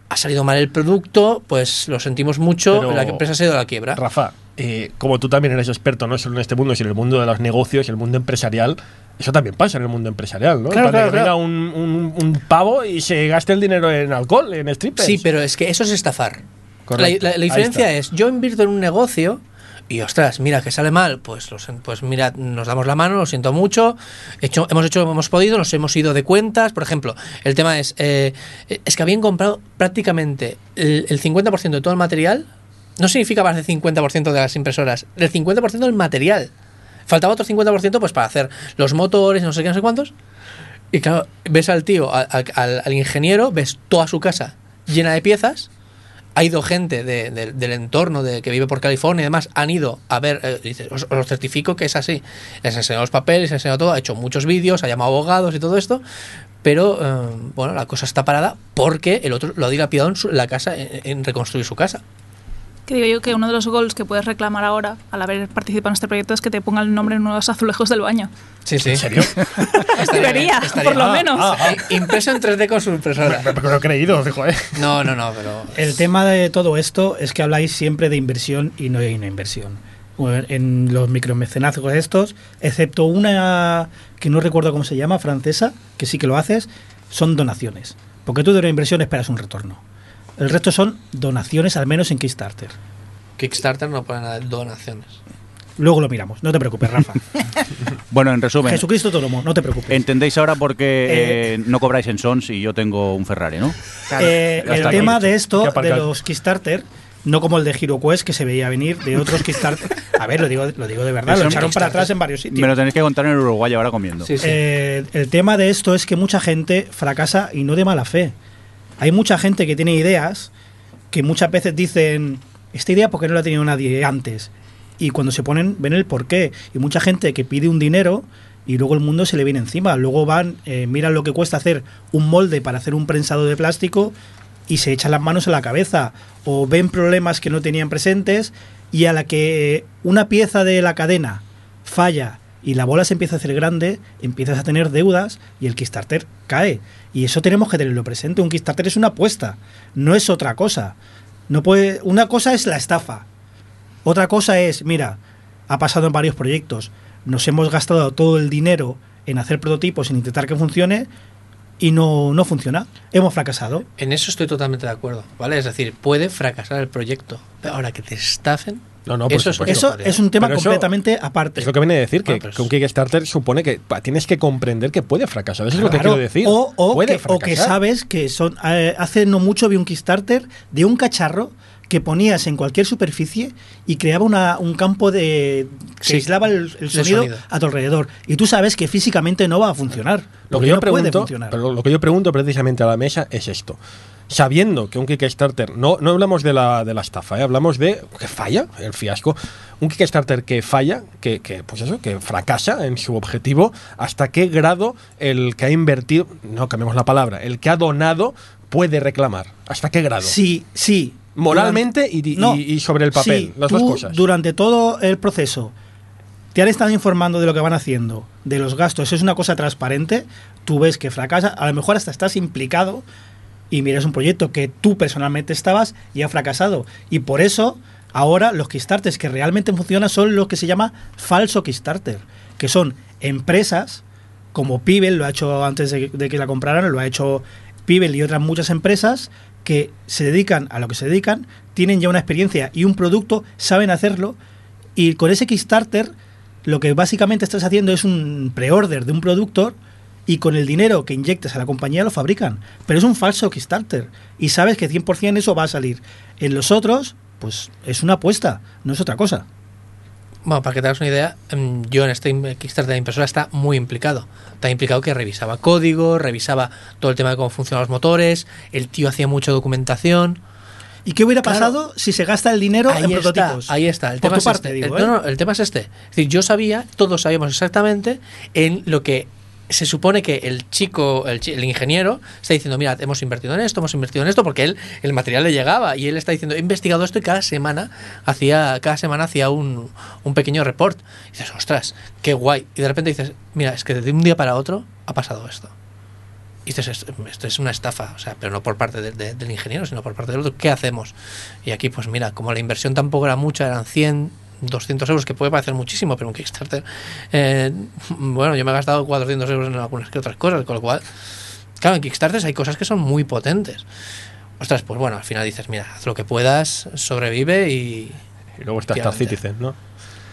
E: ha salido mal el producto, pues lo sentimos mucho,
C: Pero-
E: la empresa se ha ido a la quiebra.
C: Rafa, eh, como tú también eres experto no solo en este mundo, sino en el mundo de los negocios y el mundo empresarial, eso también pasa en el mundo empresarial, ¿no?
E: Claro,
C: de
E: claro,
C: que venga
E: claro.
C: un, un- un pavo y se gaste el dinero en alcohol, en strippers.
E: Sí, pero es que eso es estafar.
C: Correcto.
E: La, la- diferencia es, yo invierto en un negocio y, ostras, mira, que sale mal, pues, lo sen- pues mira, nos damos la mano, lo siento mucho, hecho, hemos hecho lo que hemos podido, nos hemos ido de cuentas, por ejemplo, el tema es, eh, es que habían comprado prácticamente el, el 50% de todo el material, no significa más del 50% de las impresoras, del 50% del material. Faltaba otro 50% pues para hacer los motores, no sé qué, no sé cuántos. Y claro, ves al tío, al, al- al ingeniero, ves toda su casa llena de piezas. Ha ido gente de- de- del entorno de que vive por California y demás, han ido a ver, eh, dice, os, os certifico que es así. Les enseñó los papeles, les enseñó todo, ha hecho muchos vídeos, ha llamado abogados y todo esto, pero eh, bueno, la cosa está parada porque el otro lo ha dilapidado en su- la casa, en, en reconstruir su casa.
D: Que digo yo que uno de los goals que puedes reclamar ahora al haber participado en este proyecto es que te ponga el nombre en uno de los azulejos del baño.
E: Sí, sí.
C: ¿En serio?
D: Debería, por lo
C: Ah,
D: menos.
C: ah, ah.
E: Eh, Impreso en 3D con su impresora.
C: Pero lo he creído, dijo, ¿eh?
E: No, no, no, pero.
F: El tema de todo esto es que habláis siempre de inversión y no hay una inversión. En los micromecenazgos estos, excepto una que no recuerdo cómo se llama, francesa, que sí que lo haces, son donaciones. Porque tú de una inversión esperas un retorno. El resto son donaciones, al menos en Kickstarter.
E: Kickstarter no pone nada de donaciones.
F: Luego lo miramos, no te preocupes, Rafa.
A: Bueno, en resumen,
F: Jesucristo te lo mo- no te preocupes.
A: entendéis ahora por qué
F: Eh,
A: eh, no cobráis en Sons y yo tengo un Ferrari, ¿no?
F: Eh, el tema de esto, de los Kickstarter, no como el de HeroQuest que se veía venir, de otros Kickstarter. A ver, lo digo, lo digo de verdad, lo echaron para atrás en varios sitios.
A: Me lo tenéis que contar en Uruguay ahora comiendo.
E: Sí, sí.
F: Eh, el tema de esto es que mucha gente fracasa y no de mala fe. Hay mucha gente que tiene ideas que muchas veces dicen, esta idea porque no la ha tenido nadie antes. Y cuando se ponen, ven el porqué. Y mucha gente que pide un dinero y luego el mundo se le viene encima. Luego van, eh, miran lo que cuesta hacer un molde para hacer un prensado de plástico y se echan las manos a la cabeza. O ven problemas que no tenían presentes y a la que una pieza de la cadena falla y la bola se empieza a hacer grande, empiezas a tener deudas y el Kickstarter cae. Y eso tenemos que tenerlo presente. Un Kickstarter es una apuesta, no es otra cosa. No puede, una cosa es la estafa. Otra cosa es, mira, ha pasado en varios proyectos. Nos hemos gastado todo el dinero en hacer prototipos, en intentar que funcione y no, no funciona. Hemos fracasado.
E: En eso estoy totalmente de acuerdo, ¿vale? Es decir, puede fracasar el proyecto. Pero ahora que te estafen,
C: No, no,
E: eso es.
F: Eso es un tema
C: Pero
F: completamente aparte.
C: Es lo que viene a decir, que,
E: Bueno, pero
C: que un Kickstarter supone que tienes que comprender que puede fracasar. Eso es lo que quiero decir.
F: O, o
C: puede
F: que, o que sabes que son. eh, hace no mucho vi un Kickstarter de un cacharro que ponías en cualquier superficie y creaba una, un campo de. que
E: Sí,
F: aislaba el, sonido,
E: sonido.
F: a tu alrededor. Y tú sabes que físicamente no va a funcionar.
C: Lo que, yo
F: no puede
C: pregunto,
F: funcionar.
C: pero lo que yo pregunto precisamente a la mesa es esto. Sabiendo que un Kickstarter, no, no hablamos de la, de la estafa, ¿eh? hablamos de que falla, el fiasco. Un Kickstarter que falla, que, que, pues eso, que fracasa en su objetivo, ¿hasta qué grado el que ha invertido, no cambiemos la palabra, el que ha donado puede reclamar? ¿Hasta qué grado?
F: Sí, sí.
C: Moralmente y- y- y sobre el papel,
F: sí,
C: las dos
F: tú,
C: cosas.
F: Durante todo el proceso te han estado informando de lo que van haciendo, de los gastos, es una cosa transparente, tú ves que fracasa, a lo mejor hasta estás implicado y miras un proyecto que tú personalmente estabas y ha fracasado. Y por eso ahora los Kickstarters que realmente funcionan son los que se llama falso Kickstarter, que son empresas como Pibel, lo ha hecho antes de, que la compraran, lo ha hecho Pibel y otras muchas empresas que se dedican a lo que se dedican, tienen ya una experiencia y un producto, saben hacerlo y con ese Kickstarter lo que básicamente estás haciendo es un pre-order de un producto y con el dinero que inyectes a la compañía lo fabrican. Pero es un falso Kickstarter y sabes que 100% eso va a salir. En los otros, pues es una apuesta, no es otra cosa.
E: Bueno, para que te hagas una idea, em, yo en este Kickstarter de impresora está muy implicado. Está implicado que revisaba código, revisaba todo el tema de cómo funcionan los motores, el tío hacía mucha documentación.
F: ¿Y qué hubiera
E: Claro.
F: pasado si se gasta el dinero en
E: está,
F: prototipos?
E: ahí está. El
F: Por
E: tema es
F: parte,
E: este.
F: digo,
E: el,
F: ¿eh?
E: no, no, el tema es este. Es decir, yo sabía, todos sabíamos exactamente en lo que se supone que el chico, el, ingeniero, está diciendo, mira, hemos invertido en esto, hemos invertido en esto, porque él, el material le llegaba y él está diciendo, he investigado esto y cada semana hacía, cada semana hacía un, un pequeño report. Y dices, ostras, qué guay. Y de repente dices, mira, es que de un día para otro ha pasado esto. Y esto, esto es una estafa, o sea, pero no por parte de- de- del ingeniero, sino por parte del otro. ¿Qué hacemos? Y aquí, pues mira, como la inversión tampoco era mucha, eran 100, 200 euros, que puede parecer muchísimo, pero un Kickstarter, eh, bueno, yo me he gastado 400 euros en algunas que otras cosas, con lo cual, claro, en Kickstarter hay cosas que son muy potentes. Ostras, pues bueno, al final dices, mira, haz lo que puedas, sobrevive y...
C: Y luego está Star. Citizen, ¿no?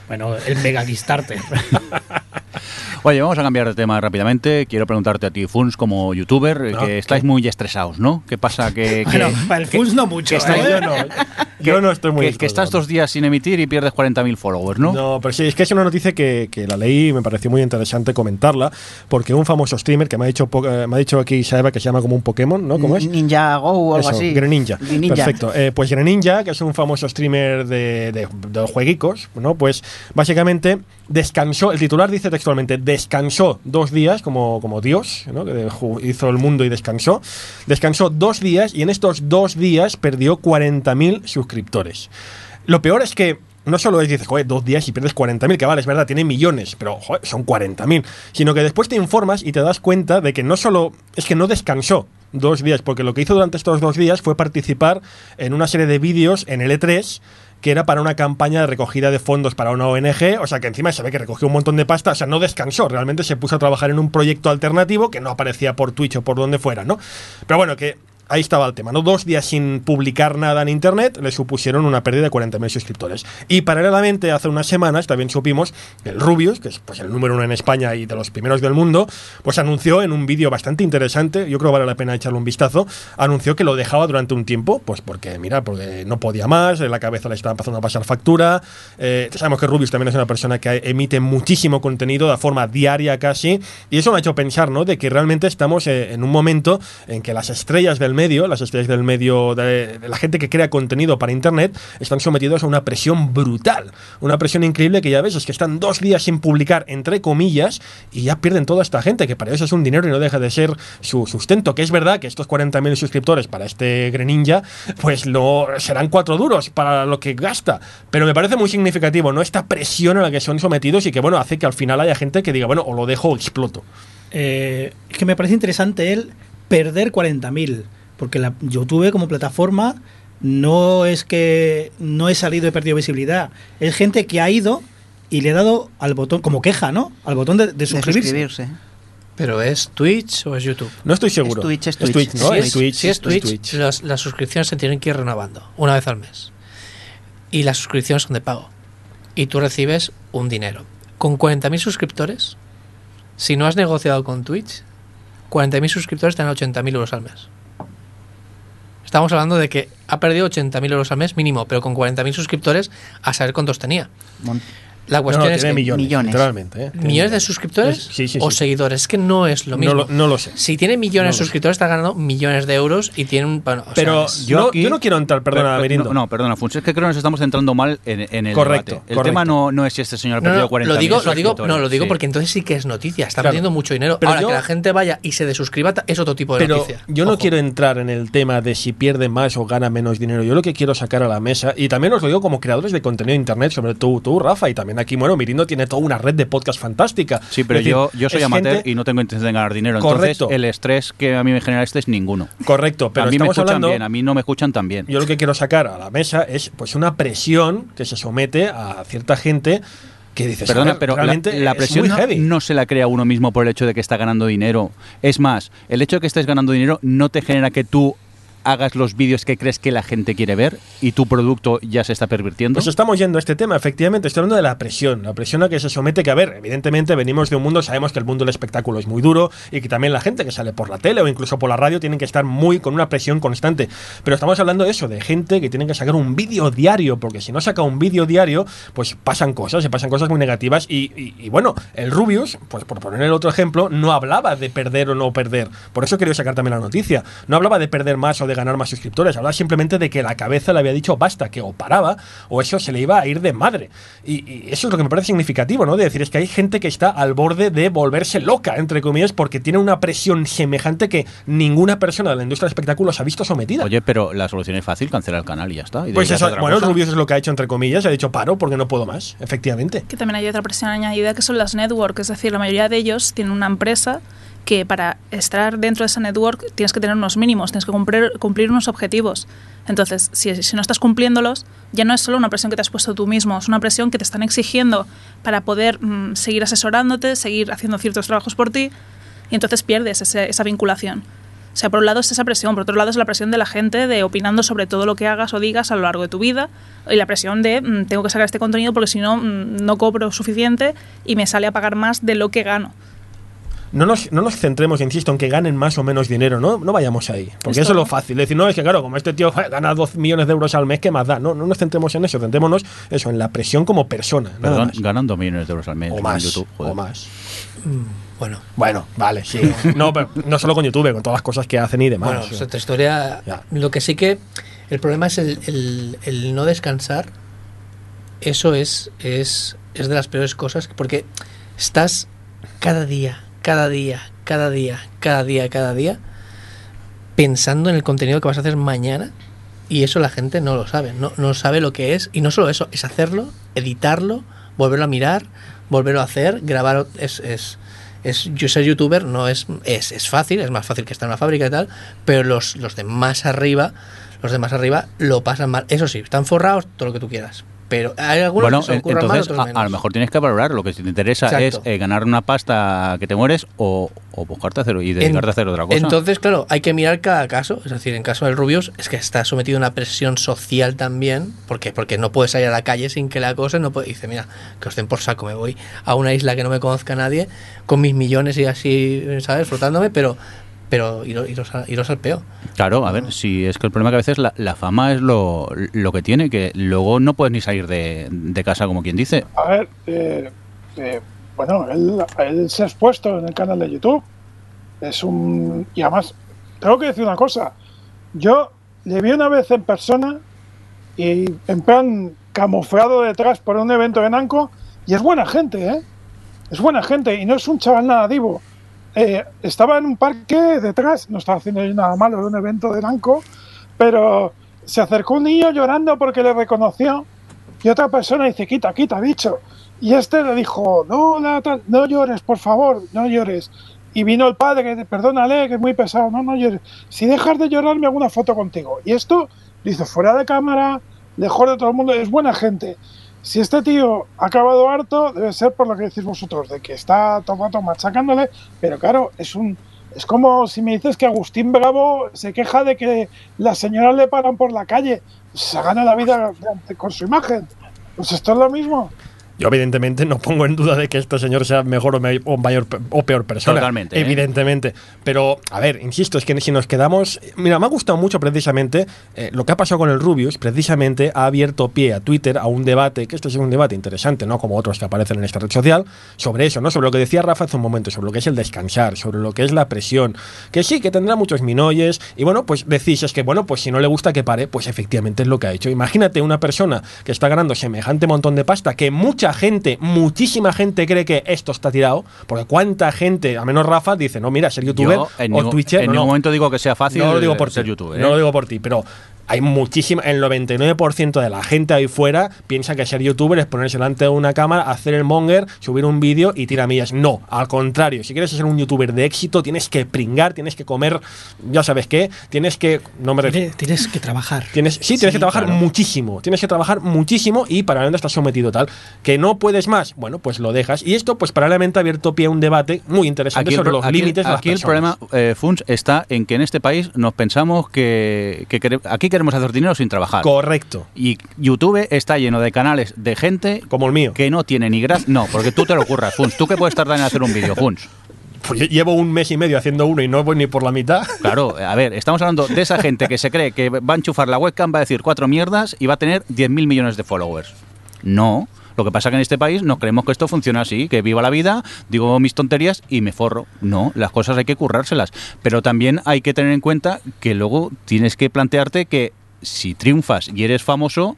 F: Bueno, el mega Kickstarter.
A: Oye, vamos a cambiar de tema rápidamente. Quiero preguntarte a ti, Funs, como youtuber, que estáis
C: ¿qué?
A: muy estresados, ¿no? ¿Qué pasa? Que, que-
F: bueno, para el Funs no mucho.
A: que
F: ¿eh?
C: Yo no, yo no estoy muy
A: que, que estás dos días sin emitir y pierdes 40.000 followers, ¿no?
C: No, pero sí, es que es una noticia que, que la leí y me pareció muy interesante comentarla, porque un famoso streamer que me ha dicho, po- eh, me ha dicho aquí Saeva que se llama como un Pokémon, ¿no? ¿Cómo es?
B: Ninja Go o algo
C: Eso,
B: así.
C: Greninja.
B: Greninja.
C: Perfecto. Eh, pues Greninja, que es un famoso streamer de, de, de los jueguicos, ¿no? Pues básicamente descansó, el titular dice textualmente, descansó dos días como, como Dios, ¿no? Que hizo el mundo y descansó. Descansó dos días y en estos dos días perdió 40.000 suscriptores. Lo peor es que no solo es, dices, joder, dos días y pierdes 40.000, que vale, es verdad, tiene millones, pero joder, son 40.000. Sino que después te informas y te das cuenta de que no solo es que no descansó dos días, porque lo que hizo durante estos dos días fue participar en una serie de vídeos en el E3 que era para una campaña de recogida de fondos para una ONG, o sea que encima se ve que recogió un montón de pasta, o sea, no descansó, realmente se puso a trabajar en un proyecto alternativo que no aparecía por Twitch o por donde fuera, ¿no? Pero bueno, que ahí estaba el tema, ¿no? Dos días sin publicar nada en internet le supusieron una pérdida de 40.000 suscriptores. Y paralelamente, hace unas semanas también supimos que el Rubius, que es pues, el número uno en España y de los primeros del mundo, pues anunció en un vídeo bastante interesante, yo creo que vale la pena echarle un vistazo, anunció que lo dejaba durante un tiempo, pues porque, mira, porque no podía más, la cabeza le estaba empezando a pasar factura. Eh, sabemos que Rubius también es una persona que emite muchísimo contenido de forma diaria casi, y eso me ha hecho pensar, ¿no? De que realmente estamos eh, en un momento en que las estrellas del medio, las estrellas del medio, la gente que crea contenido para Internet, están sometidos a una presión brutal, una presión increíble que ya ves, es que están dos días sin publicar, entre comillas, y ya pierden toda esta gente, que para eso es un dinero y no deja de ser su sustento, que es verdad que estos 40.000 suscriptores para este Greninja, pues lo, serán cuatro duros para lo que gasta, pero me parece muy significativo, ¿no? Esta presión a la que son sometidos y que, bueno, hace que al final haya gente que diga, bueno, o lo dejo o exploto.
F: Eh, es que me parece interesante el perder 40.000, porque la YouTube como plataforma no es que no he salido y perdido visibilidad, es gente que ha ido y le ha dado al botón, como queja, ¿no? Al botón de, de
B: De
F: suscribirse.
E: ¿Pero es Twitch o es YouTube?
C: No estoy seguro.
B: Twitch, es Twitch.
C: ¿no?
E: si
C: Es
E: es,
C: Twitch,
E: si es
C: es
E: Twitch, las- las suscripciones se tienen que ir renovando una vez al mes. Y las suscripciones son de pago. Y tú recibes un dinero. Con 40.000 suscriptores, si no has negociado con Twitch, 40.000 suscriptores te dan 80.000 euros al mes. Estamos hablando de que ha perdido 80.000 euros al mes mínimo, pero con 40.000 suscriptores, a saber cuántos tenía. La cuestión
C: no,
E: es
C: tiene
E: que
C: millones,
B: millones.
C: literalmente. ¿eh? Tiene
E: millones de suscriptores
C: Sí, sí,
E: o
C: sí.
E: seguidores. Es que no es lo
C: No
E: mismo.
C: lo, no lo sé.
E: Si tiene millones
C: No
E: de suscriptores, está ganando millones de euros y tiene un. Bueno, o
C: Pero
E: sea,
A: Yo
C: no,
A: aquí-
C: yo no quiero entrar, perdona,
A: Pero- pero-
C: Merindo.
A: No, no, perdona, Funs, es que creo que nos estamos centrando mal en, en el
C: Correcto,
A: debate. El
C: correcto.
A: tema no, no es si este señor ha perdido
E: no,
A: 40
E: lo digo, lo digo, no, lo digo
A: Sí.
E: porque entonces sí que es noticia. Está
C: Claro.
E: perdiendo mucho dinero.
C: Pero
E: Ahora
C: yo-
E: que la gente vaya y se desuscriba es otro tipo de
C: Pero
E: noticia.
C: yo no
E: Ojo.
C: quiero entrar en el tema de si pierde más o gana menos dinero. Yo lo que quiero sacar a la mesa, y también os lo digo como creadores de contenido de internet, sobre todo tú, Rafa, y también también aquí, bueno, Mirindo tiene toda una red de podcast fantástica.
A: Sí, pero
C: decir,
A: yo, yo soy amateur
C: gente-
A: y no tengo intención de ganar dinero.
C: Correcto.
A: Entonces, el estrés que a mí me genera este es ninguno.
C: Correcto, pero
A: a mí me escuchan
C: hablando.
A: bien, a mí no me escuchan tan bien.
C: Yo lo que quiero sacar a la mesa es pues una presión que se somete a cierta gente que dice
A: Perdona, pero la, la presión no, no se la crea uno mismo por el hecho de que está ganando dinero. Es más, el hecho de que estés ganando dinero no te genera que tú hagas los vídeos que crees que la gente quiere ver y tu producto ya se está pervirtiendo.
C: Pues estamos yendo a este tema, efectivamente, estoy hablando de la presión, la presión a que se somete, que a ver, evidentemente venimos de un mundo, sabemos que el mundo del espectáculo es muy duro y que también la gente que sale por la tele o incluso por la radio tienen que estar muy con una presión constante. Pero estamos hablando de eso, de gente que tiene que sacar un vídeo diario, porque si no saca un vídeo diario, pues pasan cosas, se pasan cosas muy negativas y, y- y bueno, el Rubius, pues por poner el otro ejemplo, no hablaba de perder o no perder. Por eso quería sacar también la noticia. No hablaba de perder más o de ganar más suscriptores, hablaba simplemente de que la cabeza le había dicho basta, que o paraba o eso se le iba a ir de madre. Y, y eso es lo que me parece significativo, ¿no? De decir, es que hay gente que está al borde de volverse loca, entre comillas, porque tiene una presión semejante que ninguna persona de la industria del espectáculo se ha visto sometida.
A: Oye, pero la solución es fácil, cancelar el canal y ya está. y
C: pues eso, bueno,
A: cosa.
C: Rubius es lo que ha hecho, entre comillas, ha dicho paro porque no puedo más, efectivamente.
D: Que también hay otra presión añadida que son las network, es decir, la mayoría de ellos tienen una empresa que para estar dentro de esa network tienes que tener unos mínimos, tienes que cumplir, cumplir unos objetivos. Entonces, si, no estás cumpliéndolos, ya no es solo una presión que te has puesto tú mismo, es una presión que te están exigiendo para poder mm, seguir asesorándote, seguir haciendo ciertos trabajos por ti, y entonces pierdes esa vinculación. O sea, por un lado es esa presión, por otro lado es la presión de la gente de opinando sobre todo lo que hagas o digas a lo largo de tu vida y la presión de mm, tengo que sacar este contenido porque si no mm, no cobro suficiente y me sale a pagar más de lo que gano.
C: No nos, no nos centremos, insisto, en que ganen más o menos dinero, no, no vayamos ahí. Porque
D: Esto
C: eso es lo fácil. Decir, no, es que claro, como este tío gana 12 millones de euros al mes, ¿qué más da? No, no nos centremos en eso, centrémonos eso, en la presión como persona.
A: Perdón,
C: más.
A: ganan 2 millones de euros al mes
C: O
A: en
C: más,
A: YouTube. joder.
C: o más.
E: Bueno,
C: Bueno, vale, sí. No, pero no solo con YouTube, con todas las cosas que hacen y demás.
E: bueno, es otra historia.
C: Ya.
E: Lo que sí que el problema es el, el- el no descansar. Eso es, es, es de las peores cosas porque estás cada día, cada día, cada día, cada día, cada día pensando en el contenido que vas a hacer mañana y eso la gente no lo sabe, no, no sabe lo que es y no solo eso, es hacerlo, editarlo, volverlo a mirar, volverlo a hacer, grabar, es, es, es yo ser youtuber no es, es, es fácil, es más fácil que estar en una fábrica y tal, pero los, los de más arriba, los de más arriba lo pasan mal, eso sí, están forrados, todo lo que tú quieras, pero hay algunos
A: Bueno,
E: que se
A: en-
E: ocurran mal,
A: entonces
E: otros
A: a, a
E: menos.
A: lo mejor tienes que valorar lo que te interesa
E: Exacto.
A: es eh, ganar una pasta que te mueres o, o buscarte a hacer y
E: En-
A: dedicarte a hacer otra cosa.
E: Entonces, claro, hay que mirar cada caso. Es decir, en caso del Rubius, es que está sometido a una presión social también, porque porque no puede salir a la calle sin que la acosen. No puede, dice, mira, que os den por saco, me voy a una isla que no me conozca nadie, con mis millones y así, ¿sabes? Frotándome, pero pero iros, iros, a- iros al peo.
A: Claro, a ver, si es que el problema que a veces la, la fama es lo, lo que tiene, que luego no puedes ni salir de, de casa como quien dice.
H: A ver, eh, eh, bueno, él, él se ha expuesto en el canal de YouTube. Es un. Y además, tengo que decir una cosa. Yo le vi una vez en persona y en plan camuflado detrás por un evento de Nanco y es buena gente, ¿eh? Es buena gente y no es un chaval nada divo. Eh, estaba en un parque detrás, no estaba haciendo nada malo de un evento de Nanco, pero se acercó un niño llorando porque le reconoció y otra persona dice, quita, quita, bicho. Y este le dijo, no, tal- no llores, por favor, no llores. Y vino el padre, perdónale, que es muy pesado, no, no llores. Si dejas de llorar, me hago una foto contigo. Y esto lo hizo fuera de cámara, lejos de todo el mundo, es buena gente. Si este tío ha acabado harto, debe ser por lo que decís vosotros, de que está rato machacándole, pero claro, es un... Es como si me dices que Agustín Bravo se queja de que las señoras le paran por la calle. Se gana la vida con su imagen. Pues esto es lo mismo.
C: Yo, evidentemente, no pongo en duda de que este señor sea mejor o, me- o mayor o peor persona.
A: Totalmente, ¿eh?
C: Evidentemente. Pero, a ver, insisto, es que si nos quedamos. Mira, me ha gustado mucho precisamente eh, lo que ha pasado con el Rubius. Precisamente ha abierto pie a Twitter a un debate, que este es un debate interesante, ¿no? Como otros que aparecen en esta red social, sobre eso, ¿no? Sobre lo que decía Rafa hace un momento, sobre lo que es el descansar, sobre lo que es la presión. Que sí, que tendrá muchos minoyes. Y bueno, pues decís, es que, bueno, pues si no le gusta que pare, pues efectivamente es lo que ha hecho. Imagínate una persona que está ganando semejante montón de pasta, que mucha gente, muchísima gente cree que esto está tirado, porque cuánta gente, a menos Rafa, dice, no, mira, ser youtuber
A: Yo en,
C: o
A: ningún-
C: twitcher,
A: en
C: no,
A: ningún momento digo que sea fácil
C: no lo digo por
A: ser
C: ti,
A: youtuber.
C: no
A: ¿eh?
C: lo digo por ti, pero hay muchísima, el 99% de la gente ahí fuera piensa que ser youtuber es ponerse delante de una cámara, hacer el monger, subir un vídeo y tirar millas. No, al contrario, si quieres ser un youtuber de éxito, tienes que pringar, tienes que comer, ya sabes qué, tienes que. No me refiero.
F: Tienes, tienes que trabajar.
C: Tienes, sí, tienes
F: Sí,
C: que trabajar
F: claro.
C: muchísimo. Tienes que trabajar muchísimo y paralelamente estás sometido tal. Que no puedes más, bueno, pues lo dejas. Y esto, pues paralelamente ha abierto pie a un debate muy interesante
A: Aquí el,
C: sobre
A: pro-
C: los
A: aquí-
C: límites de las
A: aquí el problema, eh, Funs, está en que en este país nos pensamos que, que aquí queremos hacer dinero sin trabajar.
C: Correcto.
A: y YouTube está lleno de canales de gente
C: Como el mío.
A: que no tiene ni gracia. No, porque tú te lo ocurras, Funs. ¿Tú qué puedes tardar en hacer un vídeo, Funs?
C: Pues llevo un mes y medio haciendo uno y no voy ni por la mitad.
A: Claro, a ver, estamos hablando de esa gente que se cree que va a enchufar la webcam, va a decir cuatro mierdas y va a tener 10.000 millones de followers. No. Lo que pasa que en este país nos creemos que esto funciona así, que viva la vida, digo mis tonterías y me forro. No, las cosas hay que currárselas. Pero también hay que tener en cuenta que luego tienes que plantearte que si triunfas y eres famoso,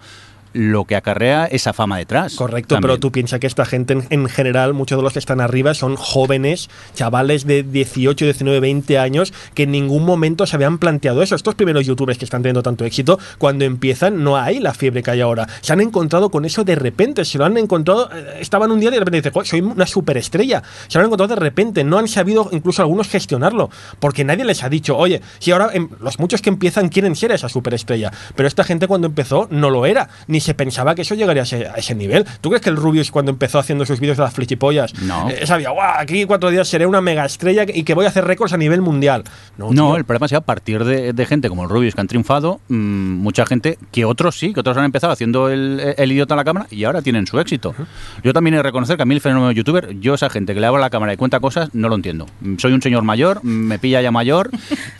A: lo que acarrea esa fama detrás.
C: Correcto,
A: También.
C: pero tú piensas que esta gente en, en general, muchos de los que están arriba son jóvenes, chavales de 18, 19, 20 años que en ningún momento se habían planteado eso. Estos primeros youtubers que están teniendo tanto éxito, cuando empiezan no hay la fiebre que hay ahora. Se han encontrado con eso de repente, se lo han encontrado, eh, estaban un día y de repente dicen, "Jo, soy una superestrella. Se lo han encontrado de repente, no han sabido incluso algunos gestionarlo, porque nadie les ha dicho, oye, si ahora em, los muchos que empiezan quieren ser esa superestrella, pero esta gente cuando empezó no lo era, ni se pensaba que eso llegaría a ese, a ese nivel. ¿Tú crees que el Rubius cuando empezó haciendo sus vídeos de las flichipollas
A: No.
C: eh, sabía, guau, aquí cuatro días seré una mega estrella y que voy a hacer récords a nivel mundial? No,
A: No, el problema es que a partir de, de gente como el Rubius que han triunfado, mm, mucha gente, que otros sí, que otros han empezado haciendo el, el idiota en la cámara y ahora tienen su éxito. Yo también he de reconocer que a mí el fenómeno youtuber, yo esa gente que le abro la cámara y cuenta cosas, no lo entiendo. Soy un señor mayor, me pilla ya mayor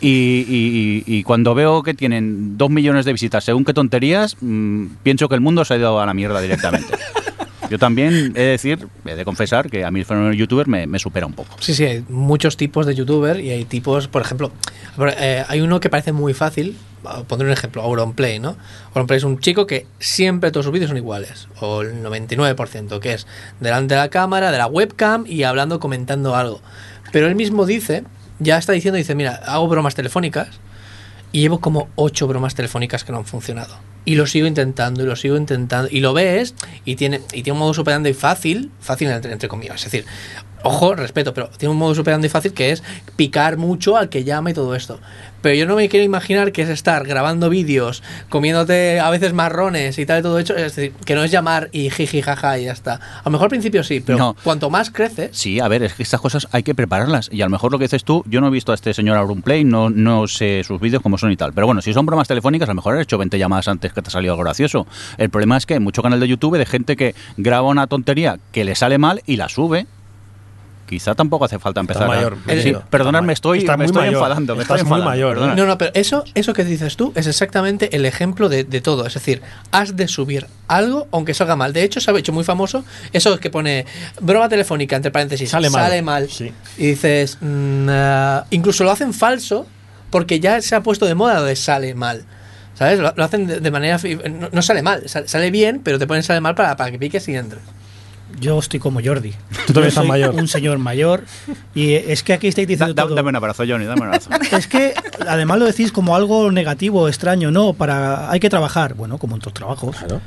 A: y, y- y- y cuando veo que tienen dos millones de visitas según qué tonterías, mm, pienso que el mundo se ha ido a la mierda directamente. Yo también he de decir, he de confesar que a mí el fenómeno youtuber me, me supera un poco.
E: Sí, sí, hay muchos tipos de youtuber y hay tipos, por ejemplo, eh, hay uno que parece muy fácil, pondré un ejemplo, Auronplay, ¿no? Auronplay es un chico que siempre todos sus vídeos son iguales, o el 99%, que es delante de la cámara, de la webcam y hablando, comentando algo. Pero él mismo dice, ya está diciendo, dice, mira, hago bromas telefónicas y llevo como ocho bromas telefónicas que no han funcionado. Y lo sigo intentando, y lo sigo intentando. Y lo ves, y tiene, y tiene un modo superando fácil, fácil entre, entre comillas. Es decir, ojo, respeto, pero tiene un modo superando fácil que es picar mucho al que llama y todo esto. Pero yo no me quiero imaginar que es estar grabando vídeos, comiéndote a veces marrones y tal y todo hecho. Es decir, que no es llamar y jiji jaja y ya está. A lo mejor al principio sí, pero
A: No.
E: cuanto más creces,
A: Sí, a ver, es que estas cosas hay que prepararlas. Y a lo mejor lo que dices tú, yo no he visto a este señor Auronplay, no, no sé sus vídeos cómo son y tal. Pero bueno, si son bromas telefónicas, a lo mejor has hecho 20 llamadas antes que te ha salido algo gracioso. El problema es que hay mucho canal de YouTube de gente que graba una tontería que le sale mal y la sube. Quizá tampoco hace falta empezar. a-
C: mayor,
A: Sí,
C: Benito.
A: perdonad, me
C: Está
A: estoy,
C: está
A: me
C: muy
A: estoy
C: mayor.
A: enfadando. Me
C: Estás
A: estoy
C: muy
A: enfadando,
C: mayor.
A: perdona.
E: No, no, pero eso, eso que dices tú es exactamente el ejemplo de, de todo. Es decir, has de subir algo aunque salga mal. De hecho, se ha hecho muy famoso eso que pone broma telefónica, entre paréntesis,
C: Sale mal.
E: mal.
C: Sí.
E: Y dices, ah, incluso lo hacen falso porque ya se ha puesto de moda lo de sale mal. ¿Sabes? Lo, lo hacen de, de manera... fi- No, no sale mal, sale, sale bien, pero te ponen sale mal para, para que piques y entres.
F: Yo estoy como Jordi.
C: Tú también estás mayor.
F: Un señor mayor. Y es que aquí estáis diciendo
A: da-
F: todo.
A: dame un abrazo, Johnny, dame un abrazo.
F: Es que además lo decís como algo negativo, extraño, no, para hay que trabajar, bueno, como en tus trabajos.
C: Claro.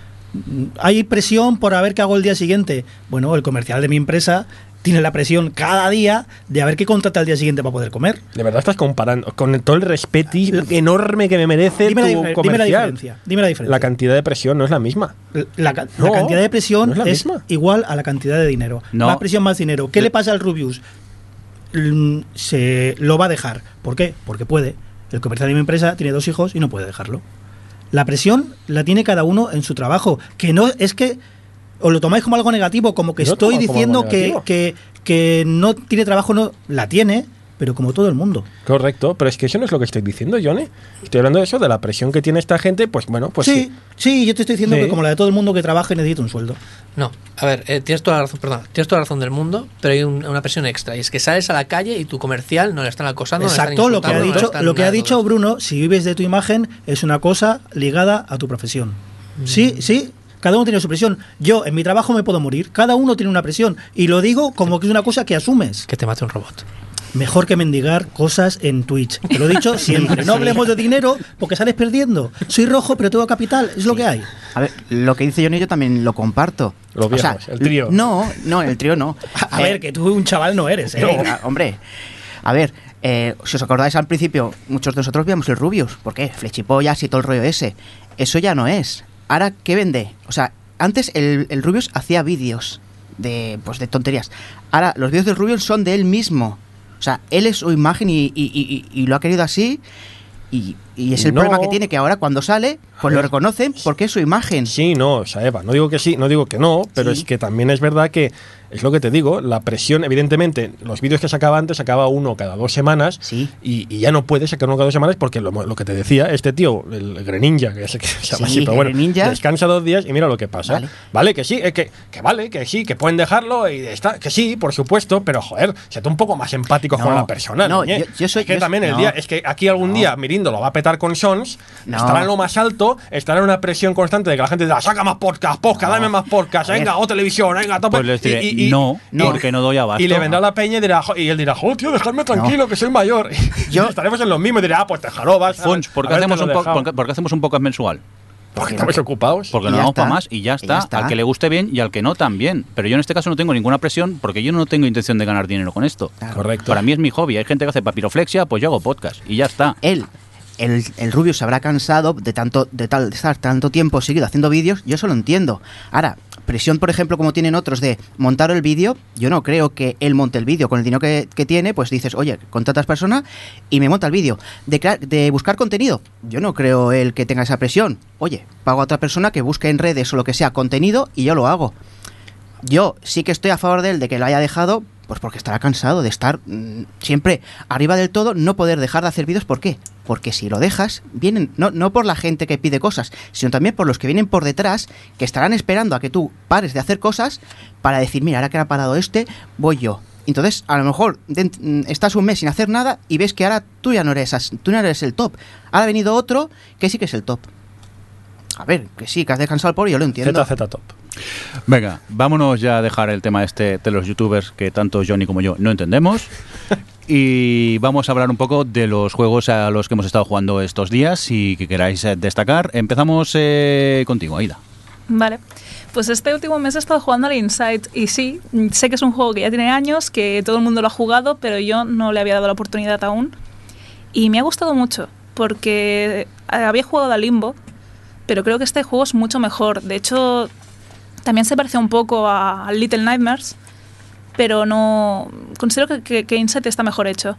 F: Hay presión por a ver qué hago el día siguiente. Bueno, el comercial de mi empresa tiene la presión cada día de a ver qué contrata el día siguiente para poder comer.
C: De verdad estás comparando con todo el respeto enorme que me merece
F: Dime la,
C: tu
F: difer- dime la diferencia. Dime la diferencia.
C: La cantidad de presión no es la misma.
F: La,
C: No,
F: la cantidad de presión
C: no es la
F: igual a la cantidad de dinero.
A: No.
F: Más presión, más dinero. ¿Qué le pasa al Rubius? Mm, Se lo va a dejar. ¿Por qué? Porque puede. El comercial de mi empresa tiene dos hijos y no puede dejarlo. La presión la tiene cada uno en su trabajo. Que no es que os lo tomáis como algo negativo, como que
C: Yo
F: estoy diciendo que, que, que no tiene trabajo, no la tiene, pero como todo el mundo.
C: Correcto, pero es que eso no es lo que estoy diciendo, Johnny. Estoy hablando de eso, de la presión que tiene esta gente, pues bueno, pues
F: sí, sí, yo te estoy diciendo
C: Sí.
F: que como la de todo el mundo que trabaja y necesita un sueldo.
E: No, a ver, eh, tienes toda la razón, perdón, tienes toda la razón del mundo, pero hay un- una presión extra y es que sales a la calle y tu comercial no le están acosando, no le están
F: Exacto, lo que ha
E: insultando, no le
F: dicho,
E: están
F: lo que ha dicho Bruno, si vives de tu imagen, es una cosa ligada a tu profesión. Sí, sí, cada uno tiene su presión. Yo en mi trabajo me puedo morir, cada uno tiene una presión y lo digo como que es una cosa que asumes.
E: Que te mate un robot.
F: Mejor que mendigar cosas en Twitch. Te lo he dicho siempre. No hablemos de dinero porque sales perdiendo. Soy rojo, pero tengo capital. Es lo que hay.
B: A ver, lo que dice Johnny yo también lo comparto.
C: Los
B: O sea,
C: viejos, el trío.
B: No, no, el trío no.
F: A
B: Eh,
F: ver, que tú un chaval no eres, ¿eh?
B: Venga, hombre. A ver, eh, si os acordáis al principio, muchos de nosotros veíamos el Rubius. ¿Por qué? Flechipollas y todo el rollo ese. Eso ya no es. Ahora, ¿qué vende? O sea, antes el, el Rubius hacía vídeos de, pues, de tonterías. Ahora, los vídeos del Rubius son de él mismo. O sea, él es su imagen y, y- y- y lo ha querido así. Y, y es el
C: No.
B: problema que tiene, que ahora cuando sale, pues lo reconocen porque es su imagen.
C: Sí, no, o sea, Eva, no digo que sí, no digo que no, pero
B: Sí.
C: es que también es verdad que es lo que te digo, la presión, evidentemente, los vídeos que sacaba antes sacaba uno cada dos semanas
B: Sí.
C: y, y ya no puede sacar uno cada dos semanas porque lo, lo que te decía, este tío, el Greninja, que, es, que se llama
B: Sí,
C: así, pero bueno,
B: Greninja.
C: descansa dos días y mira lo que pasa.
B: Vale.
C: Vale, que sí, eh, que, que vale, que sí, que pueden dejarlo y está, que sí, por supuesto, pero joder, sé tú un poco más empático
B: No,
C: con la persona.
B: no, yo- yo soy-
C: es que
B: yo-
C: también el día, es que aquí algún día Mirindo lo va a petar con Sons,
B: No.
C: estará en lo más alto, estará en una presión constante de que la gente dirá, saca más podcast, podcast, dame más podcast, venga, o televisión, venga, tope.
A: Pues les diré,
C: Y- y-
A: no, porque no doy abasto.
C: y le vendrá la peña y, dirá, y él dirá, joder, tío, dejadme tranquilo, que soy mayor.
B: Yo-
C: Y estaremos en lo mismo y dirá, ah, pues te jarobas.
A: Fons, ¿por qué, hacemos un hacemos un podcast mensual?
C: Porque estamos ocupados.
A: Porque
B: Y
A: no vamos para más y ya
B: Y
A: está.
B: ya está.
A: Al que le guste bien y al que no también. Pero yo en este caso no tengo ninguna presión porque yo no tengo intención de ganar dinero con esto.
C: Correcto.
A: Para mí es mi hobby. Hay gente que hace papiroflexia, pues yo hago podcast y ya está.
B: él, el, el Rubio se habrá cansado de tanto, de tal, de estar tanto tiempo seguido haciendo vídeos, yo eso lo entiendo. Ahora, presión, por ejemplo, como tienen otros de montar el vídeo, yo no creo que él monte el vídeo con el dinero que, tiene, pues dices, oye, contratas persona y me monta el vídeo. De, de buscar contenido, yo no creo él que tenga esa presión. Oye, pago a otra persona que busque en redes o lo que sea contenido y yo lo hago. Yo sí que estoy a favor de él de que lo haya dejado, pues porque estará cansado de estar mm, siempre arriba del todo, no poder dejar de hacer vídeos. ¿Por qué? Porque si lo dejas, vienen, no, no por la gente que pide cosas, sino también por los que vienen por detrás, que estarán esperando a que tú pares de hacer cosas para decir, mira, ahora que ha parado este, voy yo. Entonces, a lo mejor mm, estás un mes sin hacer nada y ves que ahora tú ya no eres, tú no eres el top. Ahora ha venido otro que sí que es el top. A ver, que sí, que has descansado el pobre, yo lo entiendo.
C: ZZ Top.
A: Venga, vámonos ya a dejar el tema este de los youtubers que tanto Johnny como yo no entendemos. Y vamos a hablar un poco de los juegos a los que hemos estado jugando estos días y que queráis eh, destacar. Empezamos eh, contigo, Aida.
D: Vale. Pues este último mes he estado jugando al Inside y sí, sé que es un juego que ya tiene años, que todo el mundo lo ha jugado, pero yo no le había dado la oportunidad aún. Y me ha gustado mucho, porque había jugado a Limbo, pero creo que este juego es mucho mejor. De hecho, también se parece un poco a Little Nightmares, pero no considero que, que, que está mejor hecho.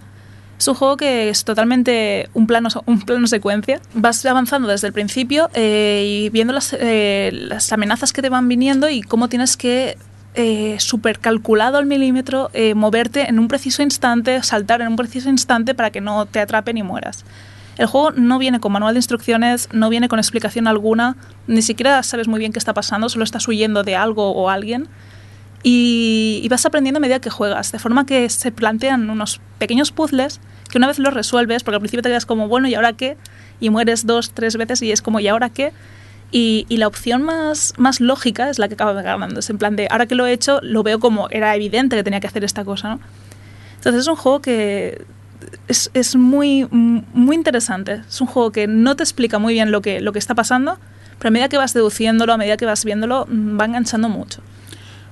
D: Es un juego que es totalmente un plano, un plano secuencia. Vas avanzando desde el principio eh, y viendo las, eh, las amenazas que te van viniendo y cómo tienes que, eh, super calculado al milímetro, eh, moverte en un preciso instante, saltar en un preciso instante para que no te atrapen y mueras. El juego no viene con manual de instrucciones, no viene con explicación alguna, ni siquiera sabes muy bien qué está pasando, solo estás huyendo de algo o alguien. Y, y vas aprendiendo a medida que juegas, de forma que se plantean unos pequeños puzzles que una vez los resuelves, porque al principio te quedas como, bueno, ¿y ahora qué? Y mueres dos, tres veces y es como, ¿y ahora qué? Y, y la opción más, más lógica es la que acaba ganando. Es en plan de, ahora que lo he hecho, lo veo como era evidente que tenía que hacer esta cosa, ¿no? Entonces es un juego que es, es muy, muy interesante. Es un juego que no te explica muy bien lo que, lo que está pasando, pero a medida que vas deduciéndolo, a medida que vas viéndolo, va enganchando mucho.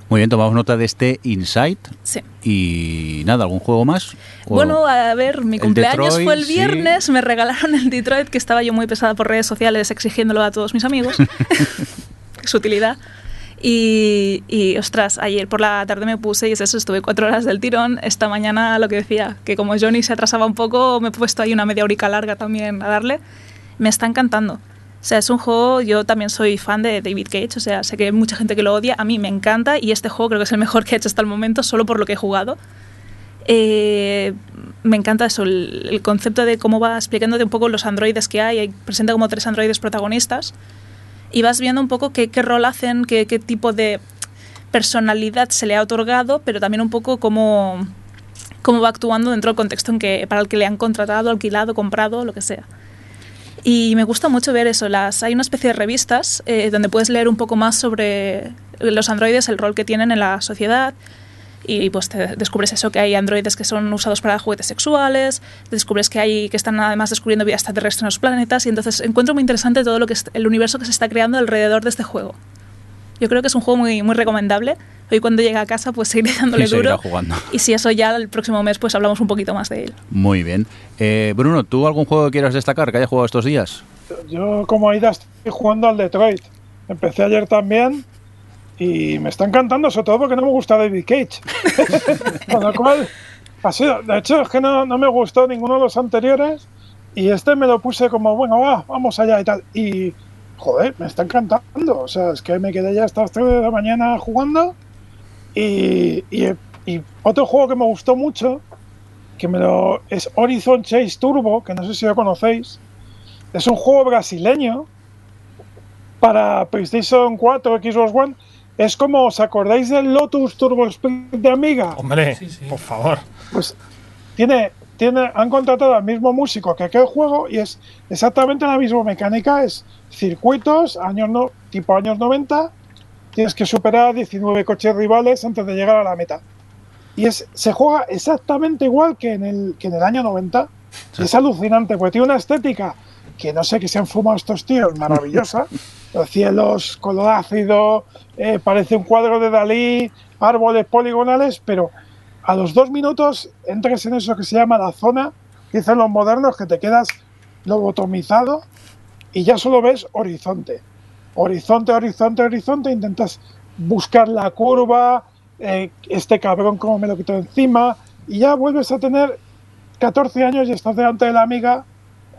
A: Muy bien, tomamos nota de este Insight.
D: Sí.
A: Y nada, ¿algún juego más? ¿O-
D: Bueno, a ver, mi cumpleaños
A: Detroit,
D: fue el
A: sí.
D: viernes, me regalaron el Detroit, que estaba yo muy pesada por redes sociales exigiéndolo a todos mis amigos. Su utilidad. Y, y, ostras, ayer por la tarde me puse y es eso, estuve cuatro horas del tirón. Esta mañana lo que decía, que como Johnny se atrasaba un poco, me he puesto ahí una media horica larga también a darle. Me está encantando. O sea, es un juego, yo también soy fan de David Cage, o sea, sé que hay mucha gente que lo odia, a mí me encanta y este juego creo que es el mejor que he hecho hasta el momento, solo por lo que he jugado. Eh, me encanta eso, el, el, concepto de cómo va explicándote un poco los androides que hay, presenta como tres androides protagonistas y vas viendo un poco qué, qué rol hacen, qué, qué, tipo de personalidad se le ha otorgado, pero también un poco cómo, cómo va actuando dentro del contexto en que, para el que le han contratado, alquilado, comprado, lo que sea. Y me gusta mucho ver eso. Las, hay una especie de revistas eh, donde puedes leer un poco más sobre los androides, el rol que tienen en la sociedad. y pues te descubres eso que hay androides que son usados para juguetes sexuales, descubres que hay que están además descubriendo vida extraterrestre en los planetas y entonces encuentro muy interesante todo lo que es el universo que se está creando alrededor de este juego. Yo creo que es un juego muy, muy recomendable. Hoy cuando llegue a casa pues seguiré dándole
A: Y seguirá
D: duro.
A: jugando.
D: Y si eso ya el próximo mes pues hablamos un poquito más de él.
A: Muy bien. Eh, Bruno, ¿tú algún juego que quieras destacar que haya jugado estos días?
H: Yo, como Aida, estoy jugando al Detroit. Empecé ayer también y me está encantando, sobre todo porque no me gusta David Cage. Con lo cual, ha sido. De hecho, es que no, no me gustó ninguno de los anteriores y este me lo puse como, bueno, va, vamos allá y tal. Y, joder, me está encantando. O sea, es que me quedé ya hasta las 3 de la mañana jugando. Y, y- y otro juego que me gustó mucho, que me lo, es Horizon Chase Turbo, que no sé si lo conocéis. Es un juego brasileño para PlayStation 4, Xbox One. Es como, ¿os acordáis del Lotus Turbo Speed de Amiga?
C: Hombre,
E: Sí, sí.
C: por favor.
H: Pues tiene, tiene, han contratado al mismo músico que aquel juego y es exactamente la misma mecánica. Es circuitos, años no, tipo años 90. Tienes que superar 19 coches rivales antes de llegar a la meta. Y es, se juega exactamente igual que en el, que en el año 90. Y es alucinante, porque tiene una estética que no sé qué se han fumado estos tíos, maravillosa. Los cielos, color ácido, eh, parece un cuadro de Dalí, árboles poligonales, pero a los dos minutos entras en eso que se llama la zona, que dicen los modernos, que te quedas lobotomizado y ya solo ves horizonte. Horizonte, horizonte, horizonte, intentas buscar la curva, eh, este cabrón como me lo quitó encima, y ya vuelves a tener 14 años y estás delante de la amiga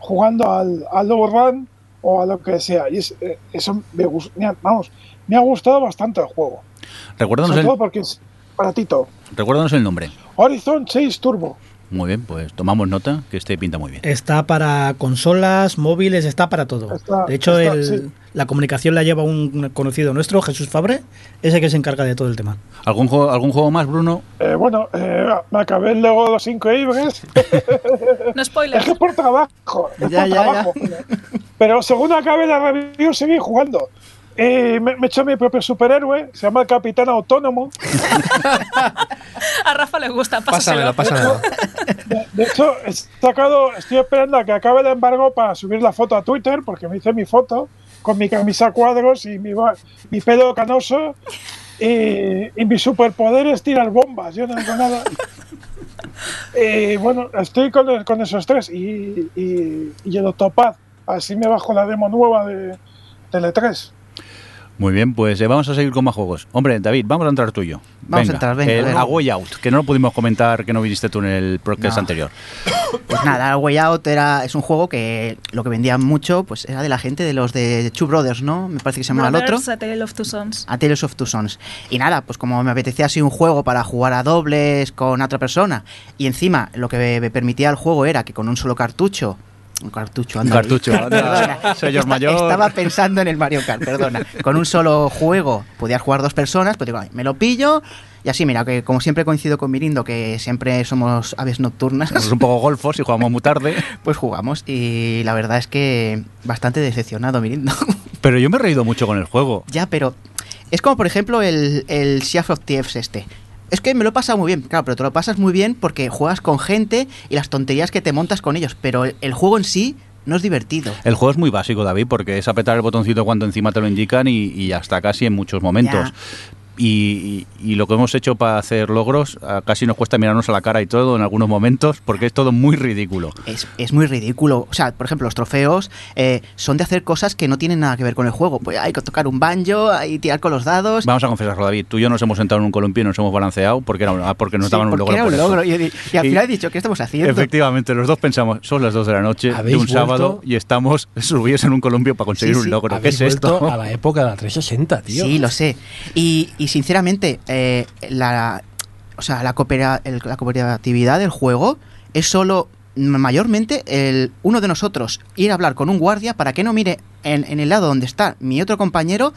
H: jugando al, al low run o a lo que sea. Y es, eh, eso me, gus- me ha- vamos, me ha gustado bastante el juego.
A: Recuérdanos
H: Sobre todo
A: el,
H: porque es baratito.
A: recuérdanos el nombre.
H: Horizon 6 Turbo.
A: Muy bien, pues tomamos nota, que este pinta muy bien.
F: Está para consolas, móviles, está para todo.
H: Está-
F: de hecho,
H: está-
F: el-
H: sí.
F: la comunicación la lleva un conocido nuestro, Jesús Fabre, ese que se encarga de todo el tema.
A: ¿Algún juego, algún juego más, Bruno?
H: Eh, bueno, eh, me acabé de los Increíbles.
D: No
H: Es
D: spoilers.
H: que por trabajo. es
F: Ya,
H: por
F: ya, ya.
H: trabajo. Pero, pero según acabe la review, seguí jugando. Eh, me, me he hecho mi propio superhéroe, se llama el Capitán Autónomo.
D: A Rafa le gusta, pásaselo.
E: Pásamelo, pásamelo.
H: De, de hecho, he sacado, estoy esperando a que acabe el embargo para subir la foto a Twitter, porque me hice mi foto con mi camisa a cuadros y mi, mi pelo canoso. Y, y mi superpoder es tirar bombas, yo no digo nada. Y bueno, estoy con, con esos tres y, y, y el Octopad. Así me bajo la demo nueva de Tele3.
A: Muy bien, pues eh, vamos a seguir con más juegos. Hombre, David, vamos a entrar tuyo.
B: Vamos a entrar, venga,
A: El. A Way Out, que no lo pudimos comentar, que no viniste tú en el podcast
B: No.
A: anterior.
B: Pues nada, Way Out era, es un juego que lo que vendía mucho pues era de la gente de los de Two Brothers, ¿no? Me parece que se llama el otro.
D: A Tale of Two Sons.
B: A Tales of Two Sons. Y nada, pues como me apetecía así un juego para jugar a dobles con otra persona, y encima lo que me permitía el juego era que con un solo cartucho, un cartucho,
A: Un
B: anda,
A: cartucho, anda,
B: esta-
A: mayor.
B: Estaba pensando en el Mario Kart, perdona. Con un solo juego podías jugar dos personas, pues digo, "Ay, me lo pillo. Y así, mira, que como siempre coincido con Mirindo, que siempre somos aves nocturnas,
A: Somos un poco golfos y jugamos muy tarde.
B: pues jugamos. Y la verdad es que bastante decepcionado, Mirindo.
A: Pero yo me he reído mucho con el juego.
B: Ya, pero es como por ejemplo el, el Sea of Thieves este. Es que me lo he pasado muy bien, claro, pero te lo pasas muy bien porque juegas con gente y las tonterías que te montas con ellos, pero el, juego en sí no es divertido.
A: El juego es muy básico, David, porque es apretar el botoncito cuando encima te lo indican y, y hasta casi en muchos momentos.
B: Ya.
A: Y, y- y lo que hemos hecho para hacer logros, casi nos cuesta mirarnos a la cara y todo en algunos momentos, porque es todo muy ridículo.
B: Es, es muy ridículo. O sea, por ejemplo, los trofeos eh, son de hacer cosas que no tienen nada que ver con el juego. Pues hay que tocar un banjo, hay que tirar con los dados.
A: Vamos a confesarlo, David. Tú y yo nos hemos sentado en un columpio y nos hemos balanceado porque, era, ah, porque nos
B: Sí,
A: daban un logro.
B: era un logro. Y, y- y al
A: Y-
B: final he dicho, ¿qué estamos haciendo?
A: Efectivamente, los dos pensamos, son las 2 de la noche de
C: ¿Habéis
A: un sábado y estamos subidos en un columpio para conseguir
B: Sí,
A: un
B: sí.
A: logro. ¿Qué es esto?
C: a la época de la 360, tío.
B: Sí, lo sé. Y, y sinceramente, eh, la, o sea, la, coopera- el- la cooperatividad del juego es solo mayormente el uno de nosotros ir a hablar con un guardia para que no mire en, en el lado donde está mi otro compañero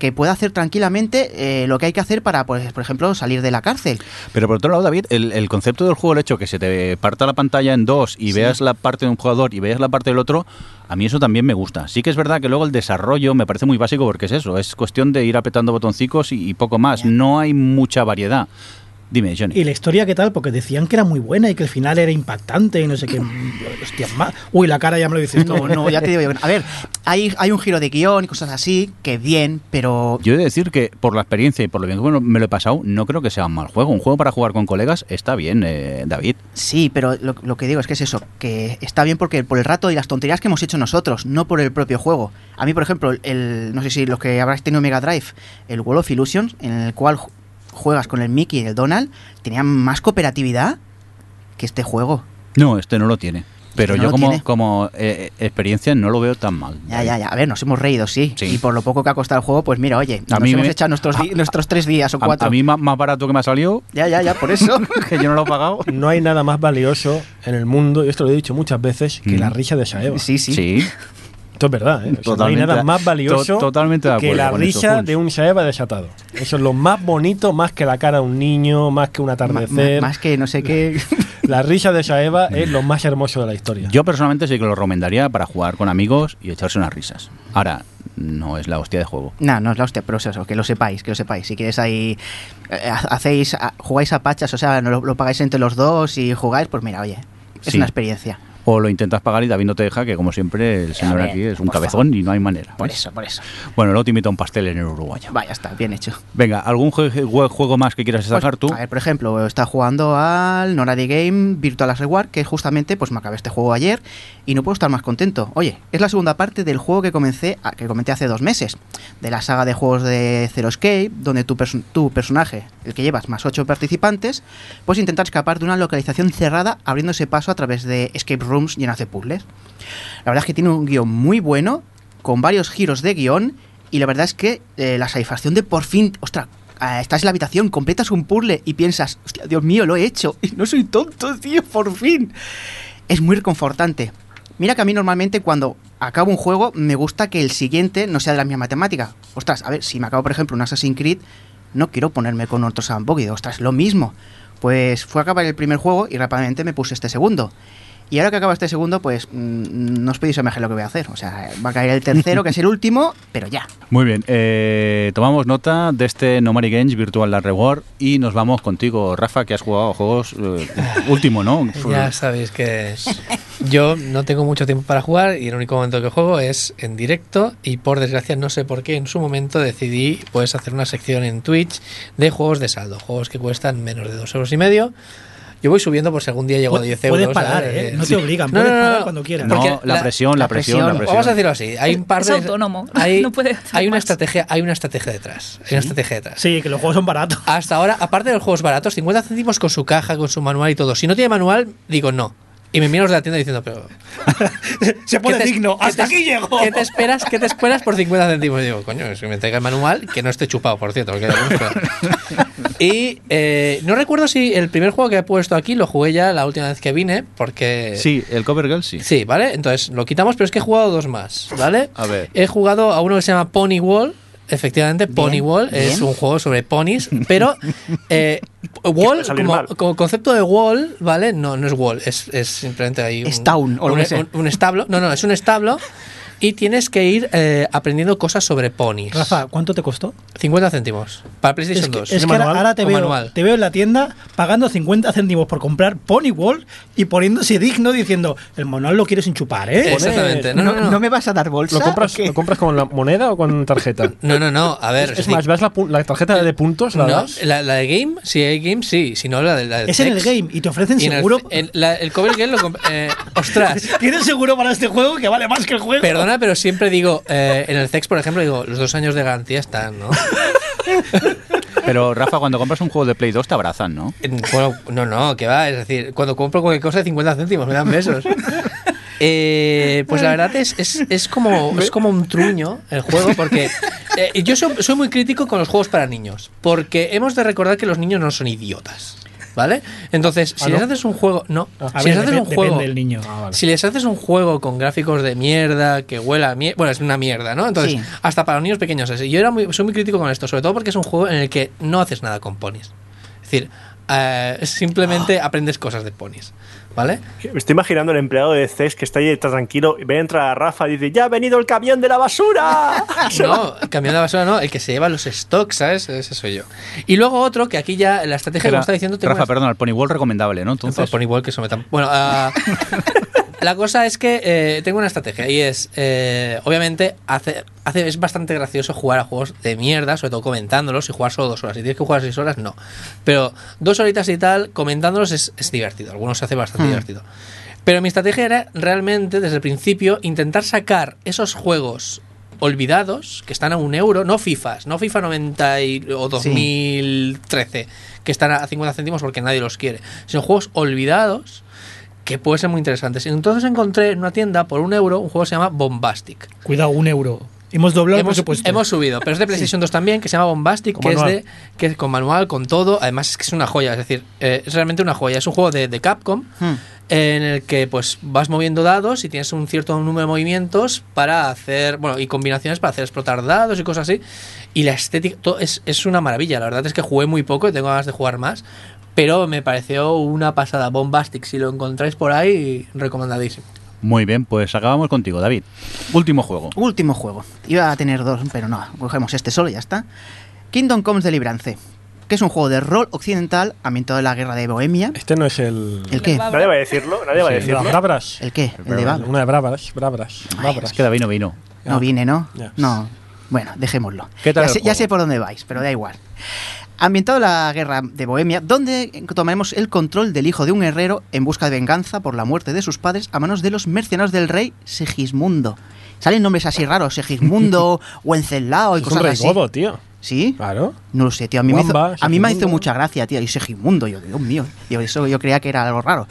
B: que pueda hacer tranquilamente eh, lo que hay que hacer para, pues, por ejemplo, salir de la cárcel.
A: Pero por otro lado, David, el, el concepto del juego, el hecho que se te parta la pantalla en dos y veas la parte de un jugador y veas la parte del otro, a mí eso también me gusta. Sí que es verdad que luego el desarrollo me parece muy básico porque es eso, es cuestión de ir apretando botoncicos y, y poco más. No hay mucha variedad. Dime, Johnny.
F: ¿Y la historia qué tal? Porque decían que era muy buena y que el final era impactante y no sé qué. Hostia, ma- Uy, la cara ya me lo dices tú.
B: No, no, ya te digo yo. A ver, hay, hay un giro de guion y cosas así, que bien, pero
A: Yo he de decir que por la experiencia y por lo bien que me lo- me lo he pasado, no creo que sea un mal juego. Un juego para jugar con colegas está bien, eh, David.
B: sí, pero lo, lo que digo es que es eso, que está bien porque por el rato y las tonterías que hemos hecho nosotros, no por el propio juego. A mí, por ejemplo, el, no sé si los que habráis tenido Mega Drive, el World of Illusions, en el cual juegas con el Mickey y el Donald, tenía más cooperatividad que este juego.
A: No, este no lo tiene. Pero
B: no
A: yo como,
B: tiene.
A: como eh, experiencia no lo veo tan mal.
B: Ya, ya, ya. A ver, nos hemos reído, sí.
A: Sí.
B: Y por lo poco que ha costado el juego, pues mira, oye,
A: A
B: nos
A: mí
B: hemos
A: me-
B: echado nuestros, nuestros tres días o
A: A,
B: cuatro.
A: a mí más, más barato que me ha salido,
B: Ya, ya, ya, por eso.
A: que yo no lo he pagado.
C: No hay nada más valioso en el mundo, y esto lo he dicho muchas veces, que
A: Mm.
C: la risa de Saeva.
B: sí, sí.
A: Sí.
C: Esto es verdad, ¿eh? O sea, no hay
A: Totalmente.
C: nada más valioso
A: To- totalmente de
C: que la risa de un Saeva desatado. Eso es lo más bonito, más que la cara de un niño, más que un atardecer.
B: más que no sé qué.
C: La risa de Saeva es lo más hermoso de la historia.
A: Yo personalmente sí que lo recomendaría para jugar con amigos y echarse unas risas. Ahora, no es la hostia de juego.
B: No, no es la hostia, pero es eso, que lo sepáis, que lo sepáis. Si quieres ahí, eh, ha- hacéis, jugáis a pachas, o sea, no lo, lo pagáis entre los dos y jugáis, pues mira, oye, es
A: Sí.
B: una experiencia.
A: O lo intentas pagar y David no te deja, que como siempre el señor
B: ver,
A: aquí es un cabezón y no hay manera.
B: Por eso, por eso.
A: Bueno, luego te invito a un pastel en el uruguayo.
B: Vaya, está, bien hecho.
A: Venga, ¿algún jue- jue- juego más que quieras
B: Pues,
A: destacar tú?
B: A ver, por ejemplo, está jugando al Noradi Game Virtual Last Reward, que justamente pues me acabé este juego ayer y no puedo estar más contento. Oye, es la segunda parte del juego que comencé, que comenté hace dos meses, de la saga de juegos de Zero Escape, donde tu, perso- tu personaje, el que llevas más ocho participantes, pues intentar escapar de una localización cerrada abriéndose paso a través de escape llenas de puzzles. La verdad es que tiene un guion muy bueno, con varios giros de guion, y la verdad es que eh, la satisfacción de por fin, ostras, ah, estás en la habitación, completas un puzzle y piensas, hostia, Dios mío, lo he hecho, y no soy tonto, tío, por fin. Es muy reconfortante. Mira que a mí normalmente cuando acabo un juego me gusta que el siguiente no sea de la misma temática. Ostras, a ver, si me acabo por ejemplo un Assassin's Creed, no quiero ponerme con otro sandbox y ostras, lo mismo. Pues fue a acabar el primer juego y rápidamente me puse este segundo. Y ahora que acaba este segundo, pues mm, no os podéis imaginar lo que voy a hacer. O sea, va a caer el tercero, que es el último, pero ya.
A: Muy bien, eh, tomamos nota de este No Money Games Virtual Last Reward y nos vamos contigo, Rafa, que has jugado a juegos eh, último, ¿no?
E: Ya sabéis que yo no tengo mucho tiempo para jugar y el único momento que juego es en directo y por desgracia no sé por qué en su momento decidí pues hacer una sección en Twitch de juegos de saldo, juegos que cuestan menos de dos euros y medio. Yo voy subiendo por si algún día llego a 10 euros.
F: Puedes parar,
E: ¿sabes?
F: ¿eh? No te obligan,
E: No,
F: puedes
E: no, no,
F: parar cuando quieras.
A: No, la,
B: la-
A: presión, la
B: la
A: presión, la
B: presión.
E: Vamos a decirlo así, hay un par
D: Es
E: de
D: autónomo,
E: Hay,
D: no puede
E: hay una estrategia, hay una estrategia detrás, hay una estrategia detrás.
F: Sí, que los juegos son baratos.
E: Hasta ahora, aparte de los juegos baratos, 50 céntimos con su caja, con su manual y todo. Si no tiene manual, digo no. Y me miran los de la tienda diciendo, pero.
F: Se pone
E: ¿qué te-
F: digno. ¡Hasta
E: te-
F: aquí llego!
E: ¿Qué te esperas? ¿Qué te esperas por 50 céntimos? Y digo, coño, es que me traiga el manual, que no esté chupado, por cierto. porque y eh, no recuerdo si el primer juego que he puesto aquí lo jugué ya la última vez que vine, porque.
A: Sí, el Cover Girl sí.
E: Sí, ¿vale? Entonces lo quitamos, pero es que he jugado dos más, ¿vale?
A: A ver.
E: He jugado a uno que se llama Pony Wall. Efectivamente,
B: Bien,
E: Pony Wall es un juego sobre ponis, pero eh, Wall, como, como concepto de Wall, ¿vale? No, no es Wall, es, es simplemente ahí un,
B: Es town, o
E: un, un- un establo. No, no, es un establo y tienes que ir eh, aprendiendo cosas sobre ponis.
F: Rafa, ¿cuánto te costó?
E: 50 céntimos para
F: Es
E: PlayStation
F: que,
E: 2.
F: es que ahora,
C: manual?
F: ahora te,
E: ¿O
F: veo,
E: manual?
F: te veo en la tienda pagando 50 céntimos por comprar Pony World y poniéndose digno diciendo, el manual lo quieres sin chupar, ¿eh?
E: Exactamente. No,
B: ¿No,
E: no, no.
B: no me vas a dar bolsa?
C: ¿Lo compras? ¿Lo compras con la moneda o con tarjeta?
E: No, no, no. A ver,
C: Es, más, ¿vas la, pu- la tarjeta de puntos? ¿La
E: no,
C: das?
E: la, la de Game, si hay Game, sí. Si no, la de la del
F: Es en el game y te ofrecen
E: Y el-
F: seguro.
E: en la- el cover game lo eh, ostras.
F: Tienes seguro para este juego que vale más que el juego.
E: Perdona, pero siempre digo, eh, en el CEX, por ejemplo, digo, los dos años de garantía están, ¿no?
A: Pero Rafa, cuando compras un juego de Play 2 te abrazan, ¿no?
E: En- bueno, no, no, que va, es decir, cuando compro cualquier cosa de 50 céntimos, me dan besos. Eh, pues la verdad es, es, es como, es como un truño el juego, porque eh, yo soy, soy muy crítico con los juegos para niños, porque hemos de recordar que los niños no son idiotas. ¿Vale? Entonces, si
C: ¿Ah, no?
E: les haces un juego. No,
F: A
E: si
F: ver,
E: les haces un juego.
F: depende del niño.
C: Ah, vale.
E: Si les haces un juego con gráficos de mierda, que huela a mierda, bueno, es una mierda, ¿no? Entonces,
B: Sí.
E: hasta para los niños pequeños es. Yo era muy, soy muy crítico con esto, sobre todo porque es un juego en el que no haces nada con ponis. Es decir, eh, simplemente aprendes cosas de ponis. ¿Vale?
G: Me estoy imaginando el empleado de CES que está ahí está tranquilo, ve entrar a Rafa y dice, ¡ya ha venido el camión de la basura!
E: No, el camión de basura no, el que se lleva los stocks, ¿sabes? Ese soy yo. Y luego otro que aquí ya la estrategia, como
A: Era-
E: está diciendo,
A: Rafa,
E: una-
A: perdón, el Ponywall recomendable, ¿no? Entonces,
E: Pony Ball que sometan. Bueno, ah, la cosa es que eh, tengo una estrategia y es, eh, obviamente, hace, hace, es bastante gracioso jugar a juegos de mierda, sobre todo comentándolos y jugar solo dos horas. Si tienes que jugar seis horas, no. Pero dos horitas y tal, comentándolos es, es divertido. Algunos se hace bastante
B: Hmm.
E: divertido. Pero mi estrategia era realmente, desde el principio, intentar sacar esos juegos olvidados que están a un euro, no FIFAs, no FIFA 90 y- o 2013, que están a 50 céntimos porque nadie los quiere, sino juegos olvidados que pueden ser muy interesantes. Y entonces encontré en una tienda por un euro un juego que se llama Bombastic.
F: Cuidado, un euro. Hemos doblado el
E: Hemos,
F: presupuesto.
E: hemos subido, pero es de PlayStation 2 también, que se llama Bombastic,
C: Con
E: que es
C: manual.
E: de que es con manual, con todo. Además es que es una joya, es decir, eh, es realmente una joya. Es un juego de, de Capcom
B: Hmm.
E: en el que pues vas moviendo dados y tienes un cierto número de movimientos para hacer, bueno, y combinaciones para hacer explotar dados y cosas así. Y la estética todo es, es una maravilla. La verdad es que jugué muy poco y tengo ganas de jugar más. Pero me pareció una pasada Bombastic. Si lo encontráis por ahí, recomendadísimo.
A: Muy bien, pues acabamos contigo, David. Último juego.
B: Último juego. Iba a tener dos, pero no, cogemos este solo y ya está. Kingdom Comes Deliverance, que es un juego de rol occidental ambientado en la guerra de Bohemia.
C: Este no es el.
B: ¿El qué?
G: Nadie va a decirlo, nadie va a
C: el de las
G: decirlo.
C: Bravas.
B: ¿El qué? El de Val.
C: Una de. Bravas. Bravas.
A: Es que David no vino.
B: No viene, ¿no?
C: Ya.
B: No. Bueno, dejémoslo.
A: ¿Qué tal
B: ya,
A: el
B: sé, ya sé por dónde vais, pero da igual. Ambientado en la guerra de Bohemia, donde tomaremos el control del hijo de un herrero en busca de venganza por la muerte de sus padres a manos de los mercenarios del rey Segismundo. Salen nombres así raros, Segismundo, Wenceslao y
C: Es un rey
B: así.
C: godo, tío.
B: ¿Sí?
C: Claro.
B: No lo sé, tío. A mí, me hizo, a mí me hizo mucha gracia, tío. Y Segismundo, yo, Dios mío. Yo, eso yo creía que era algo raro.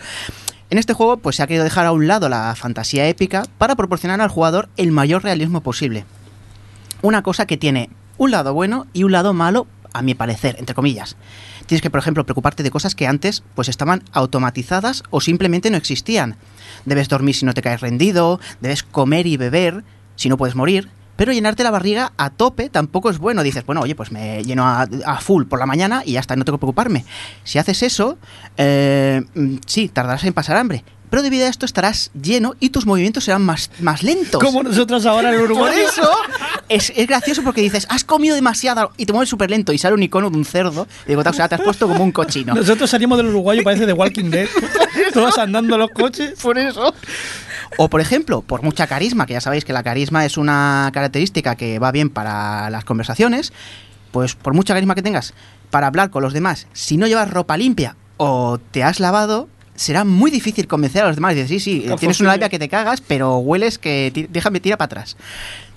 B: En este juego, pues se ha querido dejar a un lado la fantasía épica para proporcionar al jugador el mayor realismo posible. Una cosa que tiene un lado bueno y un lado malo, a mi parecer, entre comillas. Tienes que, por ejemplo, preocuparte de cosas que antes pues estaban automatizadas o simplemente no existían. Debes dormir si no te caes rendido, debes comer y beber si no puedes morir. Pero llenarte la barriga a tope tampoco es bueno. Dices, bueno, oye, pues me lleno a, full por la mañana y ya está, no tengo que preocuparme. Si haces eso, eh, mm, sí, tardarás en pasar hambre. Pero debido a esto estarás lleno y tus movimientos serán más, más lentos.
F: Como nosotros ahora en
B: Por
F: Uruguay.
B: eso es, es gracioso porque dices, has comido demasiado y te mueves súper lento y sale un icono de un cerdo. Y digo, o sea, te has puesto como un cochino.
F: Nosotros salimos del uruguayo, parece de Walking Dead. Todos andando los coches.
B: Por eso. O por ejemplo, por mucha carisma, que ya sabéis que la carisma es una característica que va bien para las conversaciones, pues por mucha carisma que tengas para hablar con los demás, si no llevas ropa limpia o te has lavado, será muy difícil convencer a los demás. Dices, sí, sí, tienes una labia que te cagas, pero hueles que déjame tira para atrás.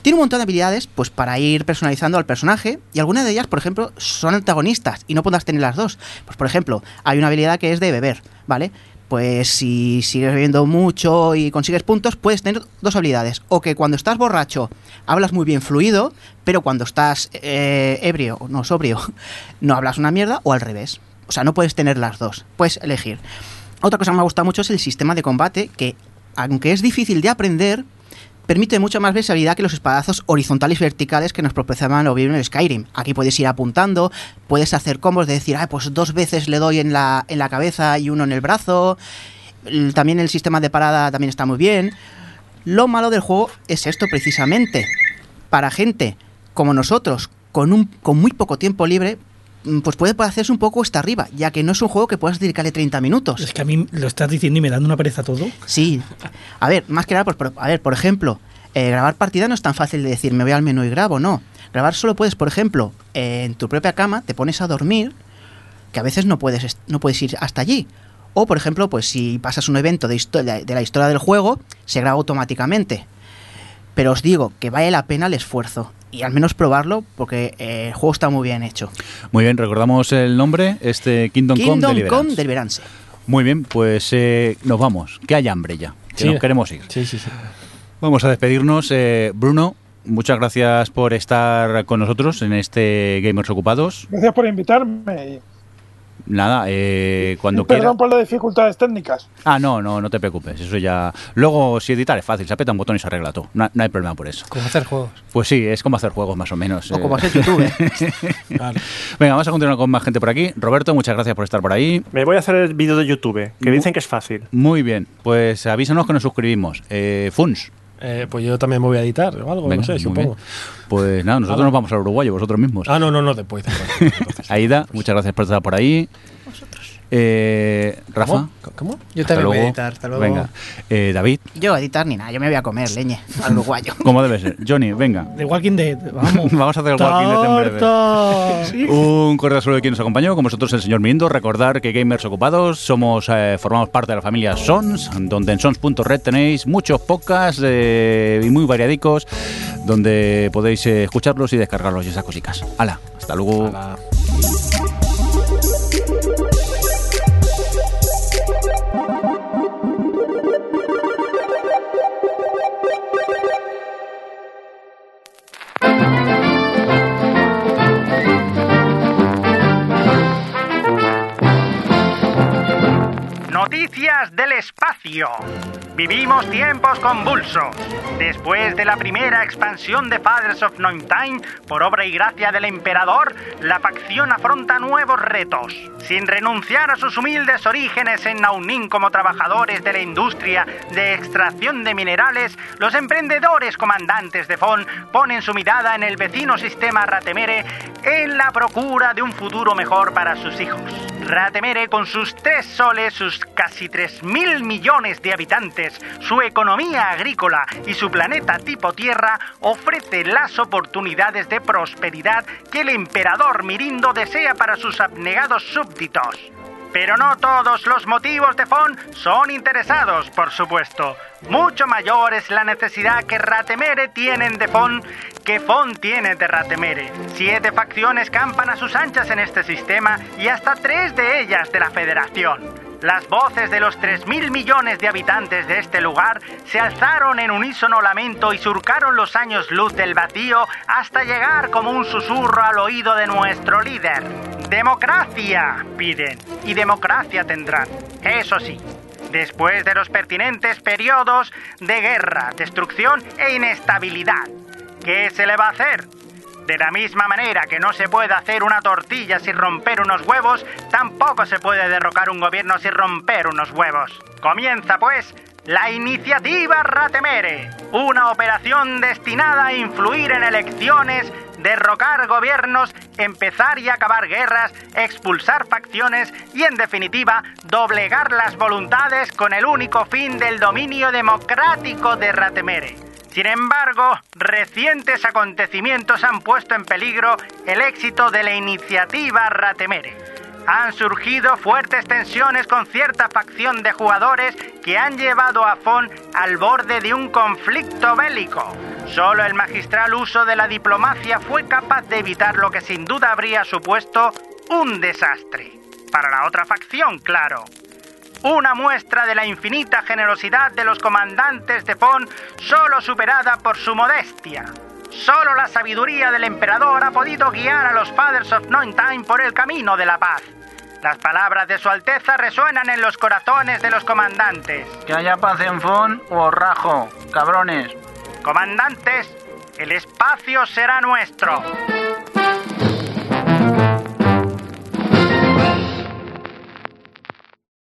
B: Tiene un montón de habilidades pues para ir personalizando al personaje y algunas de ellas, por ejemplo, son antagonistas y no podrás tener las dos. Pues por ejemplo, hay una habilidad que es de beber, ¿vale? Pues si sigues bebiendo mucho y consigues puntos, puedes tener dos habilidades. O que cuando estás borracho hablas muy bien fluido, pero cuando estás eh, ebrio, no sobrio, no hablas una mierda, o al revés. O sea, no puedes tener las dos. Puedes elegir. Otra cosa que me ha gustado mucho es el sistema de combate, que aunque es difícil de aprender, permite mucha más versatilidad que los espadazos horizontales y verticales que nos proporcionaban o bien en Skyrim. Aquí puedes ir apuntando, puedes hacer combos de decir, ah, pues dos veces le doy en la, en la cabeza y uno en el brazo. También el sistema de parada también está muy bien. Lo malo del juego es esto precisamente. Para gente como nosotros, con, un, con muy poco tiempo libre, pues puede hacerse un poco esta arriba, ya que no es un juego que puedas dedicarle 30 minutos.
F: Es que a mí lo estás diciendo y me dan una pereza todo.
B: Sí. A ver, más que nada, pues, por- a ver, por ejemplo, eh, grabar partida no es tan fácil de decir, me voy al menú y grabo, no. Grabar solo puedes, por ejemplo, eh, en tu propia cama, te pones a dormir, que a veces no puedes, no puedes ir hasta allí. O, por ejemplo, pues si pasas un evento de de la historia del juego, se graba automáticamente. Pero os digo que vale la pena el esfuerzo. Y al menos probarlo, porque eh, el juego está muy bien hecho.
A: Muy bien, recordamos el nombre, este Kingdom, Come
B: Kingdom
A: Deliverance.
B: Come Deliverance.
A: Muy bien, pues eh, nos vamos. Que hay hambre ya, que
C: Sí.
A: nos queremos ir.
C: Sí, sí, sí.
A: Vamos a despedirnos. eh, Bruno, muchas gracias por estar con nosotros en este Gamers Ocupados.
H: Gracias por invitarme.
A: Nada, eh, cuando quiera.
H: Perdón por las dificultades técnicas.
A: Ah, no, no, no te preocupes. Eso ya. Luego, si editar es fácil, se aprieta un botón y se arregla todo. No, no hay problema por eso.
E: Como hacer juegos.
A: Pues sí, es como hacer juegos más o menos.
B: O
A: eh.
B: como hacer YouTube.
C: Claro.
A: Venga, vamos a continuar con más gente por aquí. Roberto, muchas gracias por estar por ahí.
G: Me voy a hacer el vídeo de YouTube, que dicen que es fácil.
A: Muy bien, pues avísanos que nos suscribimos. Eh, Funs.
C: Eh, pues yo también me voy a editar o algo,
A: Venga,
C: no sé,
A: muy
C: supongo.
A: bien. Pues nada, nosotros nos vamos al uruguayo, vosotros mismos.
C: Ah, no, no, no, después. después. Entonces,
A: Aida, muchas gracias por estar por ahí. Eh, Rafa.
C: ¿Cómo? ¿Cómo?
E: Yo también voy a editar. Hasta luego.
A: Venga. Eh, David,
B: Yo editar ni nada, yo me voy a comer leñe al uruguayo.
A: como debe ser. Johnny, venga.
F: The Walking Dead, vamos.
A: Vamos a hacer el Walking Dead en breve. Un cordial saludo de quien nos acompañó, con vosotros el señor Mindo. Recordar que Gamers Ocupados somos eh, formamos parte de la familia Sons, donde en sons.red tenéis muchos podcasts eh, y muy variadicos, donde podéis eh, escucharlos y descargarlos y esas cositas. Hala, hasta luego.
C: Hala.
I: Del espacio. Vivimos tiempos convulsos. Después de la primera expansión de Fathers of Time, por obra y gracia del emperador, la facción afronta nuevos retos. Sin renunciar a sus humildes orígenes en Naunin como trabajadores de la industria de extracción de minerales, los emprendedores comandantes de FON ponen su mirada en el vecino sistema Ratemere en la procura de un futuro mejor para sus hijos. Ratemere, con sus tres soles, sus casi 3.000 millones de habitantes, su economía agrícola y su planeta tipo Tierra, ofrece las oportunidades de prosperidad que el emperador Mirindo desea para sus abnegados súbditos. Pero no todos los motivos de Fon son interesados, por supuesto. Mucho mayor es la necesidad que Ratemere tienen de Fon que Fon tiene de Ratemere. Siete facciones campan a sus anchas en este sistema y hasta tres de ellas de la Federación. Las voces de los 3.000 millones de habitantes de este lugar se alzaron en unísono lamento y surcaron los años luz del vacío hasta llegar como un susurro al oído de nuestro líder. Democracia, piden, y democracia tendrán. Eso sí, después de los pertinentes periodos de guerra, destrucción e inestabilidad. ¿Qué se le va a hacer? De la misma manera que no se puede hacer una tortilla sin romper unos huevos, tampoco se puede derrocar un gobierno sin romper unos huevos. Comienza, pues, la iniciativa Ratemere, una operación destinada a influir en elecciones, derrocar gobiernos, empezar y acabar guerras, expulsar facciones y, en definitiva, doblegar las voluntades con el único fin del dominio democrático de Ratemere. Sin embargo, recientes acontecimientos han puesto en peligro el éxito de la iniciativa Ratemere. Han surgido fuertes tensiones con cierta facción de jugadores que han llevado a Fon al borde de un conflicto bélico. Solo el magistral uso de la diplomacia fue capaz de evitar lo que sin duda habría supuesto un desastre. Para la otra facción, claro. Una muestra de la infinita generosidad de los comandantes de Fon, solo superada por su modestia. Solo la sabiduría del emperador ha podido guiar a los Fathers of Nine Time por el camino de la paz. Las palabras de su Alteza resuenan en los corazones de los comandantes.
J: Que haya paz en Fon o rajo, cabrones.
I: Comandantes, el espacio será nuestro.